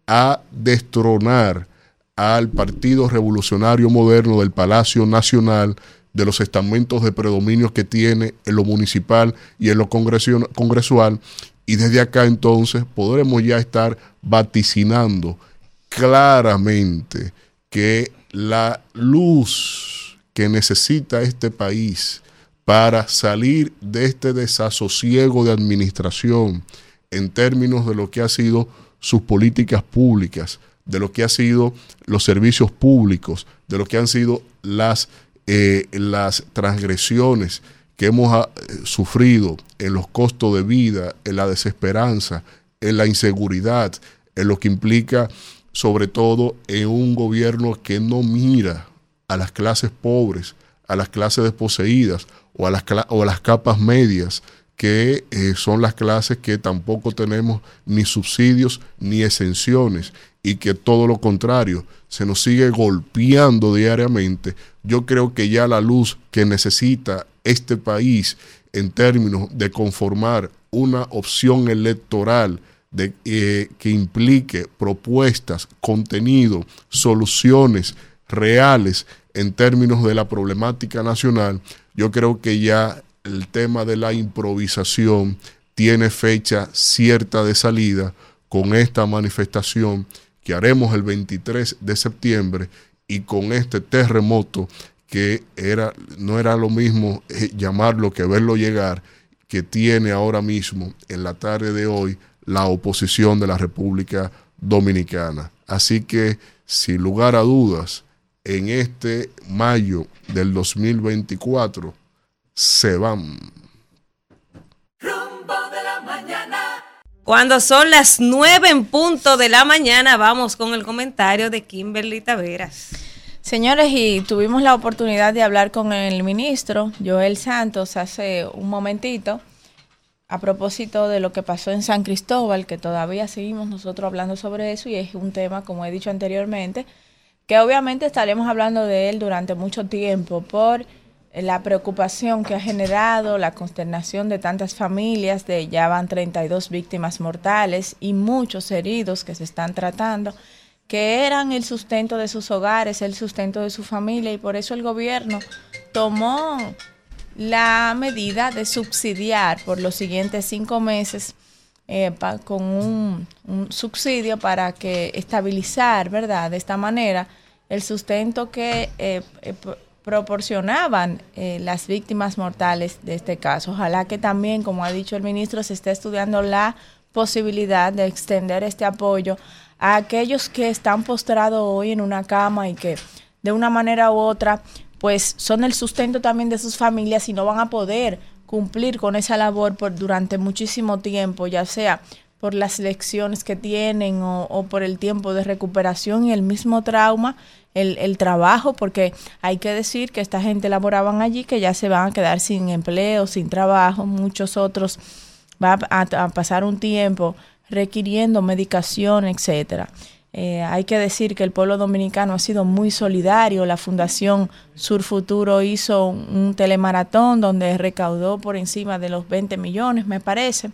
a destronar al Partido Revolucionario Moderno del Palacio Nacional, de los estamentos de predominio que tiene en lo municipal y en lo congresual, y desde acá entonces podremos ya estar vaticinando claramente que la luz que necesita este país para salir de este desasosiego de administración en términos de lo que ha sido sus políticas públicas, de lo que ha sido los servicios públicos, de lo que han sido las, eh, las transgresiones que hemos ah, sufrido en los costos de vida, en la desesperanza, en la inseguridad, en lo que implica sobre todo en un gobierno que no mira a las clases pobres, a las clases desposeídas o a las, o a las capas medias, que eh, son las clases que tampoco tenemos ni subsidios ni exenciones y que todo lo contrario se nos sigue golpeando diariamente, yo creo que ya la luz que necesita este país en términos de conformar una opción electoral de, eh, que implique propuestas, contenido, soluciones reales en términos de la problemática nacional, yo creo que ya el tema de la improvisación tiene fecha cierta de salida con esta manifestación que haremos el 23 de septiembre y con este terremoto que era, no era lo mismo eh, llamarlo que verlo llegar, que tiene ahora mismo en la tarde de hoy la oposición de la República Dominicana. Así que, sin lugar a dudas, en este mayo del 2024 se van. Rumbo de la mañana. Cuando son las nueve en punto de la mañana, vamos con el comentario de Kimberly Taveras. Señores, y tuvimos la oportunidad de hablar con el ministro Joel Santos hace un momentito a propósito de lo que pasó en San Cristóbal, que todavía seguimos nosotros hablando sobre eso y es un tema, como he dicho anteriormente, que obviamente estaremos hablando de él durante mucho tiempo por la preocupación que ha generado, la consternación de tantas familias, de ya van 32 víctimas mortales y muchos heridos que se están tratando, que eran el sustento de sus hogares, el sustento de su familia y por eso el gobierno tomó la medida de subsidiar por los siguientes cinco meses eh, con un, subsidio para que estabilizar, ¿verdad? De esta manera el sustento que eh, eh, proporcionaban eh, las víctimas mortales de este caso. Ojalá que también, como ha dicho el ministro, se esté estudiando la posibilidad de extender este apoyo a aquellos que están postrados hoy en una cama y que de una manera u otra pues son el sustento también de sus familias y no van a poder cumplir con esa labor por durante muchísimo tiempo, ya sea por las lecciones que tienen o, o por el tiempo de recuperación y el mismo trauma el, el, trabajo, porque hay que decir que esta gente laboraban allí, que ya se van a quedar sin empleo, sin trabajo, muchos otros van a, pasar un tiempo requiriendo medicación, etcétera. Eh, hay que decir que el pueblo dominicano ha sido muy solidario. La Fundación Sur Futuro hizo un, un telemaratón donde recaudó por encima de los 20 millones, me parece,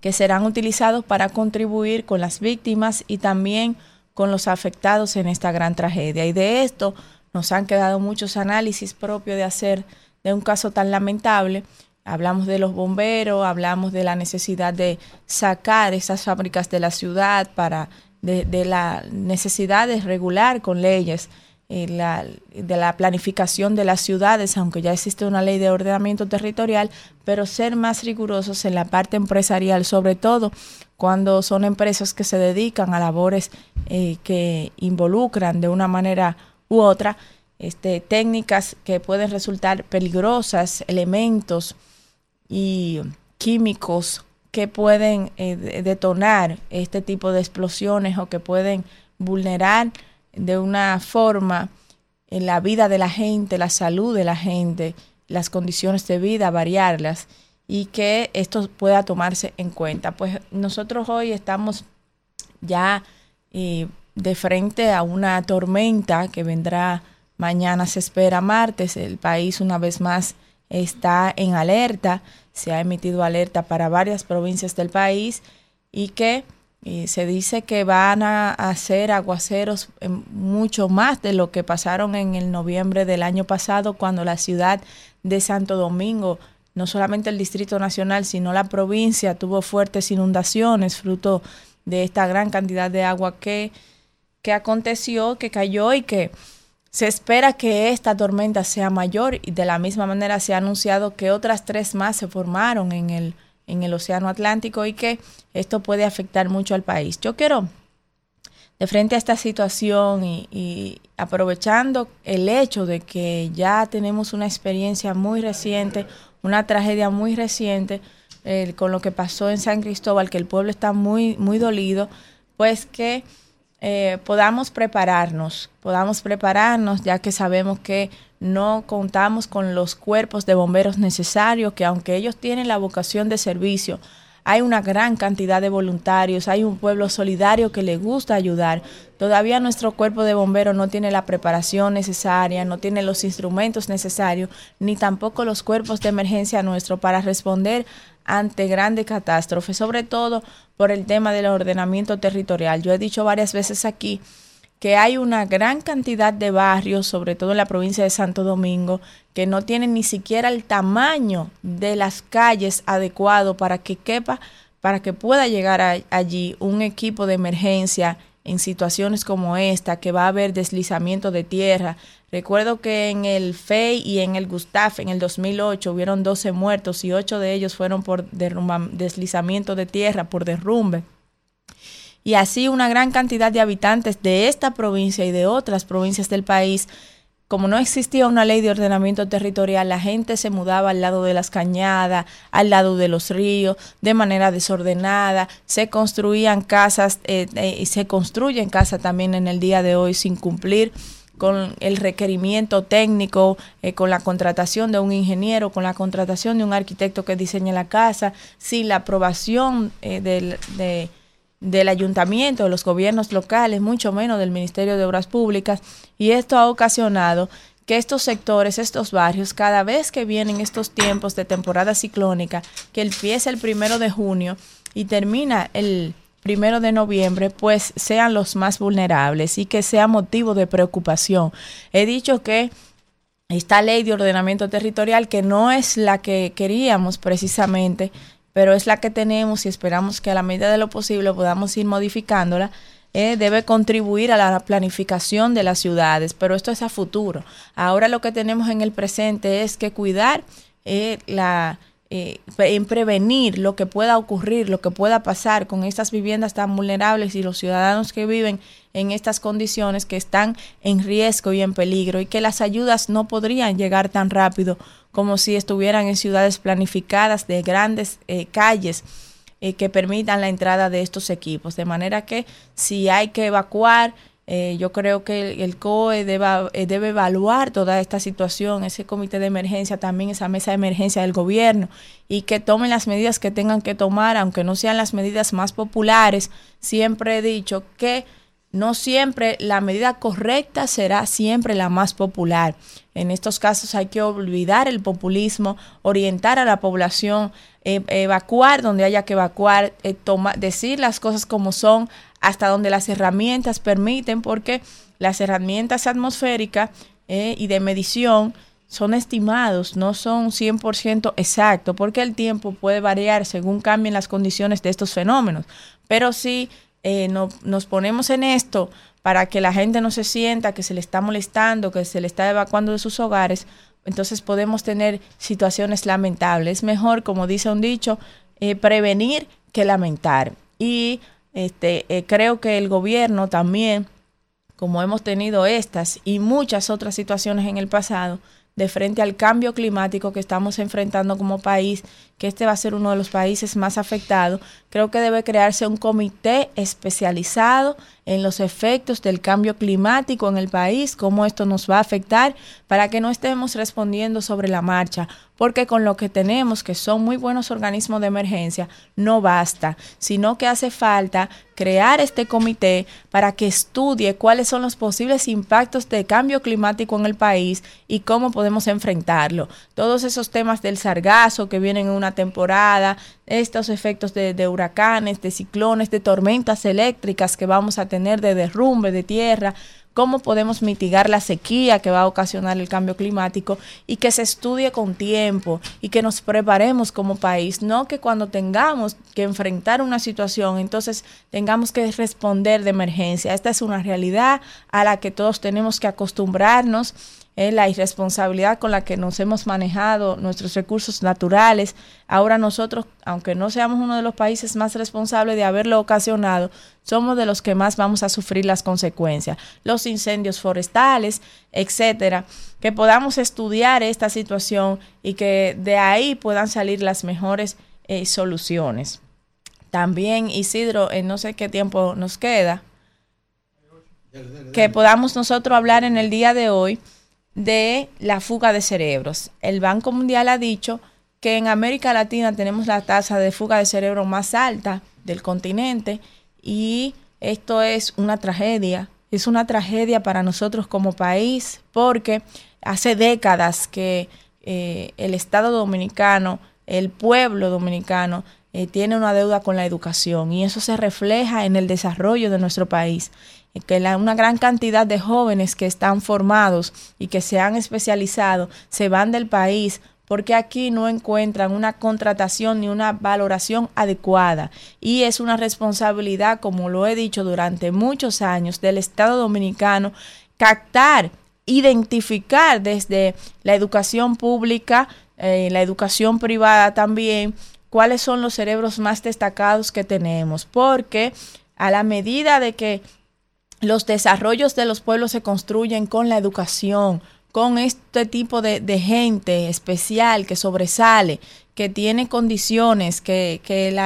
que serán utilizados para contribuir con las víctimas y también con los afectados en esta gran tragedia. Y de esto nos han quedado muchos análisis propios de hacer de un caso tan lamentable. Hablamos de los bomberos, hablamos de la necesidad de sacar esas fábricas de la ciudad para de, la necesidad de regular con leyes eh, la, de la planificación de las ciudades, aunque ya existe una ley de ordenamiento territorial, pero ser más rigurosos en la parte empresarial, sobre todo cuando son empresas que se dedican a labores eh, que involucran de una manera u otra este, técnicas que pueden resultar peligrosas, elementos y químicos que pueden eh, detonar este tipo de explosiones o que pueden vulnerar de una forma en la vida de la gente, la salud de la gente, las condiciones de vida, variarlas y que esto pueda tomarse en cuenta. Pues nosotros hoy estamos ya eh, de frente a una tormenta que vendrá mañana, se espera martes. El país una vez más está en alerta, se ha emitido alerta para varias provincias del país y que Y se dice que van a hacer aguaceros mucho más de lo que pasaron en el noviembre del año pasado cuando la ciudad de Santo Domingo, no solamente el Distrito Nacional, sino la provincia tuvo fuertes inundaciones fruto de esta gran cantidad de agua que, que aconteció, que cayó y que se espera que esta tormenta sea mayor y de la misma manera se ha anunciado que otras tres más se formaron en el en el Océano Atlántico y que esto puede afectar mucho al país. Yo quiero, de frente a esta situación y, aprovechando el hecho de que ya tenemos una experiencia muy reciente, una tragedia muy reciente con lo que pasó en San Cristóbal, que el pueblo está muy, muy dolido, pues que eh, podamos prepararnos, podamos prepararnos, ya que sabemos que no contamos con los cuerpos de bomberos necesarios, que aunque ellos tienen la vocación de servicio, hay una gran cantidad de voluntarios, hay un pueblo solidario que le gusta ayudar. Todavía nuestro cuerpo de bomberos no tiene la preparación necesaria, no tiene los instrumentos necesarios, ni tampoco los cuerpos de emergencia nuestro para responder ante grandes catástrofes, sobre todo por el tema del ordenamiento territorial. Yo he dicho varias veces aquí que hay una gran cantidad de barrios, sobre todo en la provincia de Santo Domingo, que no tienen ni siquiera el tamaño de las calles adecuado para que quepa, para que pueda llegar allí un equipo de emergencia en situaciones como esta, que va a haber deslizamiento de tierra. Recuerdo que en el FEI y en el Gustaf en el 2008 hubieron 12 muertos y 8 de ellos fueron por deslizamiento de tierra, por derrumbe y así una gran cantidad de habitantes de esta provincia y de otras provincias del país. Como no existía una ley de ordenamiento territorial, la gente se mudaba al lado de las cañadas, al lado de los ríos, de manera desordenada. Se construían casas eh, eh, y se construyen casas también en el día de hoy sin cumplir con el requerimiento técnico, eh, con la contratación de un ingeniero, con la contratación de un arquitecto que diseñe la casa, sin la aprobación del, de del ayuntamiento, de los gobiernos locales, mucho menos del Ministerio de Obras Públicas, y esto ha ocasionado que estos sectores, estos barrios, cada vez que vienen estos tiempos de temporada ciclónica, que empieza el primero de junio y termina el primero de noviembre, pues sean los más vulnerables y que sea motivo de preocupación. He dicho que esta ley de ordenamiento territorial, que no es la que queríamos precisamente, pero es la que tenemos y esperamos que a la medida de lo posible podamos ir modificándola. Eh, debe contribuir a la planificación de las ciudades, pero esto es a futuro. Ahora lo que tenemos en el presente es que cuidar eh, la, eh, en prevenir lo que pueda ocurrir, lo que pueda pasar con estas viviendas tan vulnerables y los ciudadanos que viven en estas condiciones que están en riesgo y en peligro y que las ayudas no podrían llegar tan rápido como si estuvieran en ciudades planificadas de grandes eh, calles eh, que permitan la entrada de estos equipos. De manera que si hay que evacuar, eh, yo creo que el, COE debe, debe evaluar toda esta situación, ese comité de emergencia, también esa mesa de emergencia del gobierno, y que tomen las medidas que tengan que tomar, aunque no sean las medidas más populares. Siempre he dicho que no siempre la medida correcta será siempre la más popular. En estos casos hay que olvidar el populismo, orientar a la población, eh, evacuar donde haya que evacuar, eh, decir las cosas como son, hasta donde las herramientas permiten, porque las herramientas atmosféricas eh, y de medición son estimados, no son 100% exactos, porque el tiempo puede variar según cambien las condiciones de estos fenómenos. Pero sí eh, no, nos ponemos en esto para que la gente no se sienta que se le está molestando, que se le está evacuando de sus hogares, entonces podemos tener situaciones lamentables. Es mejor, como dice un dicho, eh, prevenir que lamentar. Y este, eh, creo que el gobierno también, como hemos tenido estas y muchas otras situaciones en el pasado, de frente al cambio climático que estamos enfrentando como país, que este va a ser uno de los países más afectados, creo que debe crearse un comité especializado en los efectos del cambio climático en el país, cómo esto nos va a afectar, para que no estemos respondiendo sobre la marcha, porque con lo que tenemos, que son muy buenos organismos de emergencia, no basta, sino que hace falta crear este comité para que estudie cuáles son los posibles impactos de cambio climático en el país y cómo podemos enfrentarlo. Todos esos temas del sargazo que vienen en una temporada, estos efectos de, de huracanes, de ciclones, de tormentas eléctricas que vamos a tener, de derrumbe de tierra, cómo podemos mitigar la sequía que va a ocasionar el cambio climático y que se estudie con tiempo y que nos preparemos como país, no que cuando tengamos que enfrentar una situación, entonces tengamos que responder de emergencia. Esta es una realidad a la que todos tenemos que acostumbrarnos la irresponsabilidad con la que nos hemos manejado nuestros recursos naturales. Ahora nosotros, aunque no seamos uno de los países más responsables de haberlo ocasionado, somos de los que más vamos a sufrir las consecuencias. Los incendios forestales, etcétera. Que podamos estudiar esta situación y que de ahí puedan salir las mejores eh, soluciones. También, Isidro, en no sé qué tiempo nos queda, que podamos nosotros hablar en el día de hoy de la fuga de cerebros. El Banco Mundial ha dicho que en América Latina tenemos la tasa de fuga de cerebro más alta del continente y esto es una tragedia. Es una tragedia para nosotros como país porque hace décadas que eh, el Estado dominicano, el pueblo dominicano, eh, tiene una deuda con la educación y eso se refleja en el desarrollo de nuestro país que una gran cantidad de jóvenes que están formados y que se han especializado se van del país porque aquí no encuentran una contratación ni una valoración adecuada. Y es una responsabilidad, como lo he dicho durante muchos años, del Estado dominicano captar, identificar desde la educación pública, eh, la educación privada también, cuáles son los cerebros más destacados que tenemos. Porque a la medida de que los desarrollos de los pueblos se construyen con la educación, con este tipo de, gente especial que sobresale, que tiene condiciones, que, que,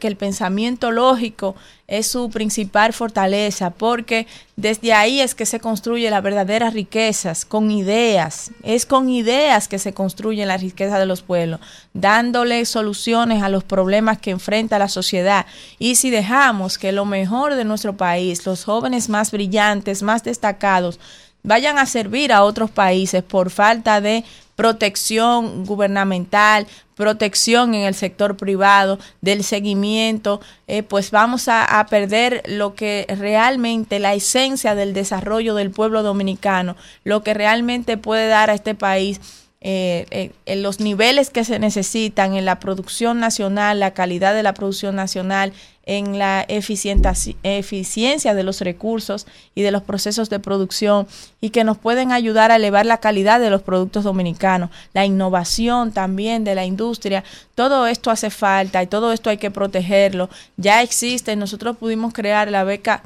que el pensamiento lógico es su principal fortaleza, porque desde ahí es que se construye las verdaderas riquezas, con ideas. Es con ideas que se construye la riqueza de los pueblos, dándole soluciones a los problemas que enfrenta la sociedad. Y si dejamos que lo mejor de nuestro país, los jóvenes más brillantes, más destacados, vayan a servir a otros países por falta de protección gubernamental, protección en el sector privado, del seguimiento, eh, pues vamos a, perder lo que realmente, la esencia del desarrollo del pueblo dominicano, lo que realmente puede dar a este país eh, eh, en los niveles que se necesitan en la producción nacional, la calidad de la producción nacional, en la eficiencia de los recursos y de los procesos de producción y que nos pueden ayudar a elevar la calidad de los productos dominicanos, la innovación también de la industria. Todo esto hace falta y todo esto hay que protegerlo. Ya existe, nosotros pudimos crear la beca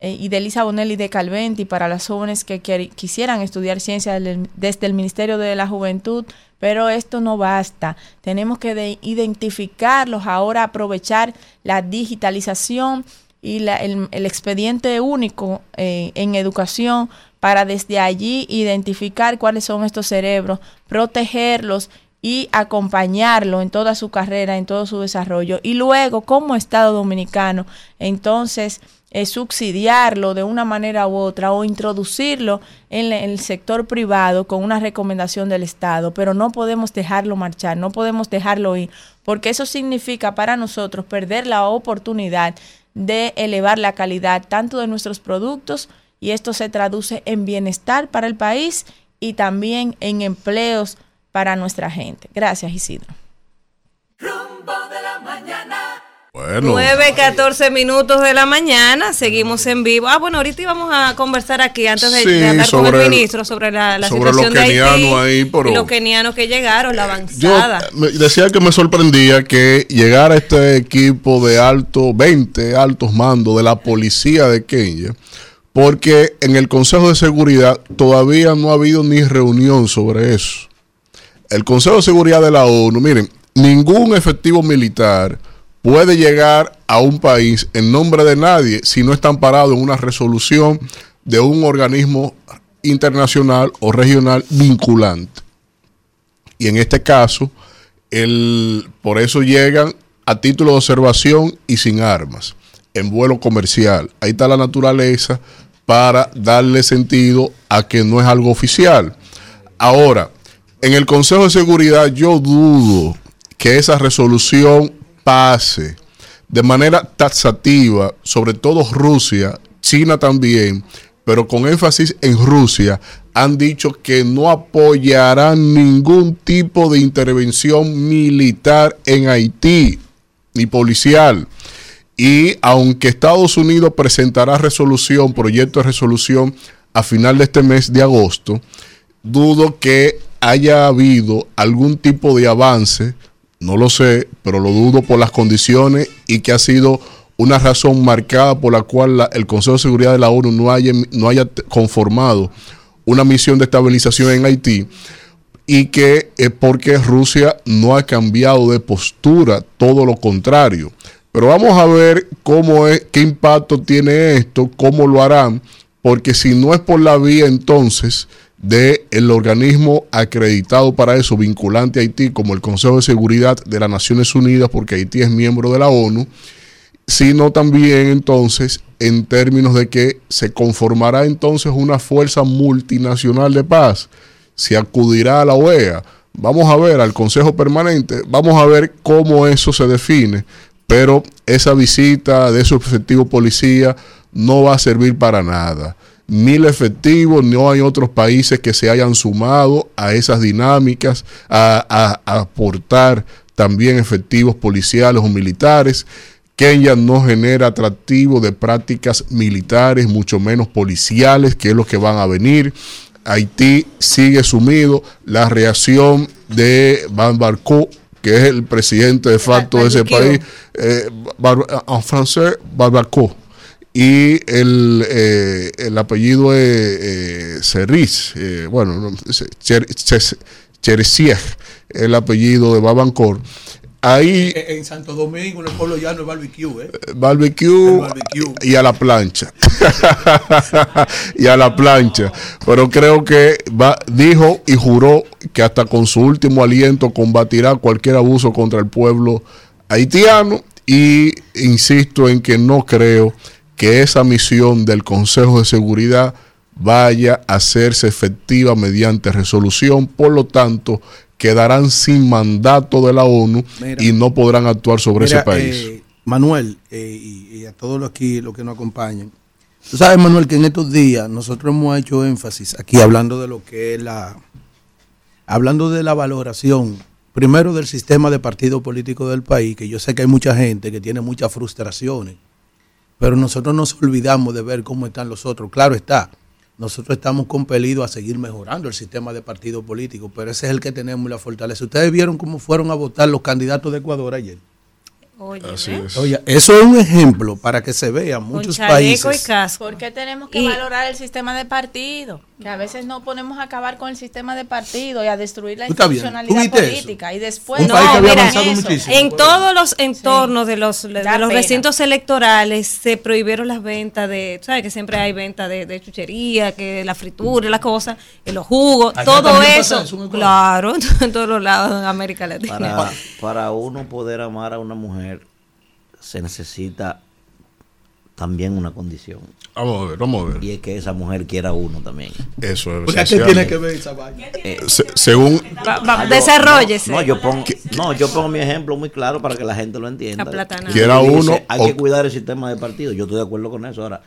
eh, y de Lisa Bonelli de Calventi para las jóvenes que quisieran estudiar ciencia desde el Ministerio de la Juventud, pero esto no basta. Tenemos que identificarlos ahora, aprovechar la digitalización y el, expediente único eh, en educación para desde allí identificar cuáles son estos cerebros, protegerlos y acompañarlo en toda su carrera, en todo su desarrollo. Y luego, como Estado Dominicano, entonces es subsidiarlo de una manera u otra o introducirlo en el sector privado con una recomendación del Estado, pero no podemos dejarlo marchar, no podemos dejarlo ir, porque eso significa para nosotros perder la oportunidad de elevar la calidad tanto de nuestros productos y esto se traduce en bienestar para el país y también en empleos para nuestra gente. Gracias, Isidro. Rumbo de la mañana. Bueno. 9, 14 minutos de la mañana, seguimos en vivo. Ah, bueno, ahorita íbamos a conversar aquí antes de, hablar con el ministro sobre la, situación de Haití ahí, y los kenianos que llegaron, la avanzada. Yo decía que me sorprendía que llegara este equipo de alto, 20 altos mandos de la policía de Kenia, porque en el Consejo de Seguridad todavía no ha habido ni reunión sobre eso. El Consejo de Seguridad de la ONU, miren, ningún efectivo militar puede llegar a un país en nombre de nadie si no está amparado en una resolución de un organismo internacional o regional vinculante. Y en este caso, el, por eso llegan a título de observación y sin armas. en vuelo comercial. Ahí está la naturaleza para darle sentido a que no es algo oficial. Ahora, en el Consejo de Seguridad yo dudo que esa resolución pase de manera taxativa, sobre todo Rusia, China también, pero con énfasis en Rusia, han dicho que no apoyarán ningún tipo de intervención militar en Haití, ni policial. Y aunque Estados Unidos presentará resolución, proyecto de resolución a final de este mes de agosto, dudo que haya habido algún tipo de avance, no lo sé, pero lo dudo por las condiciones y que ha sido una razón marcada por la cual la- el Consejo de Seguridad de la ONU no haya, no haya conformado una misión de estabilización en Haití y que es porque Rusia no ha cambiado de postura, todo lo contrario. Pero vamos a ver cómo es, qué impacto tiene esto, cómo lo harán, porque si no es por la vía entonces del el organismo acreditado para eso, vinculante a Haití, como el Consejo de Seguridad de las Naciones Unidas, porque Haití es miembro de la ONU, sino también entonces en términos de que se conformará entonces una fuerza multinacional de paz, se acudirá a la OEA, vamos a ver al Consejo Permanente, vamos a ver cómo eso se define, pero esa visita de esos efectivos policía no va a servir para nada. Mil efectivos, no hay otros países que se hayan sumado a esas dinámicas, a, a- a aportar también efectivos policiales o militares. Kenia no genera atractivo de prácticas militares, mucho menos policiales, que es lo que van a venir. Haití sigue sumido. La reacción de Van Barco, que es el presidente de facto de ese país, eh, Bar- en francés, Barbaco. Y el, eh, el apellido es eh, Ceris, eh, bueno, no, Cher- Cher- el apellido de Babancor. Ahí En Santo Domingo, en el pueblo llano, es barbecue, ¿eh? barbecue, y a la plancha. y a la plancha. Pero creo que va, dijo y juró que hasta con su último aliento combatirá cualquier abuso contra el pueblo haitiano. Y insisto en que no creo que esa misión del Consejo de Seguridad vaya a hacerse efectiva mediante resolución. Por lo tanto, quedarán sin mandato de la ONU Mira. y no podrán actuar sobre Mira, ese país. eh, Manuel, eh, y, y a todos los aquí los que nos acompañan. Tú sabes, Manuel, que en estos días nosotros hemos hecho énfasis aquí hablando de lo que es la. Hablando de la valoración, primero del sistema de partido político del país, que yo sé que hay mucha gente que tiene muchas frustraciones, pero nosotros nos olvidamos de ver cómo están los otros. Claro está, nosotros estamos compelidos a seguir mejorando el sistema de partido político, pero ese es el que tenemos la fortaleza. Ustedes vieron cómo fueron a votar los candidatos de Ecuador ayer. Oye, Así es. Oye, eso es un ejemplo para que se vea muchos y países. casco. ¿Por qué tenemos que Y- valorar el sistema de partido? Que a veces no ponemos a acabar con el sistema de partido y a destruir la Tú estás bien. ¿Tú institucionalidad eso? política. Y después Un país que había muchísimo. En todos los entornos de los, de Da los pena. recintos electorales se prohibieron las ventas de, ¿sabes? Que siempre hay venta de, de chuchería, que la fritura, las cosas, los jugos, Allá todo eso. eso claro, en todos los lados de América Latina. Para, para uno poder amar a una mujer se necesita también una condición. Vamos a ver, vamos a ver. Y es que esa mujer quiera uno también. Eso es. Porque ¿qué esencial. tiene que ver esa vaina? Eh, Se- según Va- va- Ah, desarróllese. No, no, yo pongo, no, yo pongo mi ejemplo muy claro para que la gente lo entienda. Quiera dice, uno Hay o- que cuidar el sistema de partido. Yo estoy de acuerdo con eso. Ahora,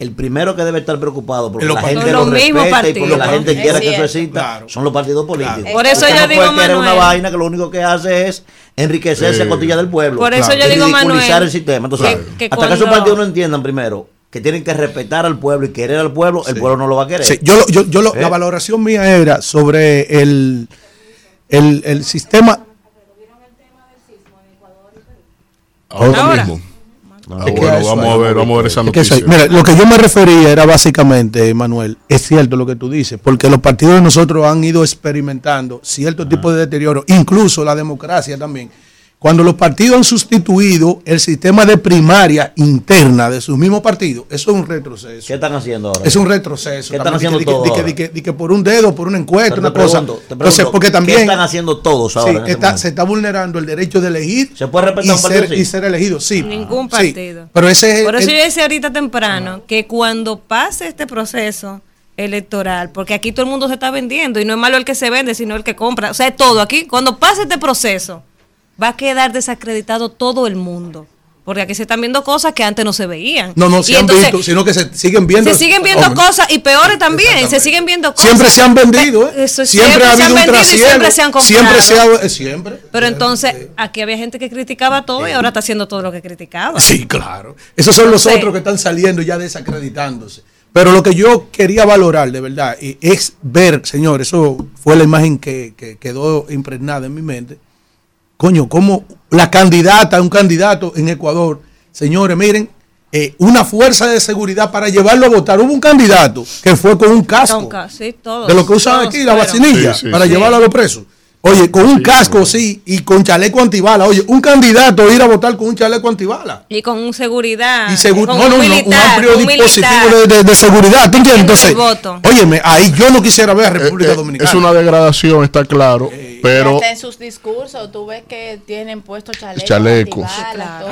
el primero que debe estar preocupado porque la gente lo respeta y porque la gente Es quiera que eso exista Claro. son los partidos políticos. Por eso yo no digo, querer una Manuel. vaina que lo único que hace es enriquecerse Eh, a costilla del pueblo. Por eso Claro. yo Y digo, ridiculizar Manuel, el sistema. Entonces, que- que hasta que esos partidos no entiendan primero que tienen que respetar al pueblo y querer al pueblo, el pueblo no lo va a querer. Sí, yo, yo, yo lo- ¿Eh? La valoración mía era sobre el, el, el sistema. Ahora. mismo. Ah, bueno, eso vamos a ver, vamos a ver esa Es noticia. Mira, lo que yo me refería era básicamente, Manuel, es cierto lo que tú dices, porque los partidos de nosotros han ido experimentando cierto tipo de deterioro, incluso la democracia también, Cuando los partidos han sustituido el sistema de primaria interna de sus mismos partidos, eso es un retroceso. ¿Qué están haciendo ahora? Es un retroceso. ¿Qué están también, haciendo todos que- que- por un dedo, por una encuesta, Pero una cosa. pregunto, Entonces, porque ¿qué también. están haciendo todos ahora Sí, en este está- se está vulnerando el derecho de elegir. ¿Se puede respetar y un partido ser, y ser elegido, sí. Ningún Sí, partido. pero ese es Por eso el- yo decía ahorita temprano que cuando pase este proceso electoral, porque aquí todo el mundo se está vendiendo y no es malo el que se vende, sino el que compra. O sea, es todo aquí. Cuando pase este proceso, va a quedar desacreditado todo el mundo. Porque aquí se están viendo cosas que antes no se veían. No, no Y se han entonces, visto, sino que se siguen viendo. Se siguen viendo cosas y peores también. Se siguen viendo cosas. Siempre se han vendido, ¿eh? Eso, siempre, ha se habido han un vendido y trasiego. siempre se han comprado. Siempre se ha. eh, Siempre. Pero entonces, aquí había gente que criticaba todo y ahora está haciendo todo lo que criticaba. Sí, claro. Esos son los otros que están saliendo ya desacreditándose. Pero lo que yo quería valorar, de verdad, es ver, señor, eso fue la imagen que, que quedó impregnada en mi mente. Coño, como la candidata, un candidato en Ecuador, señores, miren, eh, una fuerza de seguridad para llevarlo a votar. Hubo un candidato que fue con un casco Con ca- sí, todos, de lo que usan aquí, la vacinilla, Sí, sí, para sí. llevarlo a los presos. Oye, con un casco, sí, y con chaleco antibala. Oye, un candidato ir a votar con un chaleco antibala. Y con seguridad. Y seguro, con no, no, un no, un amplio un dispositivo de, de- de seguridad. ¿Tú entiendes? Entonces, óyeme, ahí yo no quisiera ver a República Eh, eh, Dominicana. es una degradación, está claro, pero Hasta en sus discursos tú ves que tienen puestos chalecos. Chalecos.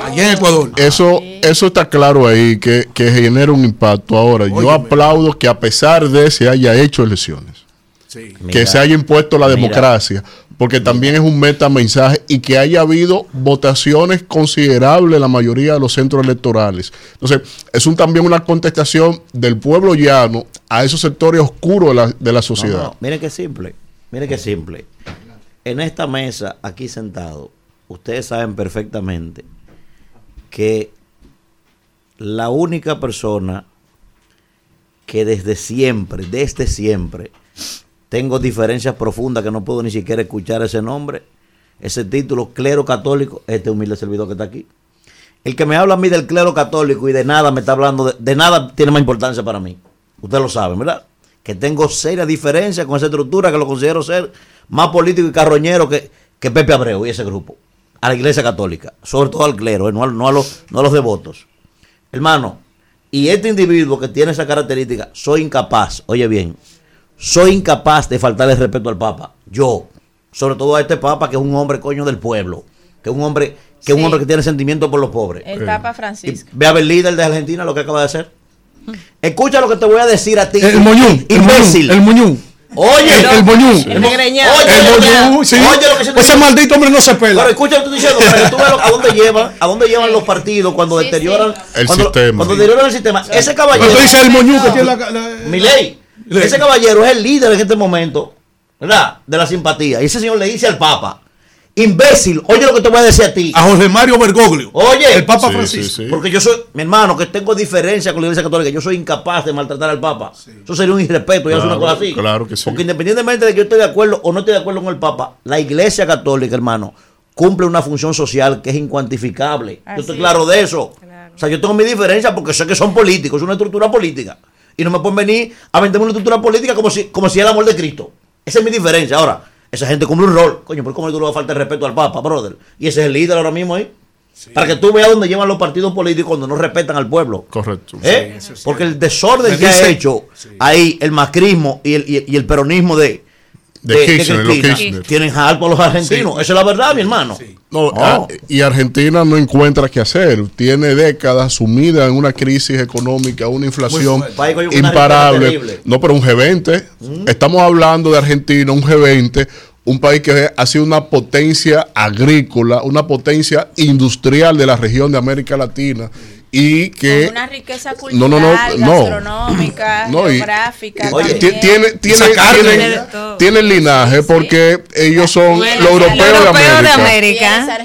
Allá en Ecuador. eso, eso está claro ahí que, que genera un impacto. Ahora, yo aplaudo que a pesar de se haya hecho elecciones, que Mira, se haya impuesto la mira. democracia, porque también es un metamensaje y que haya habido votaciones considerables en la mayoría de los centros electorales. Entonces, es un, también una contestación del pueblo llano a esos sectores oscuros de la, de la No, sociedad. no, mire qué simple, mire qué simple. En esta mesa, aquí sentado, ustedes saben perfectamente que la única persona que desde siempre, desde siempre, tengo diferencias profundas que no puedo ni siquiera escuchar ese nombre, ese título, clero católico, este humilde servidor que está aquí. El que me habla a mí del clero católico y de nada me está hablando, de, nada tiene más importancia para mí. Ustedes lo saben, ¿verdad? Que tengo serias diferencias con esa estructura que lo considero ser más político y carroñero que, que Pepe Abreu y ese grupo. A la iglesia católica, sobre todo al clero, eh, no a los, no a los devotos. Hermano, y este individuo que tiene esa característica, soy incapaz, oye bien, soy incapaz de faltarle respeto al Papa. Yo, sobre todo a este Papa que es un hombre coño del pueblo, que es un hombre que es un Sí. hombre que tiene sentimiento por los pobres. El Papa Francisco. Ve a ver el líder de Argentina lo que acaba de hacer. Escucha lo que te voy a decir a ti. El moñún, el imbécil. el moñún. Oye, el, el moñún. El greñado. Oye, El sí. oye lo que se te Ese maldito hombre no se pela. Pero escucha lo que estoy diciendo, para que tú veas a dónde llevan, a dónde llevan los partidos cuando deterioran El cuando, sistema. Cuando deterioran el sistema. Ese caballero. Cuando dice el moñún que tiene la... la- Milei, ese caballero es el líder en este momento, ¿verdad? De la simpatía. Y ese señor le dice al Papa, imbécil, oye lo que te voy a decir a ti. A José Mario Bergoglio. Oye, El Papa Sí, Francisco. sí, sí. porque yo soy, mi hermano, que tengo diferencia con la Iglesia Católica, yo soy incapaz de maltratar al Papa. Eso sería un irrespeto, ya es una Claro, cosa así. claro que sí. Porque independientemente de que yo esté de acuerdo o no esté de acuerdo con el Papa, la Iglesia Católica, hermano, cumple una función social que es incuantificable. Así yo estoy es. claro de eso. O sea, yo tengo mi diferencia porque sé que son políticos, es una estructura política. Y no me pueden venir a venderme una estructura política como si, como si el amor de Cristo. Esa es mi diferencia. Ahora, esa gente cumple un rol. Coño, ¿por cómo tú le vas a faltar respeto al Papa, brother? Y ese es el líder ahora mismo ahí. Para que tú veas dónde llevan los partidos políticos cuando no respetan al pueblo. Correcto. ¿Eh? Porque el desorden que ha hecho ahí el macrismo y el, y, y el peronismo de, De Kirchner, los Cristina Kirchner. tienen a los argentinos. Esa es la verdad, mi hermano. No, Oh. ah, y Argentina no encuentra qué hacer. Tiene décadas sumida en una crisis económica, una inflación imparable. No, pero un G20. Estamos hablando de Argentina, un G20, un país que ha sido una potencia agrícola, una potencia industrial de la región de América Latina y que Con una riqueza No, no, cultural, no, no. gastronómica, No, y- geográfica. Oye, tiene, tiene, carne. tienen- tienen linaje porque ellos son Bueno, los europeos de europeo de América. América.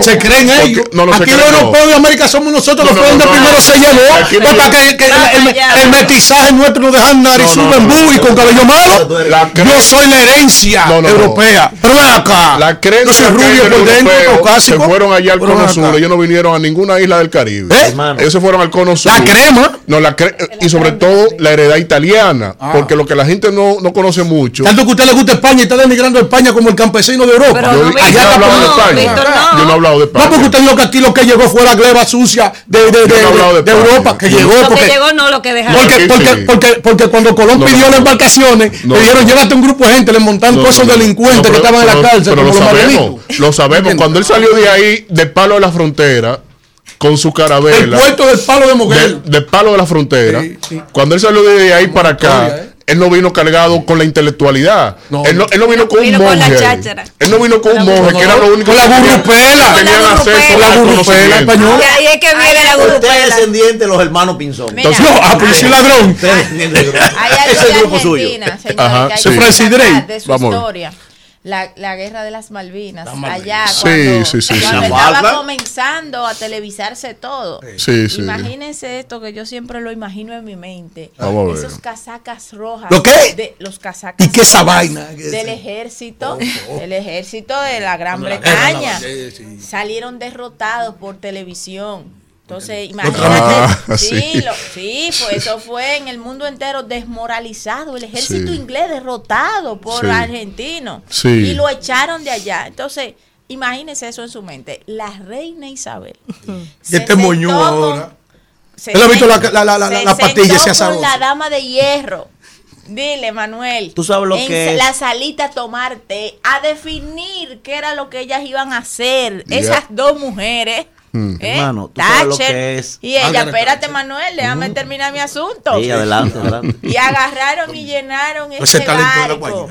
Se creen Porque- ellos. no, no Aquí los no. europeos de América somos nosotros No, los no, que no, donde no. primero se llevó. No- No, para que, el, allá. el mestizaje nuestro nos deja andar y No, no, suben no, bu y no. con cabello malo. Yo soy la herencia No, no, no. europea. Pero ven acá. La creencia Yo soy rubio por dentro. Se fueron allá al Cono. Sur, ellos no vinieron a ninguna isla del Caribe. Hermano. Ellos se fueron al cono sur. La crema. No, la cre- y sobre todo la heredad italiana. Ah. Porque lo que la gente no, no conoce mucho. Tanto que a usted le gusta España y está denigrando a España como el campesino de Europa. Yo- yo no he hablado de España. Yo no he hablado de España. No, porque usted dijo que aquí lo que llegó fue la gleba sucia de, de, de, no de- de de España. Europa, que llegó Lo que porque, llegó no lo que dejaron. porque, porque, sí. porque, porque, porque cuando Colón No, pidió no, las no. embarcaciones, No, le dieron no. llévate un grupo de gente, le montaron No, todos esos no, no. delincuentes No, que pero- estaban en la cárcel, pero como lo sabemos, lo sabemos. Cuando él salió de ahí, de palo de la frontera, con su El carabela. puerto del palo de Moguel. de, de palo de la frontera. Cuando él salió de ahí para acá, ¿eh? él no vino cargado con la intelectualidad. él, no, él no vino con Vino un con la monje. cháchara. Él no vino con un monje, que era lo único Con la que tenían- gurrupela. que tenían Con la acceso Con la conocimiento. española. Y ahí es que viene la Usted es descendiente de los hermanos Pinzón. Mira. No, ah, soy ladrón. Ese es el grupo suyo. Ajá, sí. Francis Vamos historia. La, la guerra de las Malvinas, Malvinas. allá Sí, cuando, sí, sí, sí. cuando La estaba comenzando a televisarse todo. Sí, sí. Imagínense esto que yo siempre lo imagino en mi mente. Vamos a ver. Esos casacas rojas. ¿Lo qué? De, los casacas ¿Y qué esa rojas vaina? ¿Qué Del ejército, Oh, oh. del ejército de la Gran Cuando la guerra, Bretaña. la- sí, sí. Salieron derrotados por televisión. Entonces, Ah, imagínate. sí, sí. lo- sí, pues eso fue en el mundo entero desmoralizado. El ejército Sí. inglés derrotado por Sí. argentinos. Sí. Y lo echaron de allá. Entonces, imagínense eso en su mente. La reina Isabel. Y este con- ahora. se Él ha visto la, sentó- la, la, la, se la pastilla sentó ese con la dama de hierro. Dile, Manuel. Tú sabes lo en que es. la salita a tomar té, a definir qué era lo que ellas iban a hacer. Esas dos mujeres. Hmm. ¿eh? Hermano, tú sabes lo Thatcher que es. Y ella, Margaret espérate, Thatcher. Manuel, déjame terminar mi asunto. Sí, adelante, adelante. Y agarraron y llenaron Ese ese talento de la barco.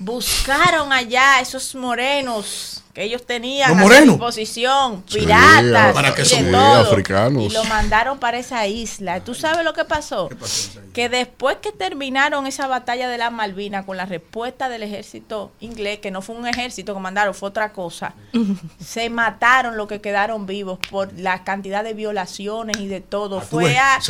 Buscaron allá esos morenos que ellos tenían ¿Los a su disposición, Sí, piratas, ¿para qué y de Sí, todo. africanos. Y lo mandaron para esa isla. ¿Tú sabes lo que pasó? Que después que terminaron esa batalla de las Malvinas con la respuesta del ejército inglés, que no fue un ejército que mandaron, fue otra cosa, se mataron los que quedaron vivos por la cantidad de violaciones y de todo. Ah, fue a, a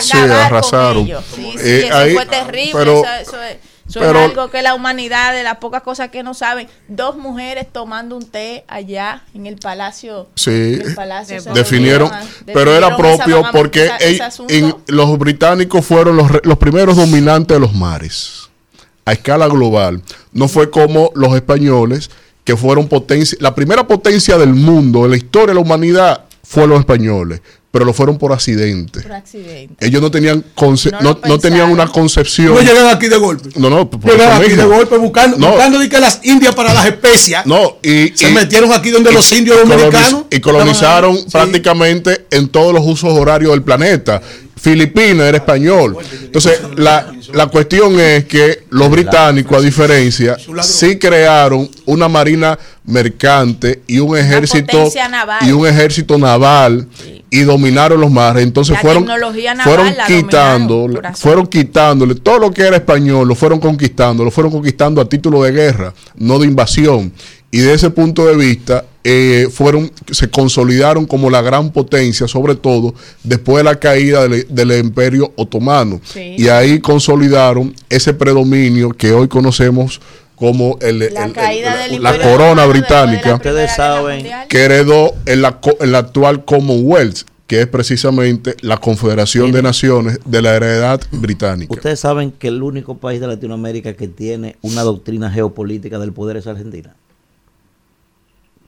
Sí, acabar arrasaron. con ellos. Sí, sí, Eh, eso ahí- fue terrible. pero- eso, eso es, eso pero- es algo que la humanidad, de las pocas cosas que no saben, dos mujeres tomando un té allá en el palacio. Sí, el palacio definieron, pero era definieron propio porque esa- ese ell- asunto. en- los británicos fueron los, re- los primeros dominantes de los mares a escala global. No fue como los españoles que fueron potencia, la primera potencia del mundo en la historia de la humanidad fue los españoles, pero lo fueron por accidente. por accidente. Ellos no tenían conce- No no, tenían una concepción. No llegan aquí de golpe. No, no, por Llegan aquí mismo. de golpe buscando, No. buscando de que las indias para las especias. No, y, Se y- metieron aquí donde los indios dominicanos. Y colonizaron ahí. prácticamente en todos los usos horarios del planeta. Filipinas era español. Entonces, la, la cuestión es que los británicos, a diferencia, sí crearon una marina mercante y un ejército y un ejército naval y dominaron los mares. Entonces La fueron, fueron quitando, fueron quitándole todo lo que era español, lo fueron conquistando, lo fueron conquistando a título de guerra, no de invasión. Y de ese punto de vista, eh, fueron, se consolidaron como la gran potencia, sobre todo después de la caída del, del imperio otomano. Sí. Y ahí consolidaron ese predominio que hoy conocemos como el, La el- caída la- del la Imperio corona británica Ustedes saben que heredó en la, co- en la actual Commonwealth, que es precisamente la Confederación de Naciones de la Heredad Británica. Ustedes saben que el único país de Latinoamérica que tiene una doctrina geopolítica del poder es Argentina.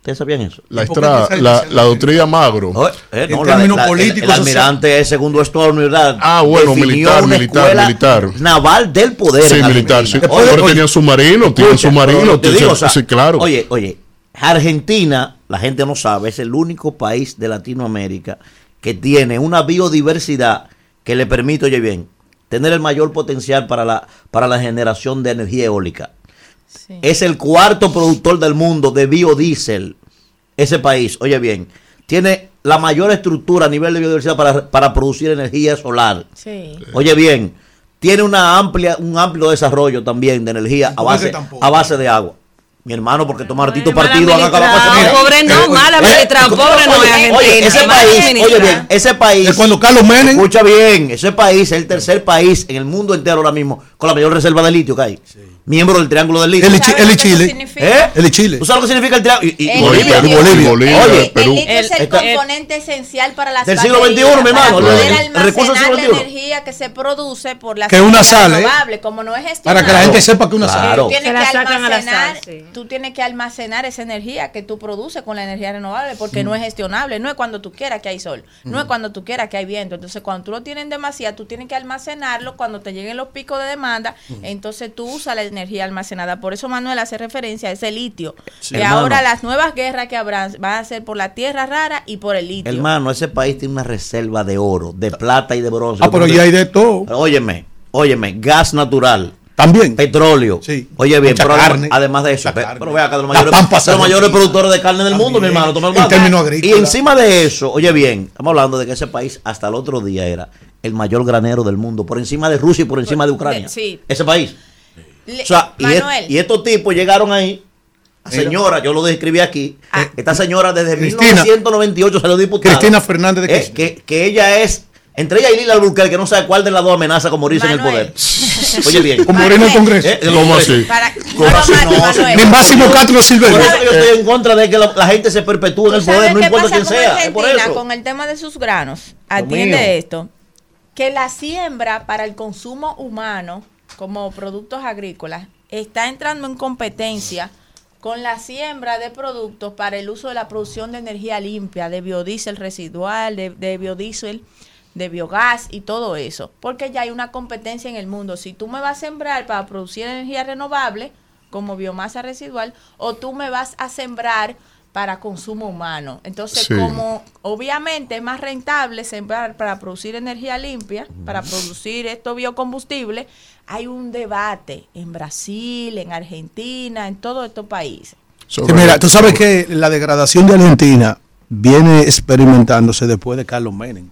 ¿Ustedes sabían eso? La, extra, la, la doctrina Magro. Oh, eh, no, la- términos la- el- políticos, el, almirante es segundo Storm, ¿verdad? Ah, bueno, militar, militar, militar. Naval del poder. Sí, militar, sí. Argentina. Pero tenían submarino, tienen submarino, te sí, digo, o sea, sí, claro. Oye, oye, Argentina, la gente no sabe, es el único país de Latinoamérica que tiene una biodiversidad que le permite, oye bien, tener el mayor potencial para la, para la generación de energía eólica. Es el cuarto productor del mundo de biodiesel. Ese país, oye bien, tiene la mayor estructura a nivel de biodiversidad para, para producir energía solar. Sí. Oye bien, tiene una amplia, un amplio desarrollo también de energía a ¿Cómo es que base, a base de agua. Mi hermano, porque tomar Tito partido han acabado con esa administrado, pobre no, mal administrado, pobre no es Oye, ese país, oye bien, ese país. Es cuando Carlos Menem- Escucha bien, ese país es el tercer país en el mundo entero ahora mismo con la mayor reserva de litio que hay. Miembro del Triángulo del Litio. El el Chile. ¿Eh? El Chile. ¿Tú sabes lo que significa el Triángulo? Y, y- El Bolivia. Bolivia. Bolivia, Oye, Perú. El es el componente esencial para las Del siglo XXI, mi para hermano, el- recurso del almacenar la siglo XXI. energía que se produce por las Que una sal, ¿eh? renovables, como no es Para gestionable. que la gente sepa que una Claro. sal. Tú tienes la que almacenar, azar, sí. tú tienes que almacenar esa energía que tú produces con la energía renovable porque no es gestionable, no es cuando tú quieras que hay sol, no es cuando tú quieras que hay viento. Entonces, cuando tú lo tienes en demasía, tú tienes que almacenarlo cuando te lleguen los picos de demanda, entonces tú usas la energía almacenada. Por eso Manuel hace referencia a ese litio. Sí. que Hermano. ahora las nuevas guerras que habrá van a ser por la tierra rara y por el litio. Hermano, ese país tiene una reserva de oro, de plata y de bronce. Ah, pero ya hay de todo. Óyeme, óyeme, gas natural. También. Petróleo. Sí. Oye, bien, Mucha pero además- carne. además de eso, carne. pero ve acá, de los mayores, los mayores productores de carne del mundo, mi hermano. toma el términos Y encima de eso, oye bien, estamos hablando de que ese país hasta el otro día era el mayor granero del mundo, por encima de Rusia y por encima de Ucrania. Sí. Ese país. Le- O sea, y, es- Manuel, y estos tipos llegaron ahí. Señora, yo lo describí aquí. Esta señora desde Cristina. 1998 salió diputada. Cristina Fernández de Eh, que, que ella es, entre ella y Lila Albuquerque, que no sabe cuál de las dos amenaza con morirse en el poder. Oye bien. Con Moreno en el Congreso. Eh, ¿Cómo así? para, ¿Cómo así? No. Ni Máximo Castro. Por eso que yo estoy en contra de que la, la gente se perpetúe en el ¿Tú sabes poder, no importa quién sea. Es por Argentina eso. con el tema de sus granos? Atiende esto. Que la siembra para el consumo humano como productos agrícolas está entrando en competencia con la siembra de productos para el uso de la producción de energía limpia, de biodiesel residual, de, biodiesel, de biogás y todo eso. Porque ya hay una competencia en el mundo. Si tú me vas a sembrar para producir energía renovable, como biomasa residual, o tú me vas a sembrar para consumo humano. Entonces, Sí. como obviamente es más rentable sembrar para producir energía limpia, para producir estos biocombustibles, hay un debate en Brasil, en Argentina, en todos estos países. Sí, mira, tú sabes que la degradación de Argentina viene experimentándose después de Carlos Menem.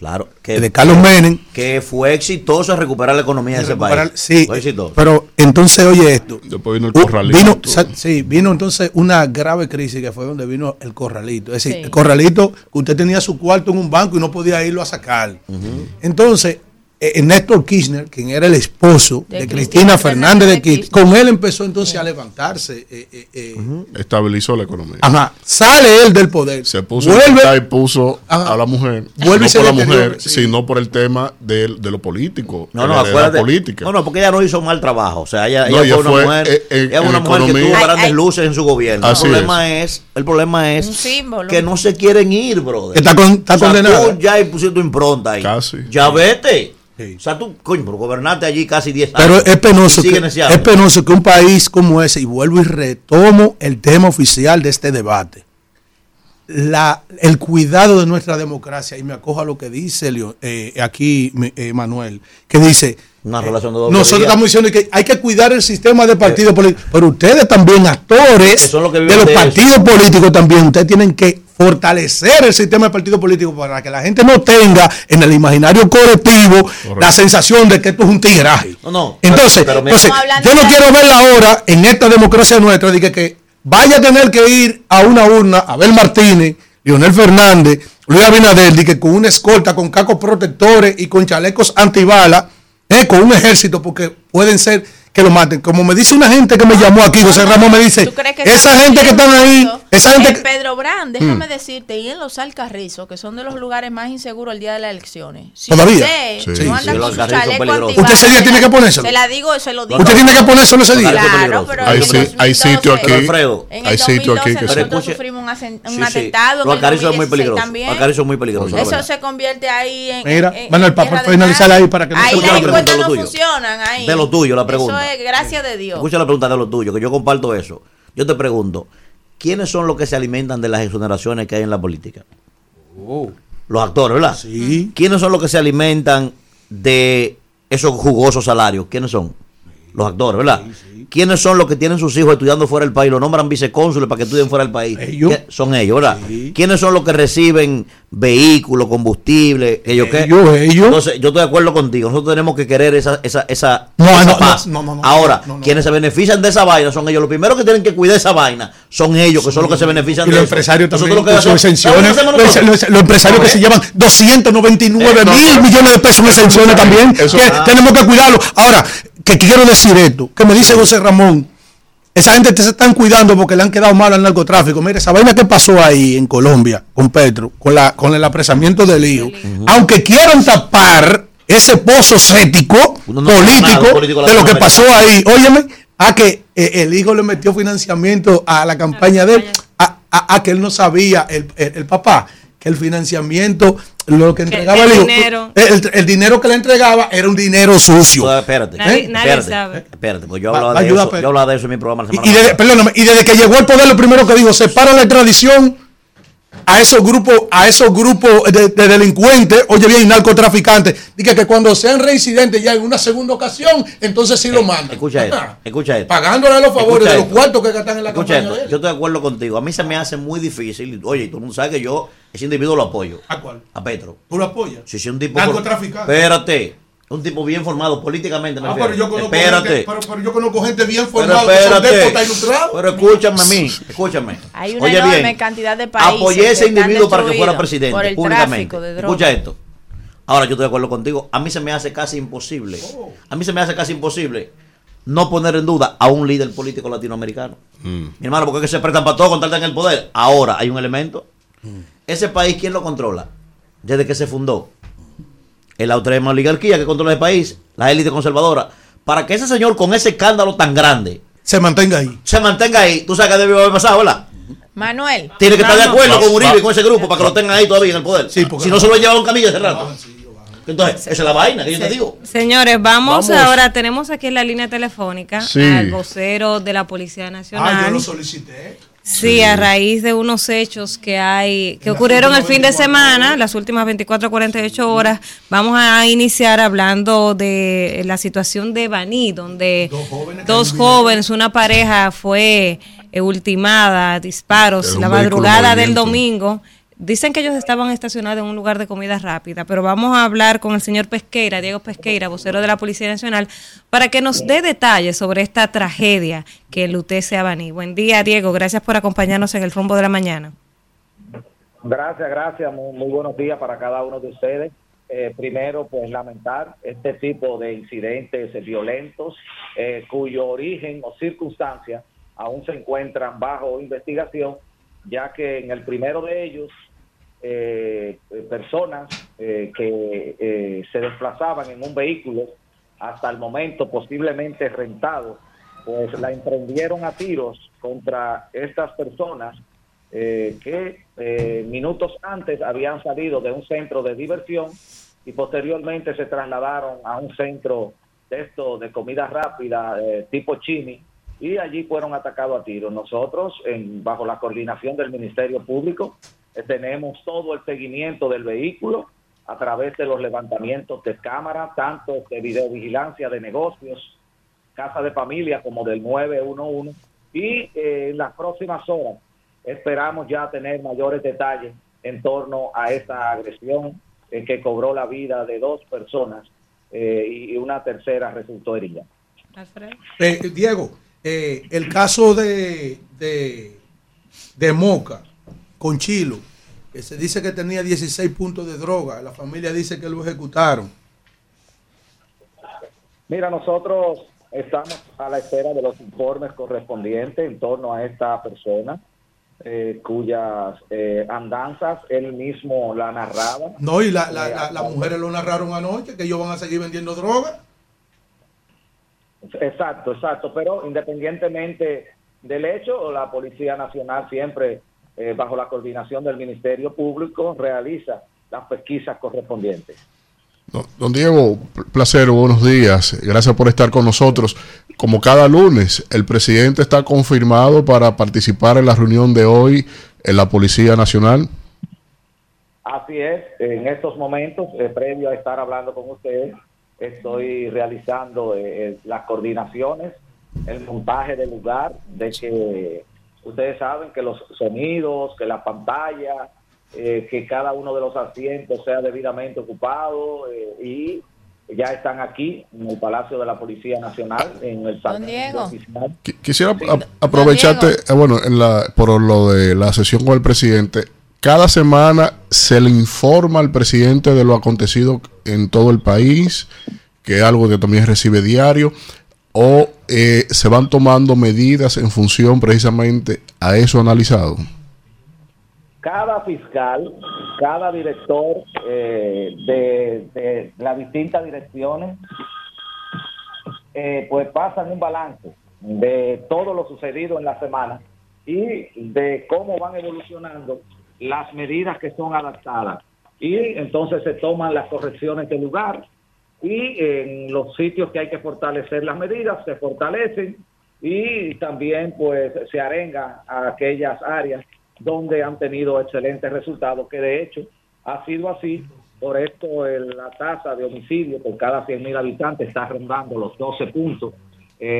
Claro. Que, De Carlos Menem. que fue exitoso en recuperar la economía de ese país. sí, Fue exitoso. pero entonces oye esto. Después vino el Uh, corralito. Vino, sí, vino entonces una grave crisis que fue donde vino el corralito. Es decir, Sí. el corralito, que usted tenía su cuarto en un banco y no podía irlo a sacar. Entonces, eh, Néstor Kirchner, quien era el esposo de, De Cristina, Cristina Fernández de Kirchner, con él empezó entonces a levantarse. eh, eh, eh, Estabilizó la economía. Ajá, sale él del poder. Se puso vuelve, y puso Ajá. a la mujer. Vuelve no por la mujer, sí. sino por el tema de, de lo político. No, no, de la acuérdate. política. No, no, porque ella no hizo mal trabajo. O sea, ella, No, ella ella fue una fue, mujer, eh, eh, ella fue una mujer que tuvo grandes ay. luces en su gobierno. Así el problema es. el problema es Un símbolo. que no se quieren ir, brother. Está con- está o sea, condenada. Tú ya pusiste tu impronta ahí. Casi. Ya vete. Sí. O sea, tú, coño, pero gobernaste allí casi 10 años. Pero es penoso, que, es penoso que un país como ese, y vuelvo y retomo el tema oficial de este debate, la, el cuidado de nuestra democracia, y me acojo a lo que dice Leo- eh, aquí eh, Manuel, que dice, Una relación de doble nosotros estamos diciendo que hay que cuidar el sistema de partidos políticos, pero ustedes también, actores Que son los que de los de eso. partidos políticos también, ustedes tienen que fortalecer el sistema de partidos políticos para que la gente no tenga en el imaginario colectivo la sensación de que esto es un tigraje. No, no. Entonces, pero entonces yo no de- quiero verla ahora en esta democracia nuestra, de que, que vaya a tener que ir a una urna, Abel Martínez, Leonel Fernández, Luis Abinader, de que con una escolta, con cacos protectores y con chalecos antibalas, eh, con un ejército, porque pueden ser que lo maten. Como me dice una gente que me llamó aquí, José Ramón me dice, ¿Tú crees que esa gente que están ahí, esa gente en. Pedro Brand, déjame Mm. decirte, y en los Alcarrizos, que son de los lugares más inseguros el día de las elecciones. Si ¿Todavía? usted Sí, no sí, con su Alcarrizos son chaleco peligrosos. antibala, ¿Usted ese día se tiene la- que ponérselo? Se la digo, se lo digo. Usted tiene que ponérselo ese día. Claro, pero Hay en si- el hay 2012, sitio aquí. Alfredo, En hay sitio aquí 2012 que Pero nosotros escuche- sufrimos un, asen- un Sí, sí. atentado Los alcarrizos son muy 2016 peligrosos. también. Los alcarrizos son muy peligrosos. la Eso se convierte ahí en. Mira, Manuel, para finalizar ahí, para que no Ahí se las olvide. Pregunta encuestas lo no tuyo. funcionan. Ahí. De lo tuyo, la pregunta. Eso es gracias de Dios. Escucha la pregunta de lo tuyo, que yo comparto eso. Yo te pregunto, ¿quiénes son los que se alimentan de las exoneraciones que hay en la política? Los actores, ¿verdad? Sí. ¿Quiénes son los que se alimentan de esos jugosos salarios? ¿Quiénes son? Los actores, ¿verdad? ¿Quiénes son los que tienen sus hijos estudiando fuera del país? Los nombran vicecónsules para que estudien fuera del país. Ellos. Son ellos, ¿verdad? ¿Quiénes son los que reciben vehículos, combustible? ¿Ellos qué? Ellos, ellos. Entonces, yo estoy de acuerdo contigo. Nosotros tenemos que querer esa, esa, esa, No, esa no, no, paz. no, no, no, Ahora, quienes se benefician de esa vaina son ellos. Los primeros que tienen que cuidar esa vaina son ellos, que son los que se benefician Y de los eso. empresarios también, lo que con sus hacemos- ¿sabes exenciones. Los, empresarios que se llevan 299 Eh, mil millones de pesos en exenciones también. Eso- que ah. tenemos que cuidarlo. Ahora, que quiero decir esto, que me dice José Ramón, esa gente te se están cuidando porque le han quedado mal al narcotráfico. Mire, esa vaina que pasó ahí en Colombia con Petro, con la con el apresamiento del hijo, aunque quieran tapar ese pozo cético no político, nada, político de lo que pasó ahí, óyeme, a que eh, el hijo le metió financiamiento a la campaña de él, a, a- a que él no sabía, el, el- el papá, que el financiamiento, lo que entregaba el el hijo, dinero. el, el dinero que le entregaba era un dinero sucio. Pues, espérate. Nadie- nadie espérate, sabe. Espérate, pues yo Va- hablaba de eso. pero- Yo hablaba de eso en mi programa la semana Y, y desde, perdóname, y desde que llegó al poder, lo primero que dijo, separa la extradición a esos grupos, a esos grupos de, de delincuentes, oye bien, narcotraficantes. Dice que cuando sean reincidentes ya en una segunda ocasión, entonces sí lo mandan. Escucha esto, escucha esto. Pagándole los favores Escucha de los esto. cuartos que gastan en la Escucha campaña esto, de él. yo estoy de acuerdo contigo. A mí se me hace muy difícil. Oye, todo el mundo sabe que yo, ese individuo lo apoyo. ¿A cuál? A Petro. ¿Tú lo apoyas? Si es un tipo. Narcotraficante. Espérate. Un tipo bien formado políticamente. Me Ah, pero yo conozco espérate. gente, pero, pero yo conozco gente bien Pero formada, que son espérate. ilustrados. Pero escúchame a mí. Escúchame. Hay una Oye enorme bien. cantidad de países Apoyé a ese individuo para que fuera presidente. por el públicamente. de. Escucha esto. Ahora yo estoy de acuerdo contigo. A mí se me hace casi imposible. Oh. A mí se me hace casi imposible no poner en duda a un líder político latinoamericano. Mi hermano, porque es que se prestan para todo con tal en el poder. Ahora hay un elemento. Ese país, ¿quién lo controla? Desde que se fundó. Es la extrema oligarquía que controla el país, la élite conservadora. Para que ese señor con ese escándalo tan grande se mantenga ahí. Se mantenga ahí. Tú sabes que debió haber pasado, ¿verdad? Manuel. Tiene que estar de acuerdo con Uribe y con ese grupo para que lo tengan ahí todavía en el poder. si no se lo llevaron camilla hace rato. Entonces, esa es la vaina que yo te digo. Señores, vamos, Vamos. ahora, tenemos aquí en la línea telefónica Sí. al vocero de la Policía Nacional. Ah, yo lo solicité. Sí, a raíz de unos hechos que hay, que ocurrieron el fin de semana, las últimas 24 a 48 horas, vamos a iniciar hablando de la situación de Baní, donde dos jóvenes, una pareja fue eh, ultimada, a disparos, la madrugada del domingo. Dicen que ellos estaban estacionados en un lugar de comida rápida, pero vamos a hablar con el señor Pesqueira, Diego Pesqueira, vocero de la Policía Nacional, para que nos dé detalles sobre esta tragedia que enlutece a Baní. Buen día, Diego. Gracias por acompañarnos en el rumbo de la mañana. Gracias, gracias. Muy, buenos días para cada uno de ustedes. Eh, primero, pues lamentar este tipo de incidentes violentos eh, cuyo origen o circunstancias aún se encuentran bajo investigación, ya que en el primero de ellos, eh, personas eh, que eh, se desplazaban en un vehículo hasta el momento posiblemente rentado, pues la emprendieron a tiros contra estas personas eh, que eh, minutos antes habían salido de un centro de diversión y posteriormente se trasladaron a un centro de esto de comida rápida tipo chini y allí fueron atacados a tiros. Nosotros, bajo la coordinación del Ministerio Público, tenemos todo el seguimiento del vehículo a través de los levantamientos de cámara, tanto de videovigilancia de negocios, casa de familia como del 911 y eh, en las próximas horas esperamos ya tener mayores detalles en torno a esta agresión eh, que cobró la vida de dos personas eh, y una tercera resultó herida. Eh, Diego, eh, el caso de, de, de Moca con Chilo, que se dice que tenía 16 puntos de droga, la familia dice que lo ejecutaron. Mira, nosotros estamos a la espera de los informes correspondientes en torno a esta persona, eh, cuyas eh, andanzas él mismo la narraba. No, y la, la- Eh, la- las mujeres lo narraron anoche, que ellos van a seguir vendiendo droga. Exacto, exacto, pero independientemente del hecho, la Policía Nacional siempre, eh, bajo la coordinación del Ministerio Público, realiza las pesquisas correspondientes. Don- Diego, pl- placer, buenos días. Gracias por estar con nosotros. Como cada lunes, el presidente está confirmado para participar en la reunión de hoy en la Policía Nacional. Así es, en estos momentos, eh, previo a estar hablando con ustedes, estoy realizando eh, las coordinaciones, el montaje del lugar, de que ustedes saben que los sonidos, que la pantalla, eh, que cada uno de los asientos sea debidamente ocupado eh, y ya están aquí en el Palacio de la Policía Nacional, en el Salón Diego. Quisiera a- aprovecharte, eh, bueno, en la, por lo de la sesión con el presidente. Cada semana se le informa al presidente de lo acontecido en todo el país, que es algo que también recibe diario, o eh, se van tomando medidas en función precisamente a eso analizado? cada fiscal, cada director eh, de, las distintas direcciones, eh, pues pasan un balance de todo lo sucedido en la semana y de cómo van evolucionando las medidas que son adaptadas. Y entonces se toman las correcciones de lugar y en los sitios que hay que fortalecer las medidas se fortalecen y también pues se arenga a aquellas áreas donde han tenido excelentes resultados, que de hecho ha sido así. Por esto la tasa de homicidio por cada 100.000 habitantes está rondando los 12 puntos,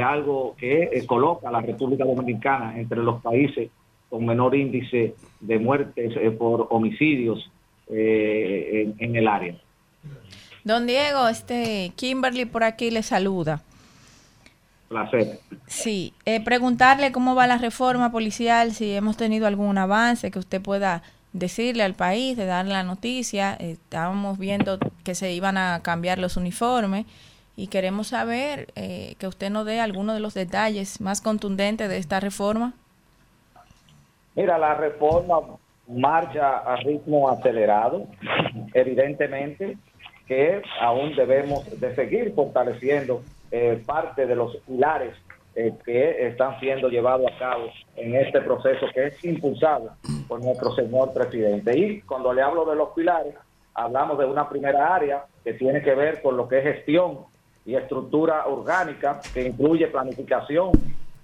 algo que eh, coloca a la República Dominicana entre los países con menor índice de muertes eh, por homicidios eh, en el área. Don Diego, este Kimberly por aquí le saluda. Placer. Sí, eh, preguntarle cómo va la reforma policial, si hemos tenido algún avance que usted pueda decirle al país, de darle la noticia. Eh, estábamos viendo que se iban a cambiar los uniformes y queremos saber eh, que usted nos dé algunos de los detalles más contundentes de esta reforma. Mira, la reforma marcha a ritmo acelerado, evidentemente que aún debemos de seguir fortaleciendo eh, parte de los pilares eh, que están siendo llevados a cabo en este proceso que es impulsado por nuestro señor presidente. Y cuando le hablo de los pilares, hablamos de una primera área que tiene que ver con lo que es gestión y estructura orgánica, que incluye planificación,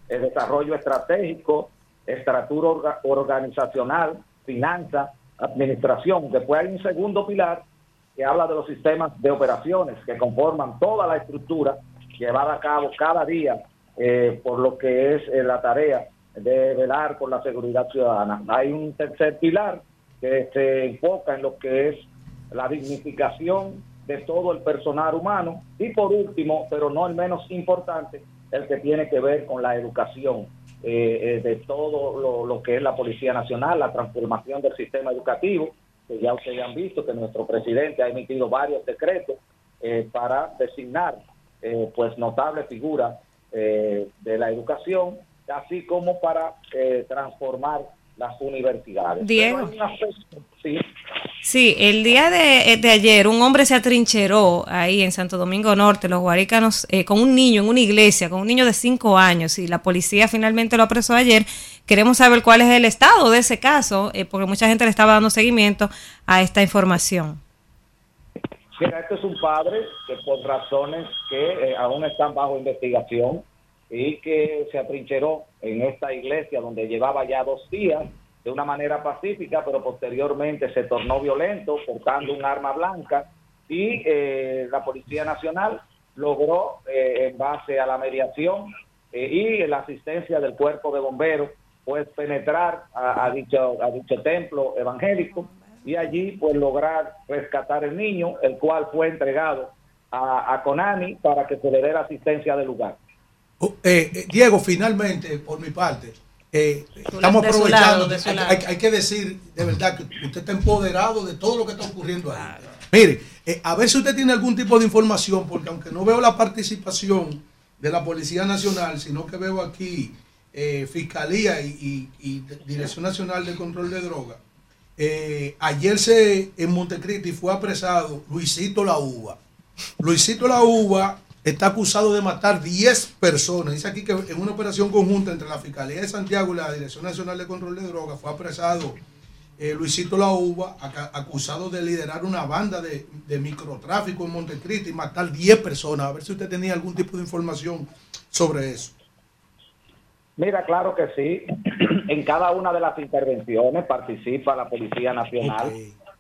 el desarrollo estratégico, estructura orga- organizacional, finanzas, administración. Después hay un segundo pilar que habla de los sistemas de operaciones que conforman toda la estructura llevada a cabo cada día eh, por lo que es eh, la tarea de velar por la seguridad ciudadana. Hay un tercer pilar que se enfoca en lo que es la dignificación de todo el personal humano y por último, pero no el menos importante, el que tiene que ver con la educación eh, eh, de todo lo, lo que es la Policía Nacional, la transformación del sistema educativo, que ya ustedes han visto que nuestro presidente ha emitido varios decretos eh, para designar eh, pues notables figuras eh, de la educación, así como para eh, transformar las universidades. Diego. Aspecto- sí, Sí, el día de, eh, de ayer un hombre se atrincheró ahí en Santo Domingo Norte, los guaricanos, eh, con un niño en una iglesia, con un niño de cinco años, y la policía finalmente lo apresó ayer. Queremos saber cuál es el estado de ese caso, eh, porque mucha gente le estaba dando seguimiento a esta información. Mira, este es un padre que por razones que eh, aún están bajo investigación y que se atrincheró en esta iglesia donde llevaba ya dos días de una manera pacífica, pero posteriormente se tornó violento portando un arma blanca y eh, la Policía Nacional logró, eh, en base a la mediación eh, y la asistencia del cuerpo de bomberos, pues penetrar a, dicho, a dicho templo evangélico y allí pues lograr rescatar el niño, el cual fue entregado a, a Conani para que se le dé la asistencia del lugar. Eh, eh, Diego, finalmente, por mi parte, eh, estamos aprovechando. lado, hay, lado. hay- hay que decir de verdad que usted está empoderado de todo lo que está ocurriendo ahí. Mire, eh, a ver si usted tiene algún tipo de información, porque aunque no veo la participación de la Policía Nacional, sino que veo aquí eh, Fiscalía y, y- y Dirección Nacional de Control de Drogas. ayer se en Montecristi fue apresado Luisito La Uva. Luisito La Uva está acusado de matar 10 personas. Dice aquí que en una operación conjunta entre la Fiscalía de Santiago y la Dirección Nacional de Control de Drogas fue apresado eh, Luisito La Uva, acusado de liderar una banda de, de microtráfico en Montecristi y matar 10 personas. A ver si usted tenía algún tipo de información sobre eso. Mira, claro que sí. En cada una de las intervenciones participa la Policía Nacional.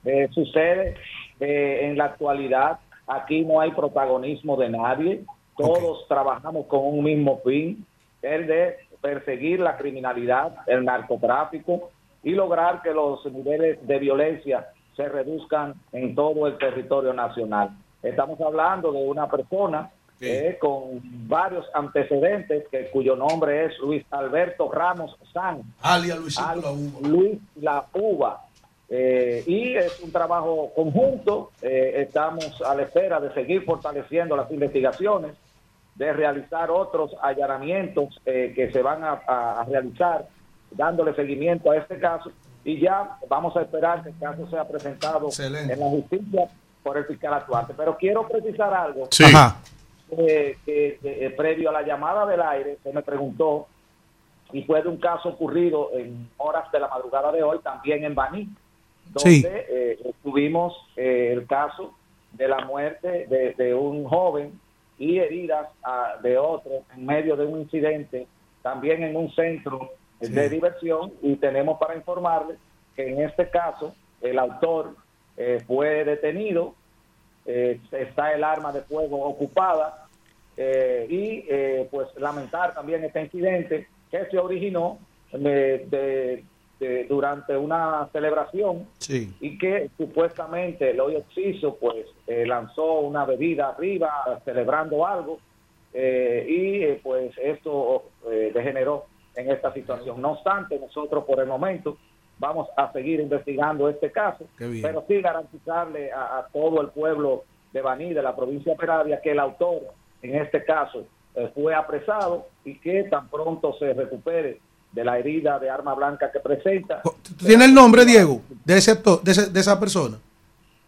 Eh, sucede eh, en la actualidad, aquí no hay protagonismo de nadie. Todos trabajamos con un mismo fin, el de perseguir la criminalidad, el narcotráfico y lograr que los niveles de violencia se reduzcan en todo el territorio nacional. Estamos hablando de una persona eh, con varios antecedentes, que, cuyo nombre es Luis Alberto Ramos San. Alia Luisito Al- La Uva. Luis La Uva. Eh, y es un trabajo conjunto. Eh, estamos a la espera de seguir fortaleciendo las investigaciones, de realizar otros allanamientos eh, que se van a, a- a realizar, dándole seguimiento a este caso. Y ya vamos a esperar que el caso sea presentado Excelente. en la justicia por el fiscal actuante. Pero quiero precisar algo. Sí. Ajá. eh, eh, previo a la llamada del aire, se me preguntó, y fue de un caso ocurrido en horas de la madrugada de hoy, también en Baní, donde Sí. eh, tuvimos eh, el caso de la muerte de, de un joven y heridas ah, de otro en medio de un incidente, también en un centro de diversión, y tenemos para informarles que en este caso el autor eh, fue detenido, eh, está el arma de fuego ocupada eh, y eh, pues lamentar también este incidente que se originó de- de- durante una celebración Sí. y que supuestamente el Oxiso pues eh, lanzó una bebida arriba celebrando algo eh, y eh, pues esto degeneró en esta situación. No obstante, nosotros por el momento vamos a seguir investigando este caso, pero sí garantizarle a, a todo el pueblo de Baní, de la provincia de Peravia, que el autor en este caso fue apresado y que tan pronto se recupere de la herida de arma blanca que presenta, ¿Tú tienes el nombre, Diego, de, ese, de, ese- de esa persona?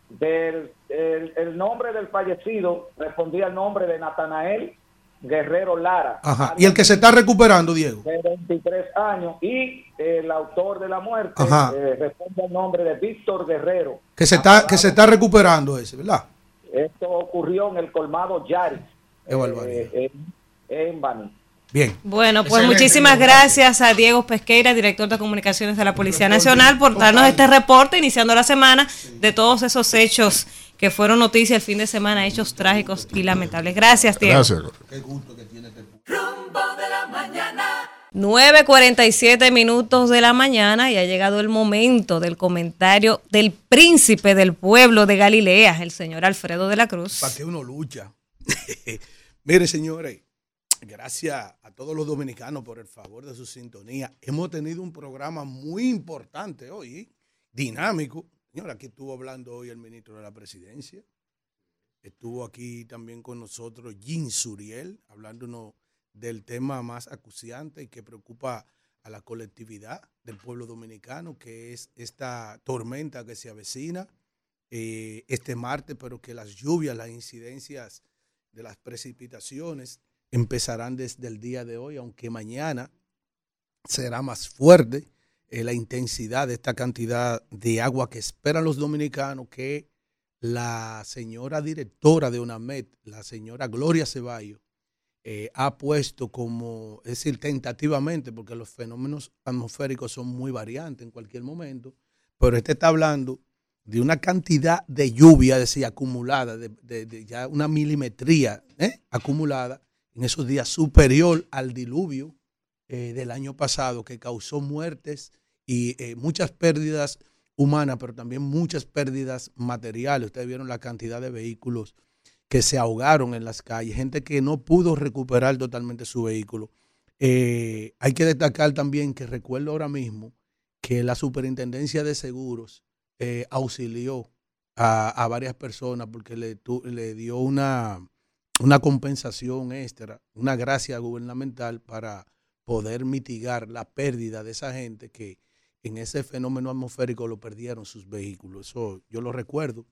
del el, el nombre del fallecido respondía al nombre de Natanael Guerrero Lara, Ajá. Y el que se está recuperando, Diego. de 23 años, y el autor de la muerte eh, responde al nombre de Víctor Guerrero. Que se está, que se está recuperando ese, ¿verdad? Esto ocurrió en el colmado Yaris, eh, en, en Baní. Bien. Bueno, pues Excelente, muchísimas gracias a Diego Pesqueira, director de comunicaciones de la Policía Nacional, por darnos este reporte iniciando la semana de todos esos hechos que fueron noticia el fin de semana, hechos trágicos y lamentables. Gracias, Diego. Gracias. Rumbo de la mañana. 9.47 minutos de la mañana y ha llegado el momento del comentario del príncipe del pueblo de Galilea, el señor Alfredo de la Cruz. ¿Para qué uno lucha? Mire, señores, gracias a todos los dominicanos por el favor de su sintonía. Hemos tenido un programa muy importante hoy, dinámico. Señora, aquí estuvo hablando hoy el ministro de la Presidencia. Estuvo aquí también con nosotros Jim Suriel, hablándonos del tema más acuciante y que preocupa a la colectividad del pueblo dominicano, que es esta tormenta que se avecina eh, este martes, pero que las lluvias, las incidencias de las precipitaciones empezarán desde el día de hoy, aunque mañana será más fuerte eh, la intensidad de esta cantidad de agua que esperan los dominicanos, que la señora directora de UNAMED, la señora Gloria Ceballos, eh, ha puesto como, es decir, tentativamente, porque los fenómenos atmosféricos son muy variantes en cualquier momento, pero este está hablando de una cantidad de lluvia, decir, acumulada, de, de- de ya una milimetría ¿eh? acumulada en esos días superior al diluvio eh, del año pasado que causó muertes y eh, muchas pérdidas humanas, pero también muchas pérdidas materiales. Ustedes vieron la cantidad de vehículos que se ahogaron en las calles, gente que no pudo recuperar totalmente su vehículo. Eh, hay que destacar también que recuerdo ahora mismo que la Superintendencia de Seguros auxilió a, a varias personas porque le, tu- le dio una, una compensación extra, una gracia gubernamental para poder mitigar la pérdida de esa gente que en ese fenómeno atmosférico lo perdieron sus vehículos. Eso yo lo recuerdo.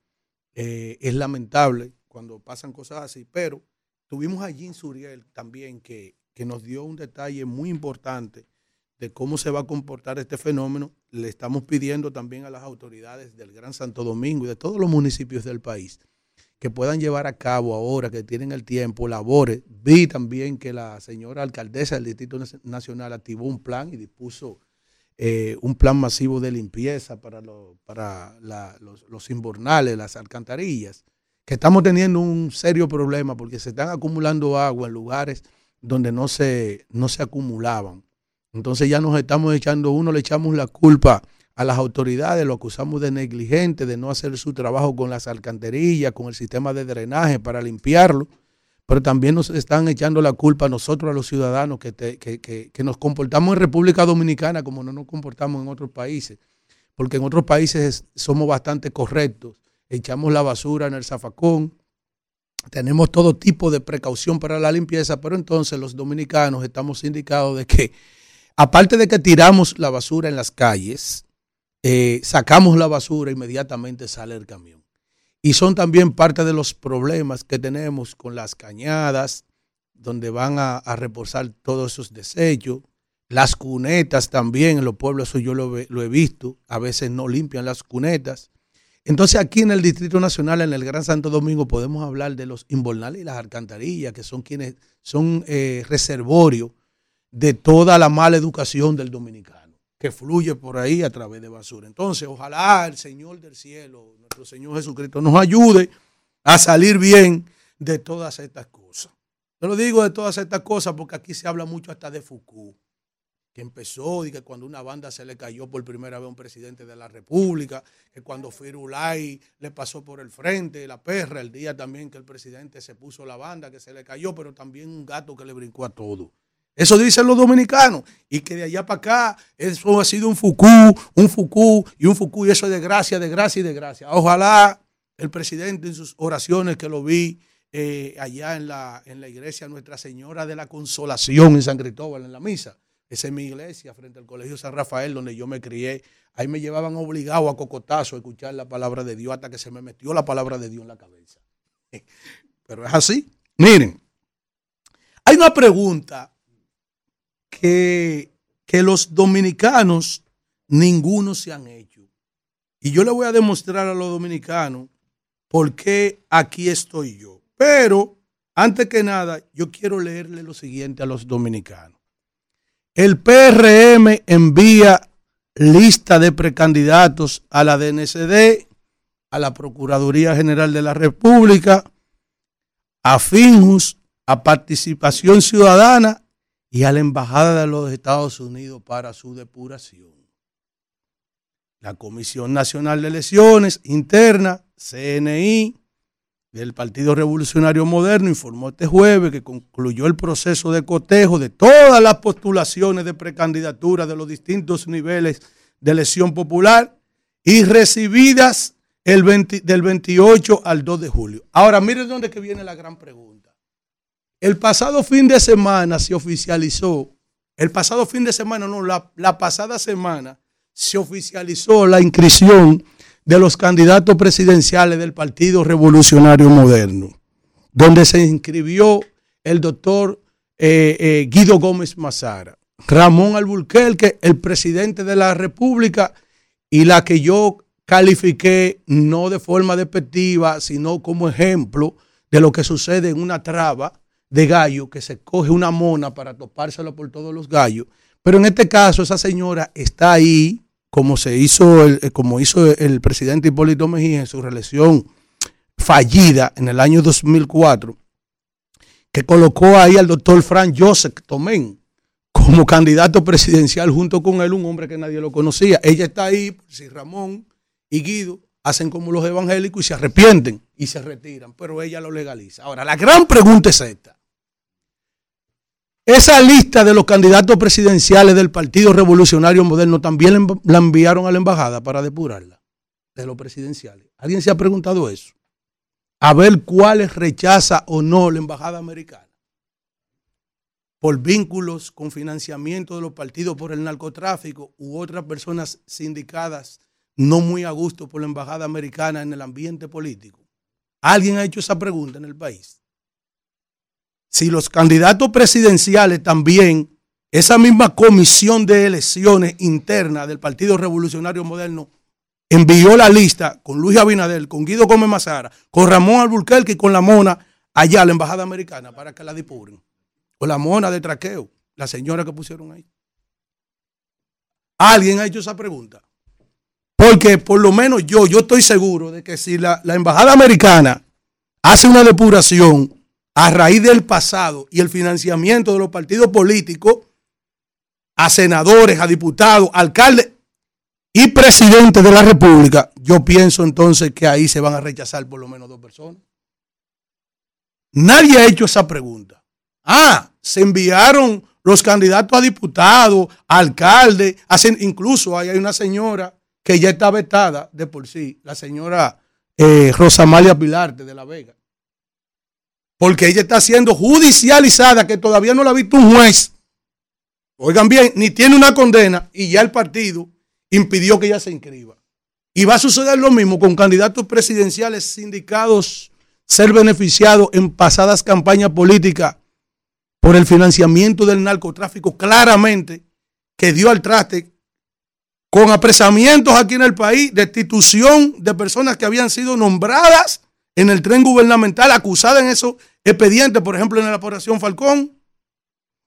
Eh, es lamentable cuando pasan cosas así, pero tuvimos a Jean Suriel también que, que nos dio un detalle muy importante de cómo se va a comportar este fenómeno. Le estamos pidiendo también a las autoridades del Gran Santo Domingo y de todos los municipios del país que puedan llevar a cabo ahora que tienen el tiempo, labores. Vi también que la señora alcaldesa del Distrito Nac- Nacional activó un plan y dispuso eh, un plan masivo de limpieza para, lo- para la- los, los invernales, las alcantarillas, que estamos teniendo un serio problema porque se están acumulando agua en lugares donde no se, no se acumulaban. Entonces ya nos estamos echando, uno le echamos la culpa a las autoridades, lo acusamos de negligente, de no hacer su trabajo con las alcantarillas, con el sistema de drenaje para limpiarlo, pero también nos están echando la culpa a nosotros, a los ciudadanos, que, que- que- que nos comportamos en República Dominicana como no nos comportamos en otros países, porque en otros países somos bastante correctos. Echamos la basura en el zafacón, tenemos todo tipo de precaución para la limpieza, pero entonces los dominicanos estamos indicados de que, aparte de que tiramos la basura en las calles, eh, sacamos la basura, inmediatamente sale el camión. Y son también parte de los problemas que tenemos con las cañadas, donde van a, reposar todos esos desechos. Las cunetas también, en los pueblos eso yo lo, he visto, a veces no limpian las cunetas. Entonces aquí en el Distrito Nacional, en el Gran Santo Domingo, podemos hablar de los inbornales y las alcantarillas, que son quienes son eh, reservorio de toda la mala educación del dominicano, que fluye por ahí a través de basura. Entonces, ojalá el Señor del cielo, nuestro Señor Jesucristo, nos ayude a salir bien de todas estas cosas. Yo lo digo de todas estas cosas porque aquí se habla mucho hasta de Foucault que empezó y que cuando una banda se le cayó por primera vez a un presidente de la República, que cuando Firulay le pasó por el frente, la perra, el día también que el presidente se puso la banda, que se le cayó, pero también un gato que le brincó a todo. Eso dicen los dominicanos. Y que de allá para acá, eso ha sido un fucú, un fucú y un fucú, y eso es de gracia, de gracia y de gracia. Ojalá el presidente en sus oraciones que lo vi eh, allá en la, en la iglesia Nuestra Señora de la Consolación en San Cristóbal, en la misa, esa es mi iglesia, frente al Colegio San Rafael, donde yo me crié. Ahí me llevaban obligado a cocotazo a escuchar la palabra de Dios hasta que se me metió la palabra de Dios en la cabeza. Pero es así. Miren, hay una pregunta que, que los dominicanos ninguno se han hecho. Y yo le voy a demostrar a los dominicanos por qué aquí estoy yo. Pero, antes que nada, yo quiero leerle lo siguiente a los dominicanos. El PRM envía lista de precandidatos a la DNCD, a la Procuraduría General de la República, a FINJUS, a Participación Ciudadana y a la Embajada de los Estados Unidos para su depuración. La Comisión Nacional de Elecciones Interna, CNI, del Partido Revolucionario Moderno informó este jueves que concluyó el proceso de cotejo de todas las postulaciones de precandidatura de los distintos niveles de elección popular y recibidas el del 28 al 2 de julio. Ahora, miren dónde que viene la gran pregunta. El pasado fin de semana se oficializó, el pasado fin de semana, no, la, la pasada semana se oficializó la inscripción de los candidatos presidenciales del Partido Revolucionario Moderno, donde se inscribió el doctor eh, eh, Guido Gómez Mazara, Ramón Alburquerque, el presidente de la República, y la que yo califiqué no de forma despectiva, sino como ejemplo de lo que sucede en una traba de gallo, que se coge una mona para topárselo por todos los gallos. Pero en este caso, esa señora está ahí como se hizo el, eh, como hizo el presidente Hipólito Mejía en su reelección fallida en el año 2004, que colocó ahí al doctor Frank Joseph Tomén como candidato presidencial junto con él, un hombre que nadie lo conocía. Ella está ahí, si Ramón y Guido hacen como los evangélicos y se arrepienten y se retiran, pero ella lo legaliza. Ahora, la gran pregunta es esta. Esa lista de los candidatos presidenciales del Partido Revolucionario Moderno también la enviaron a la embajada para depurarla de los presidenciales. ¿Alguien se ha preguntado eso? A ver cuáles rechaza o no la embajada americana. Por vínculos con financiamiento de los partidos por el narcotráfico u otras personas sindicadas no muy a gusto por la embajada americana en el ambiente político. ¿Alguien ha hecho esa pregunta en el país? Si los candidatos presidenciales también, esa misma comisión de elecciones interna del Partido Revolucionario Moderno envió la lista con Luis Abinader, con Guido Gómez Mazara, con Ramón Alburquerque y con la mona allá a la embajada americana para que la depuren. Con la mona de traqueo, la señora que pusieron ahí. ¿Alguien ha hecho esa pregunta? Porque por lo menos yo, yo estoy seguro de que si la, la embajada americana hace una depuración a raíz del pasado y el financiamiento de los partidos políticos a senadores, a diputados, alcaldes y presidentes de la República, yo pienso entonces que ahí se van a rechazar por lo menos dos personas. Nadie ha hecho esa pregunta. Ah, se enviaron los candidatos a diputados, a alcaldes, incluso hay una señora que ya está vetada de por sí, la señora eh, Rosamalia Pilarte de La Vega. Porque ella está siendo judicializada, que todavía no la ha visto un juez. Oigan bien, ni tiene una condena y ya el partido impidió que ella se inscriba. Y va a suceder lo mismo con candidatos presidenciales sindicados ser beneficiados en pasadas campañas políticas por el financiamiento del narcotráfico, claramente que dio al traste con apresamientos aquí en el país, destitución de personas que habían sido nombradas en el tren gubernamental, acusadas en esos expedientes, por ejemplo, en la operación Falcón.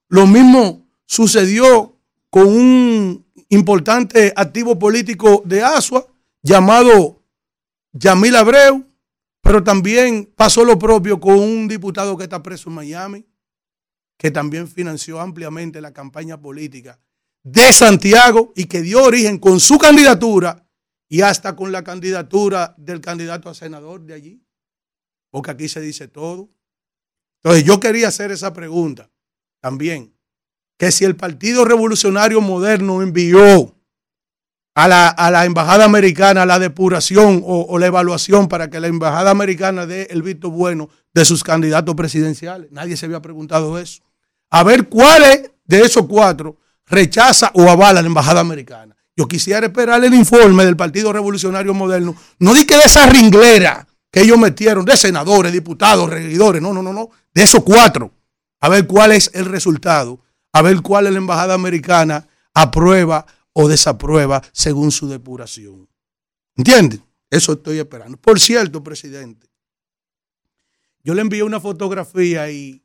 Lo mismo sucedió con un importante activo político de Asua llamado Yamil Abreu, pero también pasó lo propio con un diputado que está preso en Miami, que también financió ampliamente la campaña política de Santiago y que dio origen con su candidatura y hasta con la candidatura del candidato a senador de allí, porque aquí se dice todo. Entonces yo quería hacer esa pregunta también, que si el Partido Revolucionario Moderno envió a la, embajada americana la depuración o, la evaluación para que la embajada americana dé el visto bueno de sus candidatos presidenciales. Nadie se había preguntado eso. A ver cuáles de esos cuatro rechaza o avala la embajada americana. Yo quisiera esperar el informe del Partido Revolucionario Moderno. No di que de esa ringlera que ellos metieron, de senadores, diputados, regidores, no, no, no, no, de esos cuatro. A ver cuál es el resultado. A ver cuál es la embajada americana aprueba o desaprueba según su depuración. ¿Entienden? Eso estoy esperando. Por cierto, presidente, yo le envié una fotografía ahí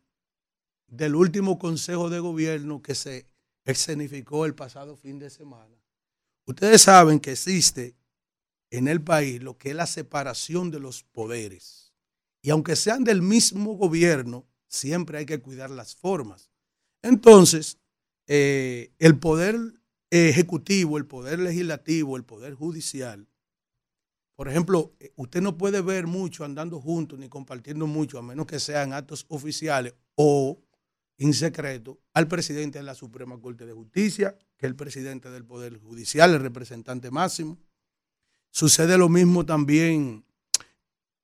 del último consejo de gobierno que se escenificó el pasado fin de semana. Ustedes saben que existe en el país lo que es la separación de los poderes. Y aunque sean del mismo gobierno, siempre hay que cuidar las formas. Entonces, eh, el poder ejecutivo, el poder legislativo, el poder judicial. Por ejemplo, eh, usted no puede ver mucho andando juntos ni compartiendo mucho, a menos que sean actos oficiales o en secreto, al presidente de la Suprema Corte de Justicia, que es el presidente del Poder Judicial, el representante máximo. Sucede lo mismo también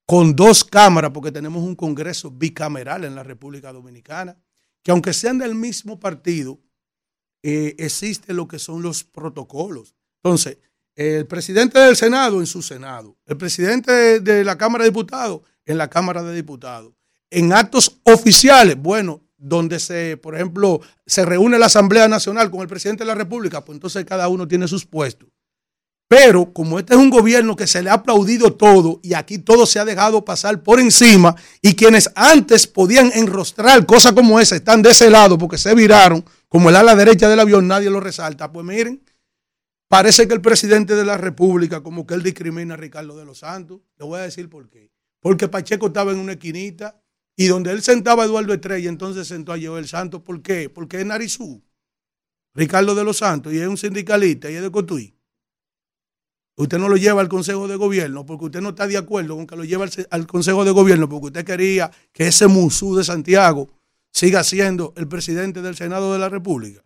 con dos cámaras, porque tenemos un Congreso bicameral en la República Dominicana, que aunque sean del mismo partido, eh, existe lo que son los protocolos. Entonces, el presidente del Senado en su Senado, el presidente de la Cámara de Diputados en la Cámara de Diputados, en actos oficiales, bueno, donde se, por ejemplo, se reúne la Asamblea Nacional con el presidente de la República, pues entonces cada uno tiene sus puestos. Pero como este es un gobierno que se le ha aplaudido todo y aquí todo se ha dejado pasar por encima y quienes antes podían enrostrar cosas como esa están de ese lado porque se viraron, como el ala derecha del avión, nadie lo resalta. Pues miren, parece que el presidente de la República como que él discrimina a Ricardo de los Santos. Le voy a decir por qué. Porque Pacheco estaba en una esquinita y donde él sentaba a Eduardo Estrella, entonces sentó a Joel Santos. ¿Por qué? Porque es Narizú. Ricardo de los Santos y es un sindicalista y es de Cotuí. Usted no lo lleva al Consejo de Gobierno porque usted no está de acuerdo con que lo lleve al, Consejo de Gobierno porque usted quería que ese Musú de Santiago siga siendo el presidente del Senado de la República.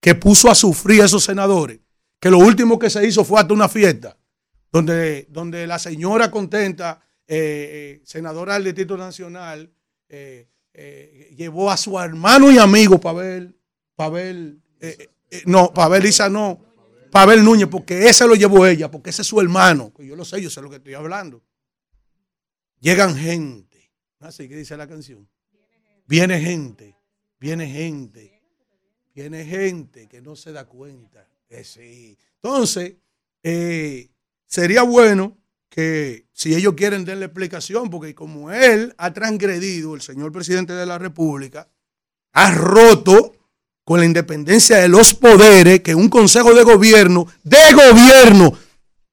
Que puso a sufrir a esos senadores. Que lo último que se hizo fue hasta una fiesta donde, donde la señora contenta, eh, eh, senadora del Distrito Nacional, eh, llevó a su hermano y amigo para ver, no, para ver Lisa no Pavel Núñez, porque ese lo llevó ella, porque ese es su hermano. Yo lo sé, yo sé lo que estoy hablando. Llegan gente. Así que dice la canción. Viene gente, viene gente, viene gente que no se da cuenta. sí. Entonces, eh, sería bueno que si ellos quieren darle explicación, porque como él ha transgredido, el señor presidente de la República, ha roto con la independencia de los poderes, que un consejo de gobierno, de gobierno,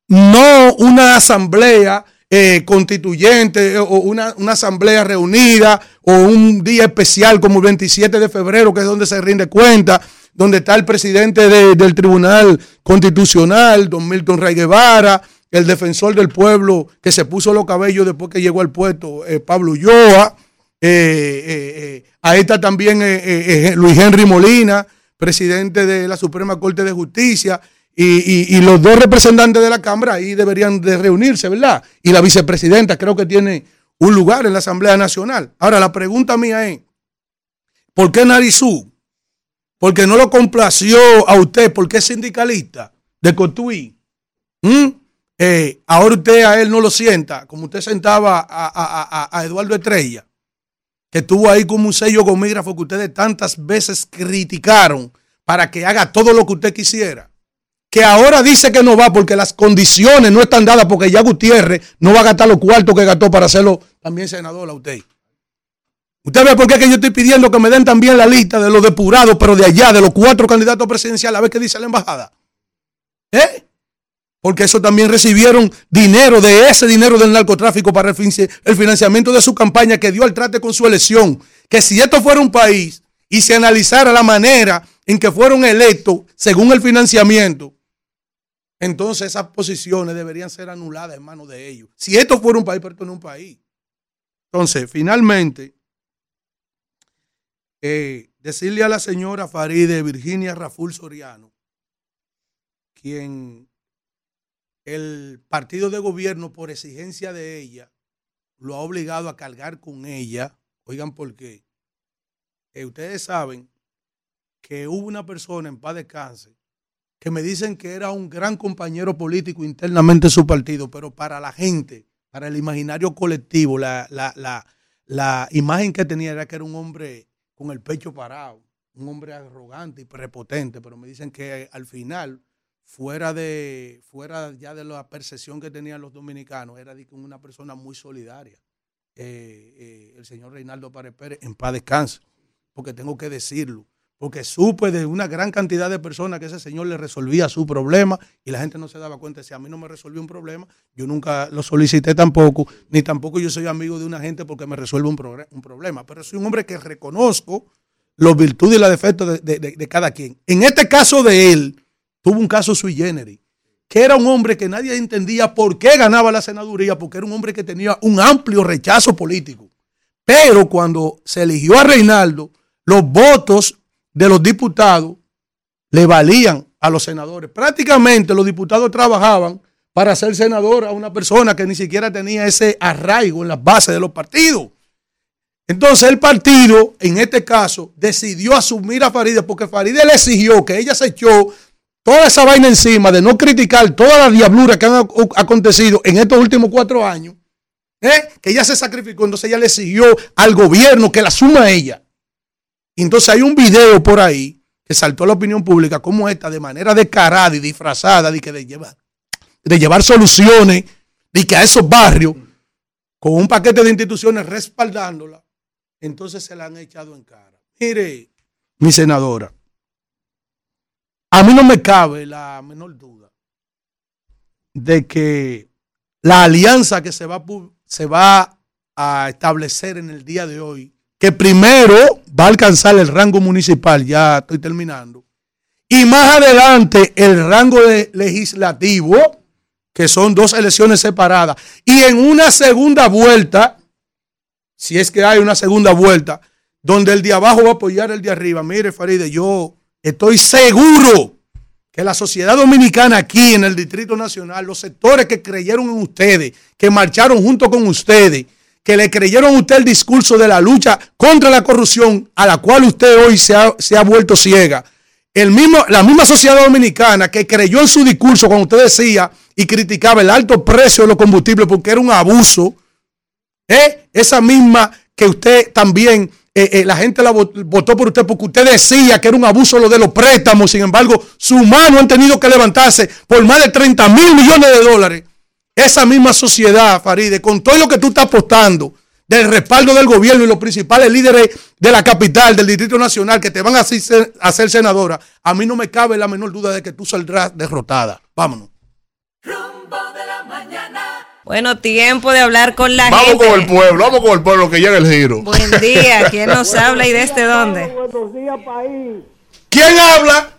no una asamblea eh, constituyente o una, asamblea reunida o un día especial como el 27 de febrero, que es donde se rinde cuenta, donde está el presidente del Tribunal Constitucional, don Milton Rey Guevara, el defensor del pueblo que se puso los cabellos después que llegó al puesto, eh, Pablo Ulloa eh, eh, eh, ahí está también Luis Henry Molina, presidente de la Suprema Corte de Justicia, y, y, los dos representantes de la Cámara ahí deberían de reunirse, ¿verdad? Y la vicepresidenta creo que tiene un lugar en la Asamblea Nacional. Ahora, la pregunta mía es, ¿por qué Narizú? Porque no lo complació a usted, porque es sindicalista de Cotuí. ¿Mm? Eh, ahora usted a él no lo sienta, como usted sentaba a, Eduardo Estrella, estuvo ahí como un sello gomígrafo que ustedes tantas veces criticaron para que haga todo lo que usted quisiera. Que ahora dice que no va porque las condiciones no están dadas porque ya Gutiérrez no va a gastar los cuartos que gastó para hacerlo también senador a usted. Usted ve por qué que yo estoy pidiendo que me den también la lista de los depurados, pero de allá, de los cuatro candidatos presidenciales, a ver qué dice la embajada. ¿Eh? Porque eso también recibieron dinero de ese dinero del narcotráfico para el financiamiento de su campaña que dio al trate con su elección. Que si esto fuera un país y se analizara la manera en que fueron electos según el financiamiento, entonces esas posiciones deberían ser anuladas en manos de ellos. Si esto fuera un país, pero esto no es un país. Entonces, finalmente, eh, decirle a la señora Faride Virginia Raful Soriano, quien el partido de gobierno, por exigencia de ella, lo ha obligado a cargar con ella. Oigan, ¿por qué? Eh, ustedes saben que hubo una persona en paz de cáncer que me dicen que era un gran compañero político internamente en su partido, pero para la gente, para el imaginario colectivo, la, la, la imagen que tenía era que era un hombre con el pecho parado, un hombre arrogante y prepotente, pero me dicen que al final fuera de fuera ya de la percepción que tenían los dominicanos, era de una persona muy solidaria. Eh, eh, el señor Reinaldo Párez Pérez, en paz descanse, porque tengo que decirlo, porque supe de una gran cantidad de personas que ese señor le resolvía su problema y la gente no se daba cuenta. Si a mí no me resolvió un problema, yo nunca lo solicité tampoco, ni tampoco yo soy amigo de una gente porque me resuelve un, un problema. Pero soy un hombre que reconozco los virtudes y los defectos de, de cada quien. En este caso de él, tuvo un caso sui generis, que era un hombre que nadie entendía por qué ganaba la senaduría, porque era un hombre que tenía un amplio rechazo político. Pero cuando se eligió a Reinaldo, los votos de los diputados le valían a los senadores. Prácticamente los diputados trabajaban para ser senador a una persona que ni siquiera tenía ese arraigo en las bases de los partidos. Entonces el partido, en este caso, decidió asumir a Faride porque Faride le exigió que ella se echó toda esa vaina encima de no criticar toda la diablura que han acontecido en estos últimos cuatro años, ¿eh? que ella se sacrificó, entonces ella le siguió al gobierno que la suma ella. entonces hay un video por ahí que saltó a la opinión pública como esta, de manera descarada y disfrazada, de, que de, llevar, de llevar soluciones, de que a esos barrios, con un paquete de instituciones respaldándola, entonces se la han echado en cara. Mire, mi senadora, a mí no me cabe la menor duda de que la alianza que se va, se va a establecer en el día de hoy, que primero va a alcanzar el rango municipal, ya estoy terminando, y más adelante el rango legislativo, que son dos elecciones separadas, y en una segunda vuelta, si es que hay una segunda vuelta, donde el de abajo va a apoyar el de arriba. Mire, Faride, yo Estoy seguro que la sociedad dominicana aquí en el Distrito Nacional, los sectores que creyeron en ustedes, que marcharon junto con ustedes, que le creyeron a usted el discurso de la lucha contra la corrupción, a la cual usted hoy se ha, vuelto ciega. El mismo, la misma sociedad dominicana que creyó en su discurso cuando usted decía y criticaba el alto precio de los combustibles porque era un abuso, ¿eh? esa misma que usted también eh, eh, la gente la votó por usted porque usted decía que era un abuso lo de los préstamos. Sin embargo, su mano han tenido que levantarse por más de 30 mil millones de dólares. Esa misma sociedad, Faride, con todo lo que tú estás apostando del respaldo del gobierno y los principales líderes de la capital, del Distrito Nacional, que te van a hacer, senadora, a mí no me cabe la menor duda de que tú saldrás derrotada. Vámonos. Bueno, tiempo de hablar con la gente. Vamos con el pueblo, vamos con el pueblo que llega el giro. Buen día, ¿quién nos habla y desde dónde? Buenos días, país. ¿Quién habla?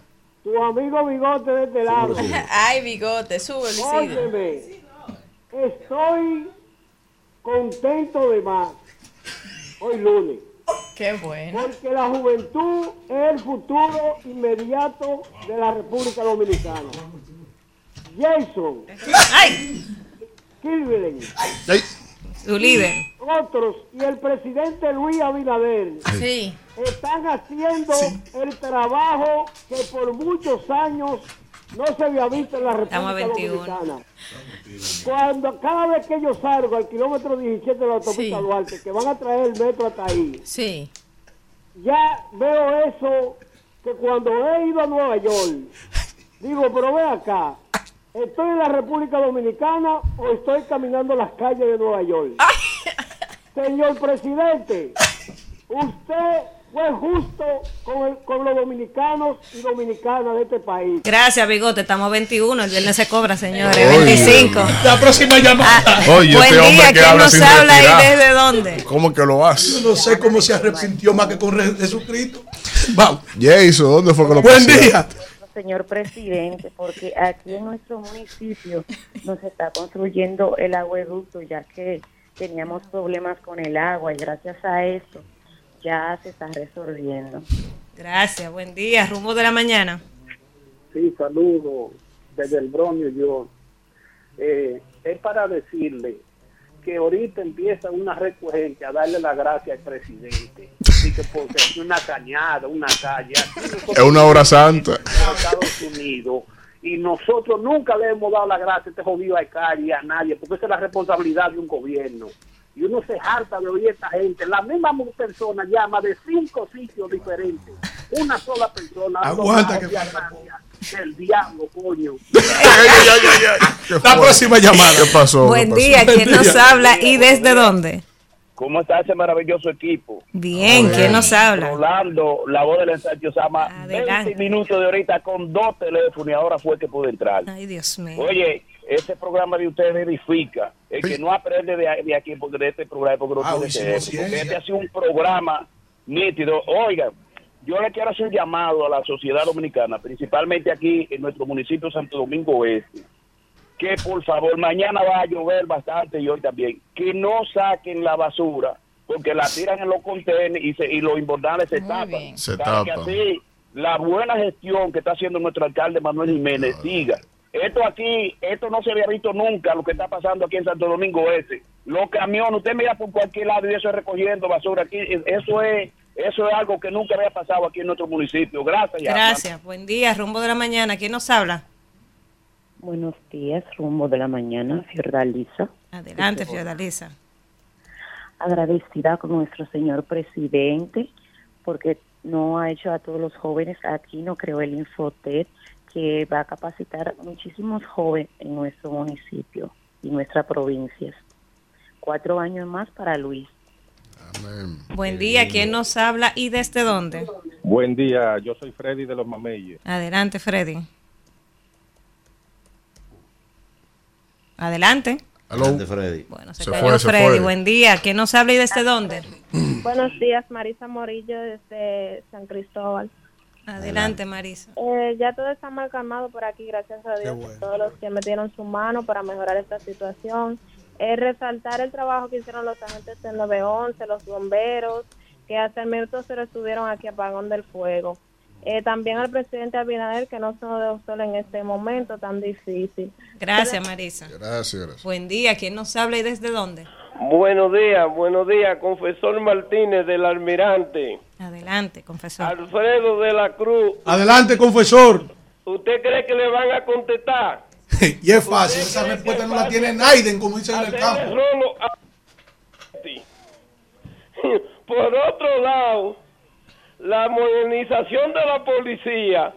Tu amigo Bigote de este lado. Ay, Bigote, sube, Óyeme, estoy contento de más. Hoy lunes. Qué bueno. Porque la juventud es el futuro inmediato de la República Dominicana. Jason. Kirvelen. Su líder. Otros y el presidente Luis Abinader Sí. están haciendo el trabajo que por muchos años no se había visto en la República 21. Dominicana. Cuando cada vez que yo salgo al kilómetro 17 de la autopista Sí. Duarte, que van a traer el metro hasta ahí, Sí. ya veo eso que cuando he ido a Nueva York, digo, pero ve acá, ¿estoy en la República Dominicana o estoy caminando las calles de Nueva York? Señor presidente, usted fue justo con, el- con los dominicanos y dominicanas de este país. Gracias, Bigote. Estamos a 21. El viernes se cobra, señores. Oye. 25. La próxima llamada. Oye, Buen este hombre día. que ¿Quién habla nos sin habla respirar. y desde dónde? ¿Cómo que lo hace? Yo no sé cómo se arrepintió más que con Jesucristo. Vamos. Jason, ¿dónde fue que lo Buen día. Señor presidente, porque aquí en nuestro municipio nos está construyendo el acueducto, ya que teníamos problemas con el agua y gracias a esto ya se está resolviendo. Gracias. Buen día. Rumbo de la mañana. Sí, saludo desde el Bronx, New York. Eh, es para decirle que ahorita empieza una recurrente a darle la gracia al presidente. Así que porque es una cañada, una calle. Es una hora santa. en Estados Unidos y nosotros nunca le hemos dado la gracia a este jodido alcalde y a nadie, porque esa es la responsabilidad de un gobierno. Y uno se harta de oír a esta gente. La misma persona llama de cinco sitios diferentes. Una sola persona. Aguanta que- gracia. El diablo, coño. La próxima llamada. ¿Qué pasó? Buen ¿Qué pasó? día. ¿Quién nos habla y desde dónde? ¿Cómo está ese maravilloso equipo? Bien. ¿Quién nos habla? Rolando, la voz del ensancho Sama, Adelante. 20 minutos de ahorita con dos teléfonos y ahora fue que pude entrar. Ay, Dios mío. Oye, ese programa de ustedes edifica. El que no aprende de, de aquí, porque de este programa, porque no Ah, tiene cerebro, porque este ha sido un programa nítido. Oiga, yo le quiero hacer un llamado a la sociedad dominicana, principalmente aquí en nuestro municipio de Santo Domingo Oeste, que por favor, mañana va a llover bastante y hoy también, que no saquen la basura, porque la tiran en los contenedores y, se, y los invernales se tapan. Se Para que tapan. así la buena gestión que está haciendo nuestro alcalde Manuel Jiménez siga. Esto aquí, esto no se había visto nunca, lo que está pasando aquí en Santo Domingo Este. Los camiones, usted mira por cualquier lado y eso es recogiendo basura aquí. Eso es eso es algo que nunca había pasado aquí en nuestro municipio. Gracias. Gracias. Buen día. Rumbo de la mañana. ¿Quién nos habla? Buenos días, rumbo de la mañana, Fiordalisa. Adelante, Fiordalisa. Agradecida con nuestro señor presidente porque no ha hecho a todos los jóvenes, aquí no creó el Infotet que va a capacitar muchísimos jóvenes en nuestro municipio y nuestras provincias. Cuatro años más para Luis. Buen día. ¿Quién nos habla y desde dónde? Buen día, yo soy Freddy de los Mameyes. Adelante, Freddy. Adelante. Adelante, Freddy. Bueno, se, Se cayó fue, se Freddy. fue. Buen día. ¿Quién nos habla y desde dónde? Buenos días, Marisa Morillo desde San Cristóbal. Adelante, Marisa. Eh, ya todo está mal calmado por aquí, gracias a Dios, bueno. a todos los que metieron su mano para mejorar esta situación. Eh, resaltar el trabajo que hicieron los agentes del 911, los bomberos, que hasta el minuto cero estuvieron aquí apagón del fuego. Eh, también al presidente Abinader, que no se nos dejó solo en este momento tan difícil. Gracias, Marisa. Gracias, gracias. Buen día. ¿Quién nos habla y desde dónde? Buenos días, buenos días, confesor Martínez del Almirante, Adelante, confesor. Alfredo de la Cruz. Adelante, confesor. ¿Usted cree que le van a contestar? Y es fácil, esa respuesta no la tiene Naiden, como dicen en el campo. Por otro lado, la modernización de la policía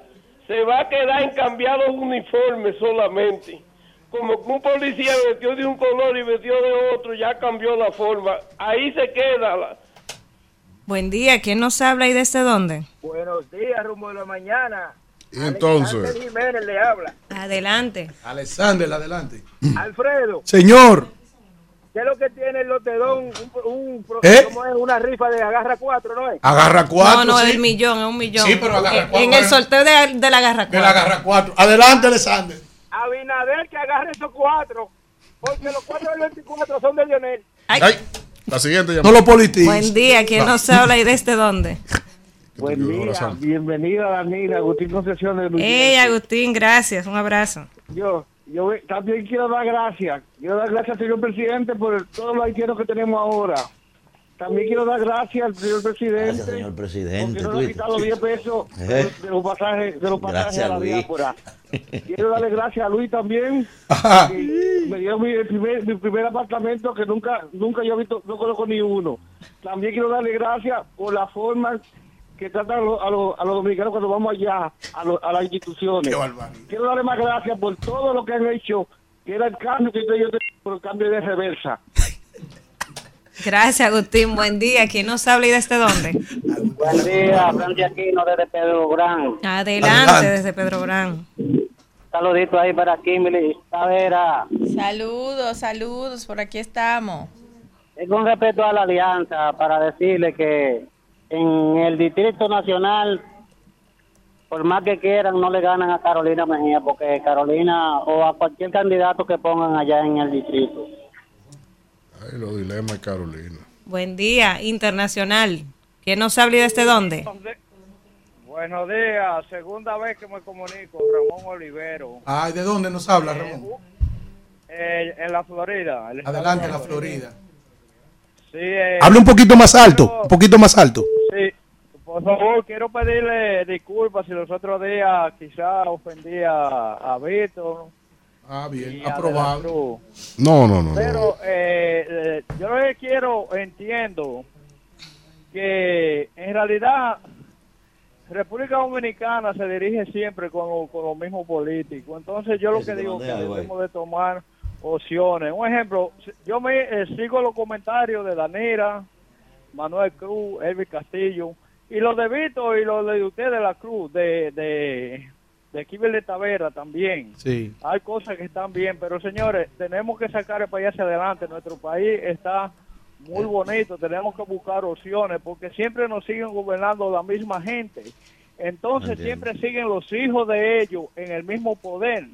se va a quedar en cambiar los uniformes solamente. Como que un policía vestió de un color y vestió de otro, ya cambió la forma. Ahí se queda. La... Buen día. ¿Quién nos habla y desde dónde? Buenos días, rumbo de la mañana. Y entonces, Alexander Jiménez le habla. Adelante. Alexander, adelante. Alfredo, Señor, ¿qué es lo que tiene el lotedón? Un, un- ¿Eh? ¿Cómo es? Una rifa de agarra cuatro, ¿no es? agarra cuatro. no, no, sí. es el millón, es un millón. Sí, pero agarra cuatro. En el sorteo de, de la garra De la agarra cuatro. Adelante, Alexander. Abinader que agarre esos cuatro. Porque los cuatro del 24 son de Lionel. Ay. La siguiente No lo politices. Buen día, ¿quién nos habla y desde dónde? Buen día, bienvenida Danila, Agustín Concepción de Luis. Hey, Agustín, gracias, un abrazo. Yo, yo también quiero dar gracias. Quiero dar gracias al señor presidente por todos los haitianos que tenemos ahora. También quiero dar gracias al señor presidente. Gracias, señor presidente. Porque no nos ha quitado 10 pesos de, de los pasajes, de los pasajes Gracias, a la Luis. diáspora. Quiero darle gracias a Luis también. que me dio mi primer, mi primer apartamento que nunca nunca yo he visto, no conozco ni uno. También quiero darle gracias por la forma que tratan a los, a los, a los dominicanos cuando vamos allá a, los- a las instituciones. Quiero darle más gracias por todo lo que han hecho, que era el cambio que yo tenía por el cambio de reversa. Gracias, Agustín. Buen día. ¿Quién nos habla y desde dónde? Buen día, Francia Aquino desde Pedro Gran. Adelante, desde Pedro Brán. Saludito ahí para Kimberly Tavera. Saludos, saludos, por aquí estamos. Es con respecto a la alianza, para decirle que en el Distrito Nacional, por más que quieran, no le ganan a Carolina Mejía, porque Carolina o a cualquier candidato que pongan allá en el distrito. Ay, los dilemas de Carolina. Buen día, internacional. ¿Quién nos habla y desde dónde? Buenos días, segunda vez que me comunico, Ramón Olivero, Ay, ¿de dónde nos habla, Ramón? eh, en la Florida. Adelante, de la Florida. Sí, eh, Habla un poquito más alto, un poquito más alto. Por favor, quiero pedirle disculpas si los otros días quizá ofendí a, a Víctor. Ah, bien, aprobado. No, no, no. Pero eh, eh, yo lo que quiero, entiendo que en realidad República Dominicana se dirige siempre con, lo- con los mismos políticos. Entonces yo lo que digo que algo ahí. debemos de tomar opciones. Un ejemplo, yo me eh, sigo los comentarios de Danira, Manuel Cruz, Elvis Castillo, y los de Vito y los de usted de la Cruz, de, de, de Kibel de Tavera también. Sí. Hay cosas que están bien, pero señores, tenemos que sacar el país hacia adelante. Nuestro país está muy bonito, tenemos que buscar opciones porque siempre nos siguen gobernando la misma gente. Entonces Entiendo. siempre siguen los hijos de ellos en el mismo poder.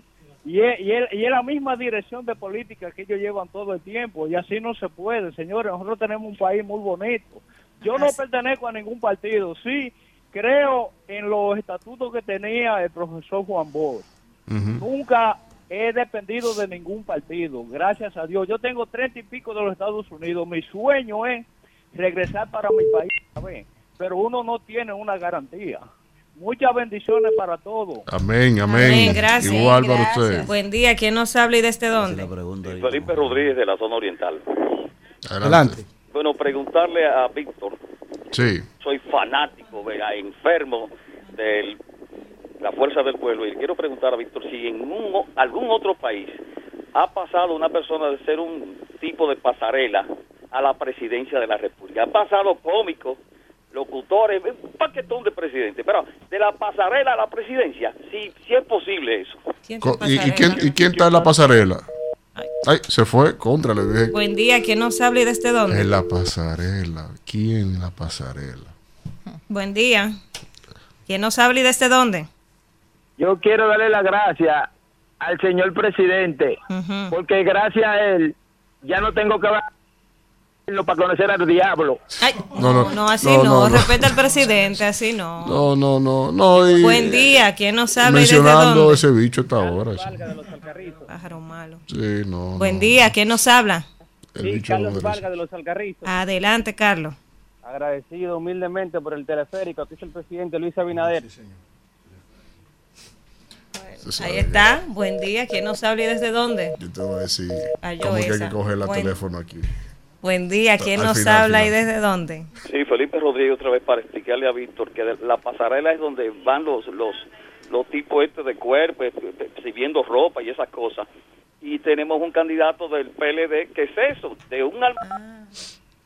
Y es, y, es, y es la misma dirección de política que ellos llevan todo el tiempo. Y así no se puede, señores. Nosotros tenemos un país muy bonito. Yo no pertenezco a ningún partido. Sí, creo en los estatutos que tenía el profesor Juan Bosch. Nunca he dependido de ningún partido, gracias a Dios. Yo tengo treinta y pico de los Estados Unidos. Mi sueño es regresar para mi país, ¿sabe? pero uno no tiene una garantía. Muchas bendiciones para todos. Amén, amén. Amén, gracias. Igual para usted. Buen día. ¿Quién nos habla y desde dónde? Felipe Rodríguez de la zona oriental. Adelante. Bueno, preguntarle a Víctor, Sí. soy fanático, vea, enfermo de la fuerza del pueblo y quiero preguntar a Víctor si en un algún otro país ha pasado una persona de ser un tipo de pasarela a la presidencia de la República. Ha pasado cómicos, locutores, un paquetón de presidentes, pero de la pasarela a la presidencia, sí, sí es posible eso. Co- ¿Y, y quién, ¿Y quién está en la pasarela? Ay, se fue contra, le dije. Buen día. ¿Quién nos habla y desde dónde? En la pasarela. ¿Quién en la pasarela? Buen día. ¿Quién nos habla y desde dónde? Yo quiero darle las gracias al señor presidente, porque gracias a él ya no tengo que para conocer al diablo. Ay, No, no, no, así no, no. no, no. Respeta al presidente, así no. No, no, no. no y Buen día. ¿Quién nos habla y desde Mencionando dónde? ese bicho esta hora. Pájaro malo. Sí, no. Buen no. día. ¿Quién nos habla? El Sí, bicho Carlos no Vargas de los Alcarrizos. Adelante, Carlos. Agradecido humildemente por el teleférico. Aquí es el presidente Luis Abinader. Ahí está. Buen día. ¿Quién nos habla y desde dónde? Yo te voy a decir Ah, yo cómo que hay que coger el Buen- teléfono aquí. Buen día. ¿Quién Al nos final, habla y desde dónde? Sí, Felipe Rodríguez otra vez para explicarle a Víctor que la pasarela es donde van los los los tipos estos de cuerpo, eh, eh, exhibiendo ropa y esas cosas. Y tenemos un candidato del PLD, que es eso? De un alma-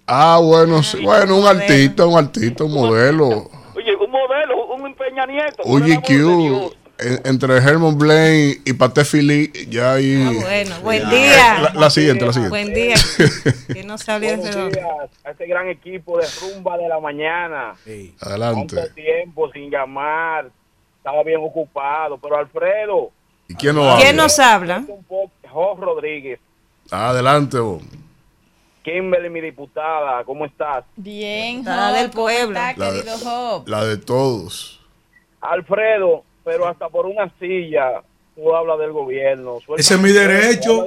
Ah, bueno, sí, bueno, un artista, un artista, un modelo. Oye, un modelo, un Peña Nieto. Un GQ. En- entre Herman Blaine y Pate Philly, ya hay. Ah, bueno, buen día. La, la siguiente, la siguiente. Buen día. ¿Quién nos habla y desde Buenos dónde? días a este gran equipo de Rumba de la Mañana. Adelante. Tanto tiempo sin llamar. Estaba bien ocupado. Pero Alfredo. ¿Y quién nos habla? ¿Quién nos habla? Rodríguez. Adelante, vos. Kimberly, mi diputada, ¿cómo estás? Bien, Job, del ¿cómo pueblo. está, La de-? La de todos. Alfredo, pero hasta por una silla tú hablas del gobierno. Ese es mi derecho.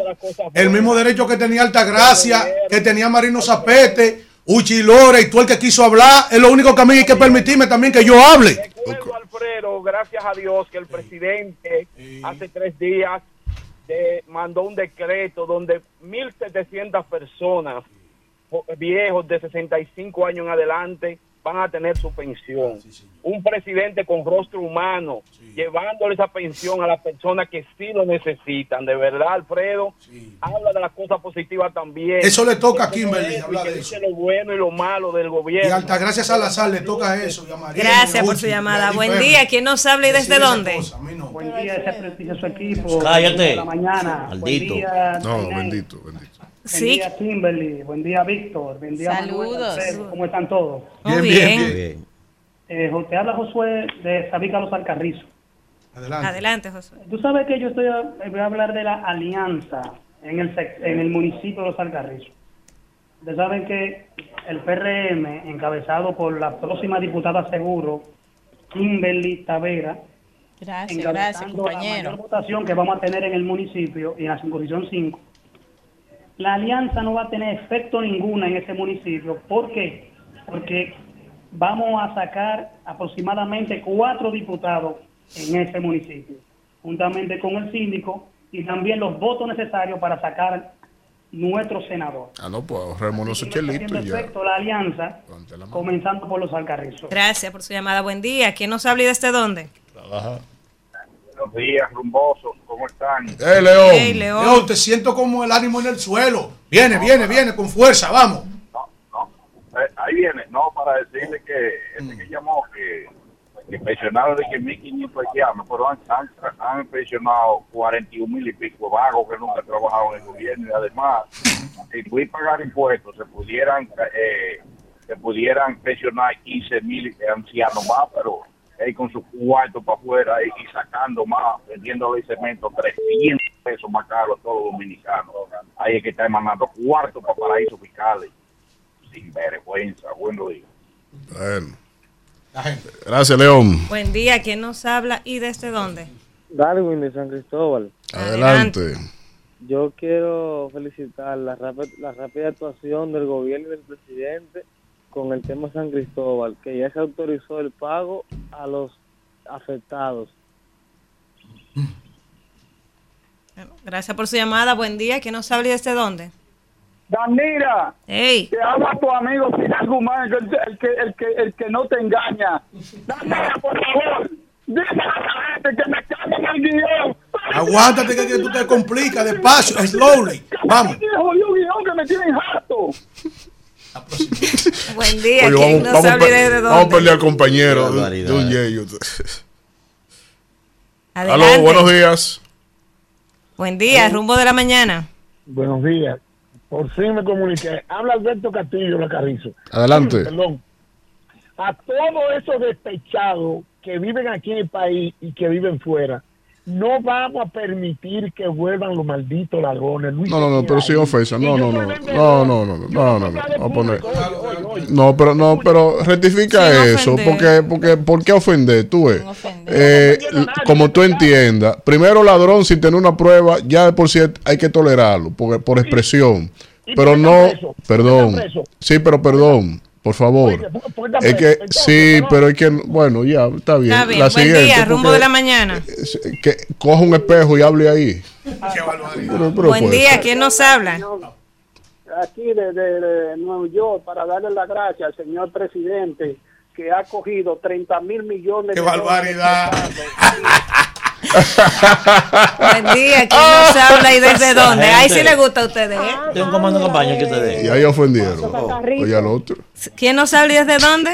El mismo derecho que tenía Altagracia, que tenía Marino Zapete, Uchi Lore y tú el que quiso hablar. Es lo único que a mí hay que permitirme también que yo hable. Recuerdo, Alfredo, gracias a Dios, que el presidente hace tres días de- mandó un decreto donde 1.700 personas jo- viejos de 65 años en adelante van a tener su pensión. Un presidente con rostro humano, llevándole esa pensión a las personas que sí lo necesitan. De verdad, Alfredo, habla de las cosas positivas también. Eso le toca a Kimberly eso, hablar que de dice lo bueno y lo malo del Y gobierno. Altagracia Salazar le toca eso. y a María, Gracias y por Uchi, su y llamada. Buen día. ¿Quién nos habla y desde dónde? cosa, a mí no. Buen día, ese prestigioso equipo. Cállate. De la mañana. Maldito. Buen día, No, bendito, bendito. Buen Sí. día, Kimberly. Buen día, Víctor. Buen día, Manuel, Saludos. Alfredo. ¿Cómo están todos? Muy bien. Eh, jo- te habla Josué de Sabica Los Alcarrizos. Adelante, Josué. Tú sabes que yo estoy a- eh, voy a hablar de la alianza en el, en el municipio de Los Alcarrizos. Ustedes saben que el PRM, encabezado por la próxima diputada seguro, Kimberly Tavera, Gracias, la mayor votación que vamos a tener en el municipio y en la circunscripción 5, la alianza no va a tener efecto ninguna en ese municipio. ¿Por qué? Porque vamos a sacar aproximadamente cuatro diputados en ese municipio, juntamente con el síndico y también los votos necesarios para sacar nuestro senador. Ah, no, pues haciendo y ya. efecto la alianza, comenzando por los alcarrizos. Gracias por su llamada. Buen día. ¿Quién nos habla y desde dónde? Trabaja. Buenos días, rumbosos, ¿cómo están? ¡Eh, León! Hey, León. León, te siento como el ánimo en el suelo. Viene, viene, viene, con fuerza, vamos. Eh, ahí viene, no, para decirle que ese que llamó, que, que pensionaron de que 1.500 haitianos, pero han, han, han pensionado 41 mil y pico vagos que nunca trabajaron en el gobierno y además, si fui pagar impuestos, se pudieran eh, se pudieran pensionar 15 mil ancianos más, pero él con su cuarto para afuera y, y sacando más, vendiéndole el cemento 300 pesos más caro a todos los dominicanos. Ahí es que está mandando cuartos para paraísos fiscales sin vergüenza. Buenos días. Bueno. Gracias, León. Buen día. ¿Quién nos habla y desde dónde? Darwin de San Cristóbal. Adelante. Yo quiero felicitar la, rápida- la rápida actuación del gobierno y del presidente con el tema San Cristóbal, que ya se autorizó el pago a los afectados. Gracias por su llamada. Buen día. ¿Quién nos habla y desde dónde? Danira, Hey. te habla tu amigo Pilar Guzmán, el, que- el que, el, que, el que no te engaña. Danira, por favor, dile a la gente que me cambien el guion. Aguántate que, que tú te complicas, despacio, slowly. Vamos. Tiene jodido guion que me tienen harto. Buen día. Oye, ¿Quién vamos, nos vamos, a- vamos a dónde? pelear compañero de, de un yeyo. Aló, buenos días. Buen día. Rumbo de la mañana. Buenos días. Por fin me comuniqué. Habla Alberto Castillo, la Carrizo. Adelante. Perdón. A todos esos despechados que viven aquí en el país y que viven fuera, no vamos a permitir que vuelvan los malditos ladrones. Luis No, no, no, pero sin ofensa. No, no, no. No, no, no, no, no, no, no. Vamos a poner. No, pero no, pero rectifica Sin eso, ofender. porque, porque, ¿por qué ofender? Tú ves, Eh, como tú entiendas, primero ladrón sin tener una prueba, ya de por sí hay que tolerarlo, porque, por expresión, pero no, perdón, sí, pero perdón, por favor, está es que, sí, pero es que, bueno, ya, está bien, Está bien. la Buen siguiente, día. Rumbo porque- de la mañana. que coja un espejo y hable ahí. Pero- pero Buen pues, día. ¿Quién nos habla? Aquí desde de Nueva York para darle las gracias al señor presidente que ha cogido 30 mil millones ¡Qué de barbaridad! Buen día. ¿Quién nos habla y desde dónde? Ahí sí le gusta a ustedes. ¿eh? Tengo un comando de campaña que ustedes. Y ahí ofendieron. Oye al otro. ¿Quién nos habla y desde dónde?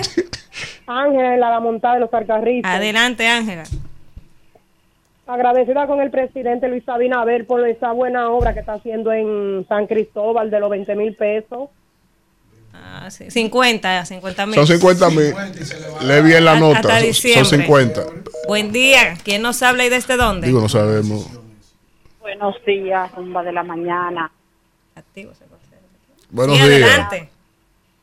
Ángela, la montada de los Alcarrizos. Adelante, Ángela. Agradecida con el presidente Luis Abinader por esa buena obra que está haciendo en San Cristóbal de los 20 mil pesos. Ah, sí. 50, 50 mil. Son 50 mil. Le vi en la Hasta nota. son- Son diciembre. 50. Buen día. ¿Quién nos habla y desde dónde? Digo, no sabemos. Buenos días, rumba de la mañana. Buenos Sí, días. adelante.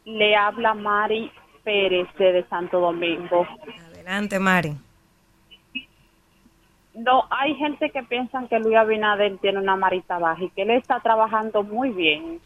Le habla Mari Pérez de Santo Domingo. Adelante, Mari. No, hay gente que piensan que Luis Abinader tiene una marita baja y que él está trabajando muy bien.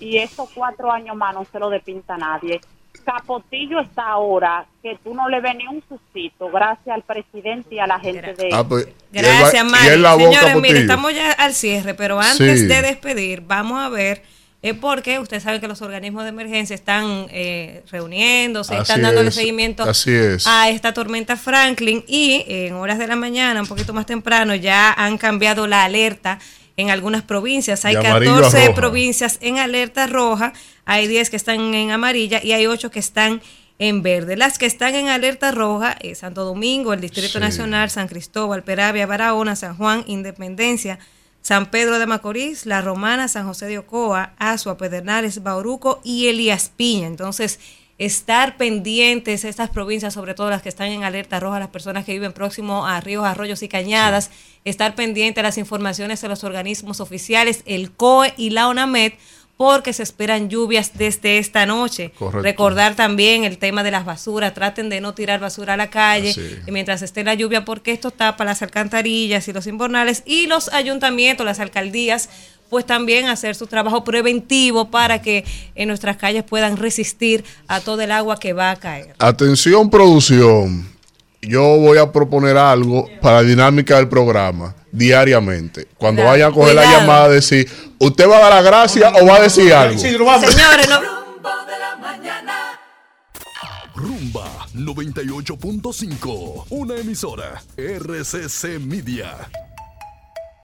Y esos cuatro años más no se lo depinta nadie. Capotillo está ahora que tú no le ves ni un sustito gracias al presidente y a la gente de Ah, pues, Gracias, Mari. Señores, mire, estamos ya al cierre, pero antes Sí. de despedir, vamos a ver, es porque usted sabe que los organismos de emergencia están eh, reuniéndose, Así están dándole es, seguimiento así es. a esta tormenta Franklin y en horas de la mañana, un poquito más temprano, ya han cambiado la alerta en algunas provincias. Hay De amarillo a 14 roja. provincias en alerta roja, hay 10 que están en amarilla y hay 8 que están en verde. Las que están en alerta roja, eh, Santo Domingo, el Distrito Sí. Nacional, San Cristóbal, Peravia, Barahona, San Juan, Independencia, San Pedro de Macorís, La Romana, San José de Ocoa, Azua, Pedernales, Bauruco y Elías Piña. Entonces, estar pendientes estas provincias, sobre todo las que están en alerta roja, las personas que viven próximo a ríos, arroyos y cañadas, estar pendiente de las informaciones de los organismos oficiales, el COE y la ONAMED, porque se esperan lluvias desde esta noche. Correcto. Recordar también el tema de las basuras, traten de no tirar basura a la calle Así. y mientras esté la lluvia, porque esto tapa las alcantarillas y los invernales y los ayuntamientos, las alcaldías, pues también hacer su trabajo preventivo para que en nuestras calles puedan resistir a todo el agua que va a caer. Atención, producción. Yo voy a proponer algo para la dinámica del programa diariamente. Cuando Cuidado, vayan a coger la llamada, decir, ¿usted va a dar la gracia o va a decir algo? Señores, no, Rumba 98.5, una emisora RCC Media.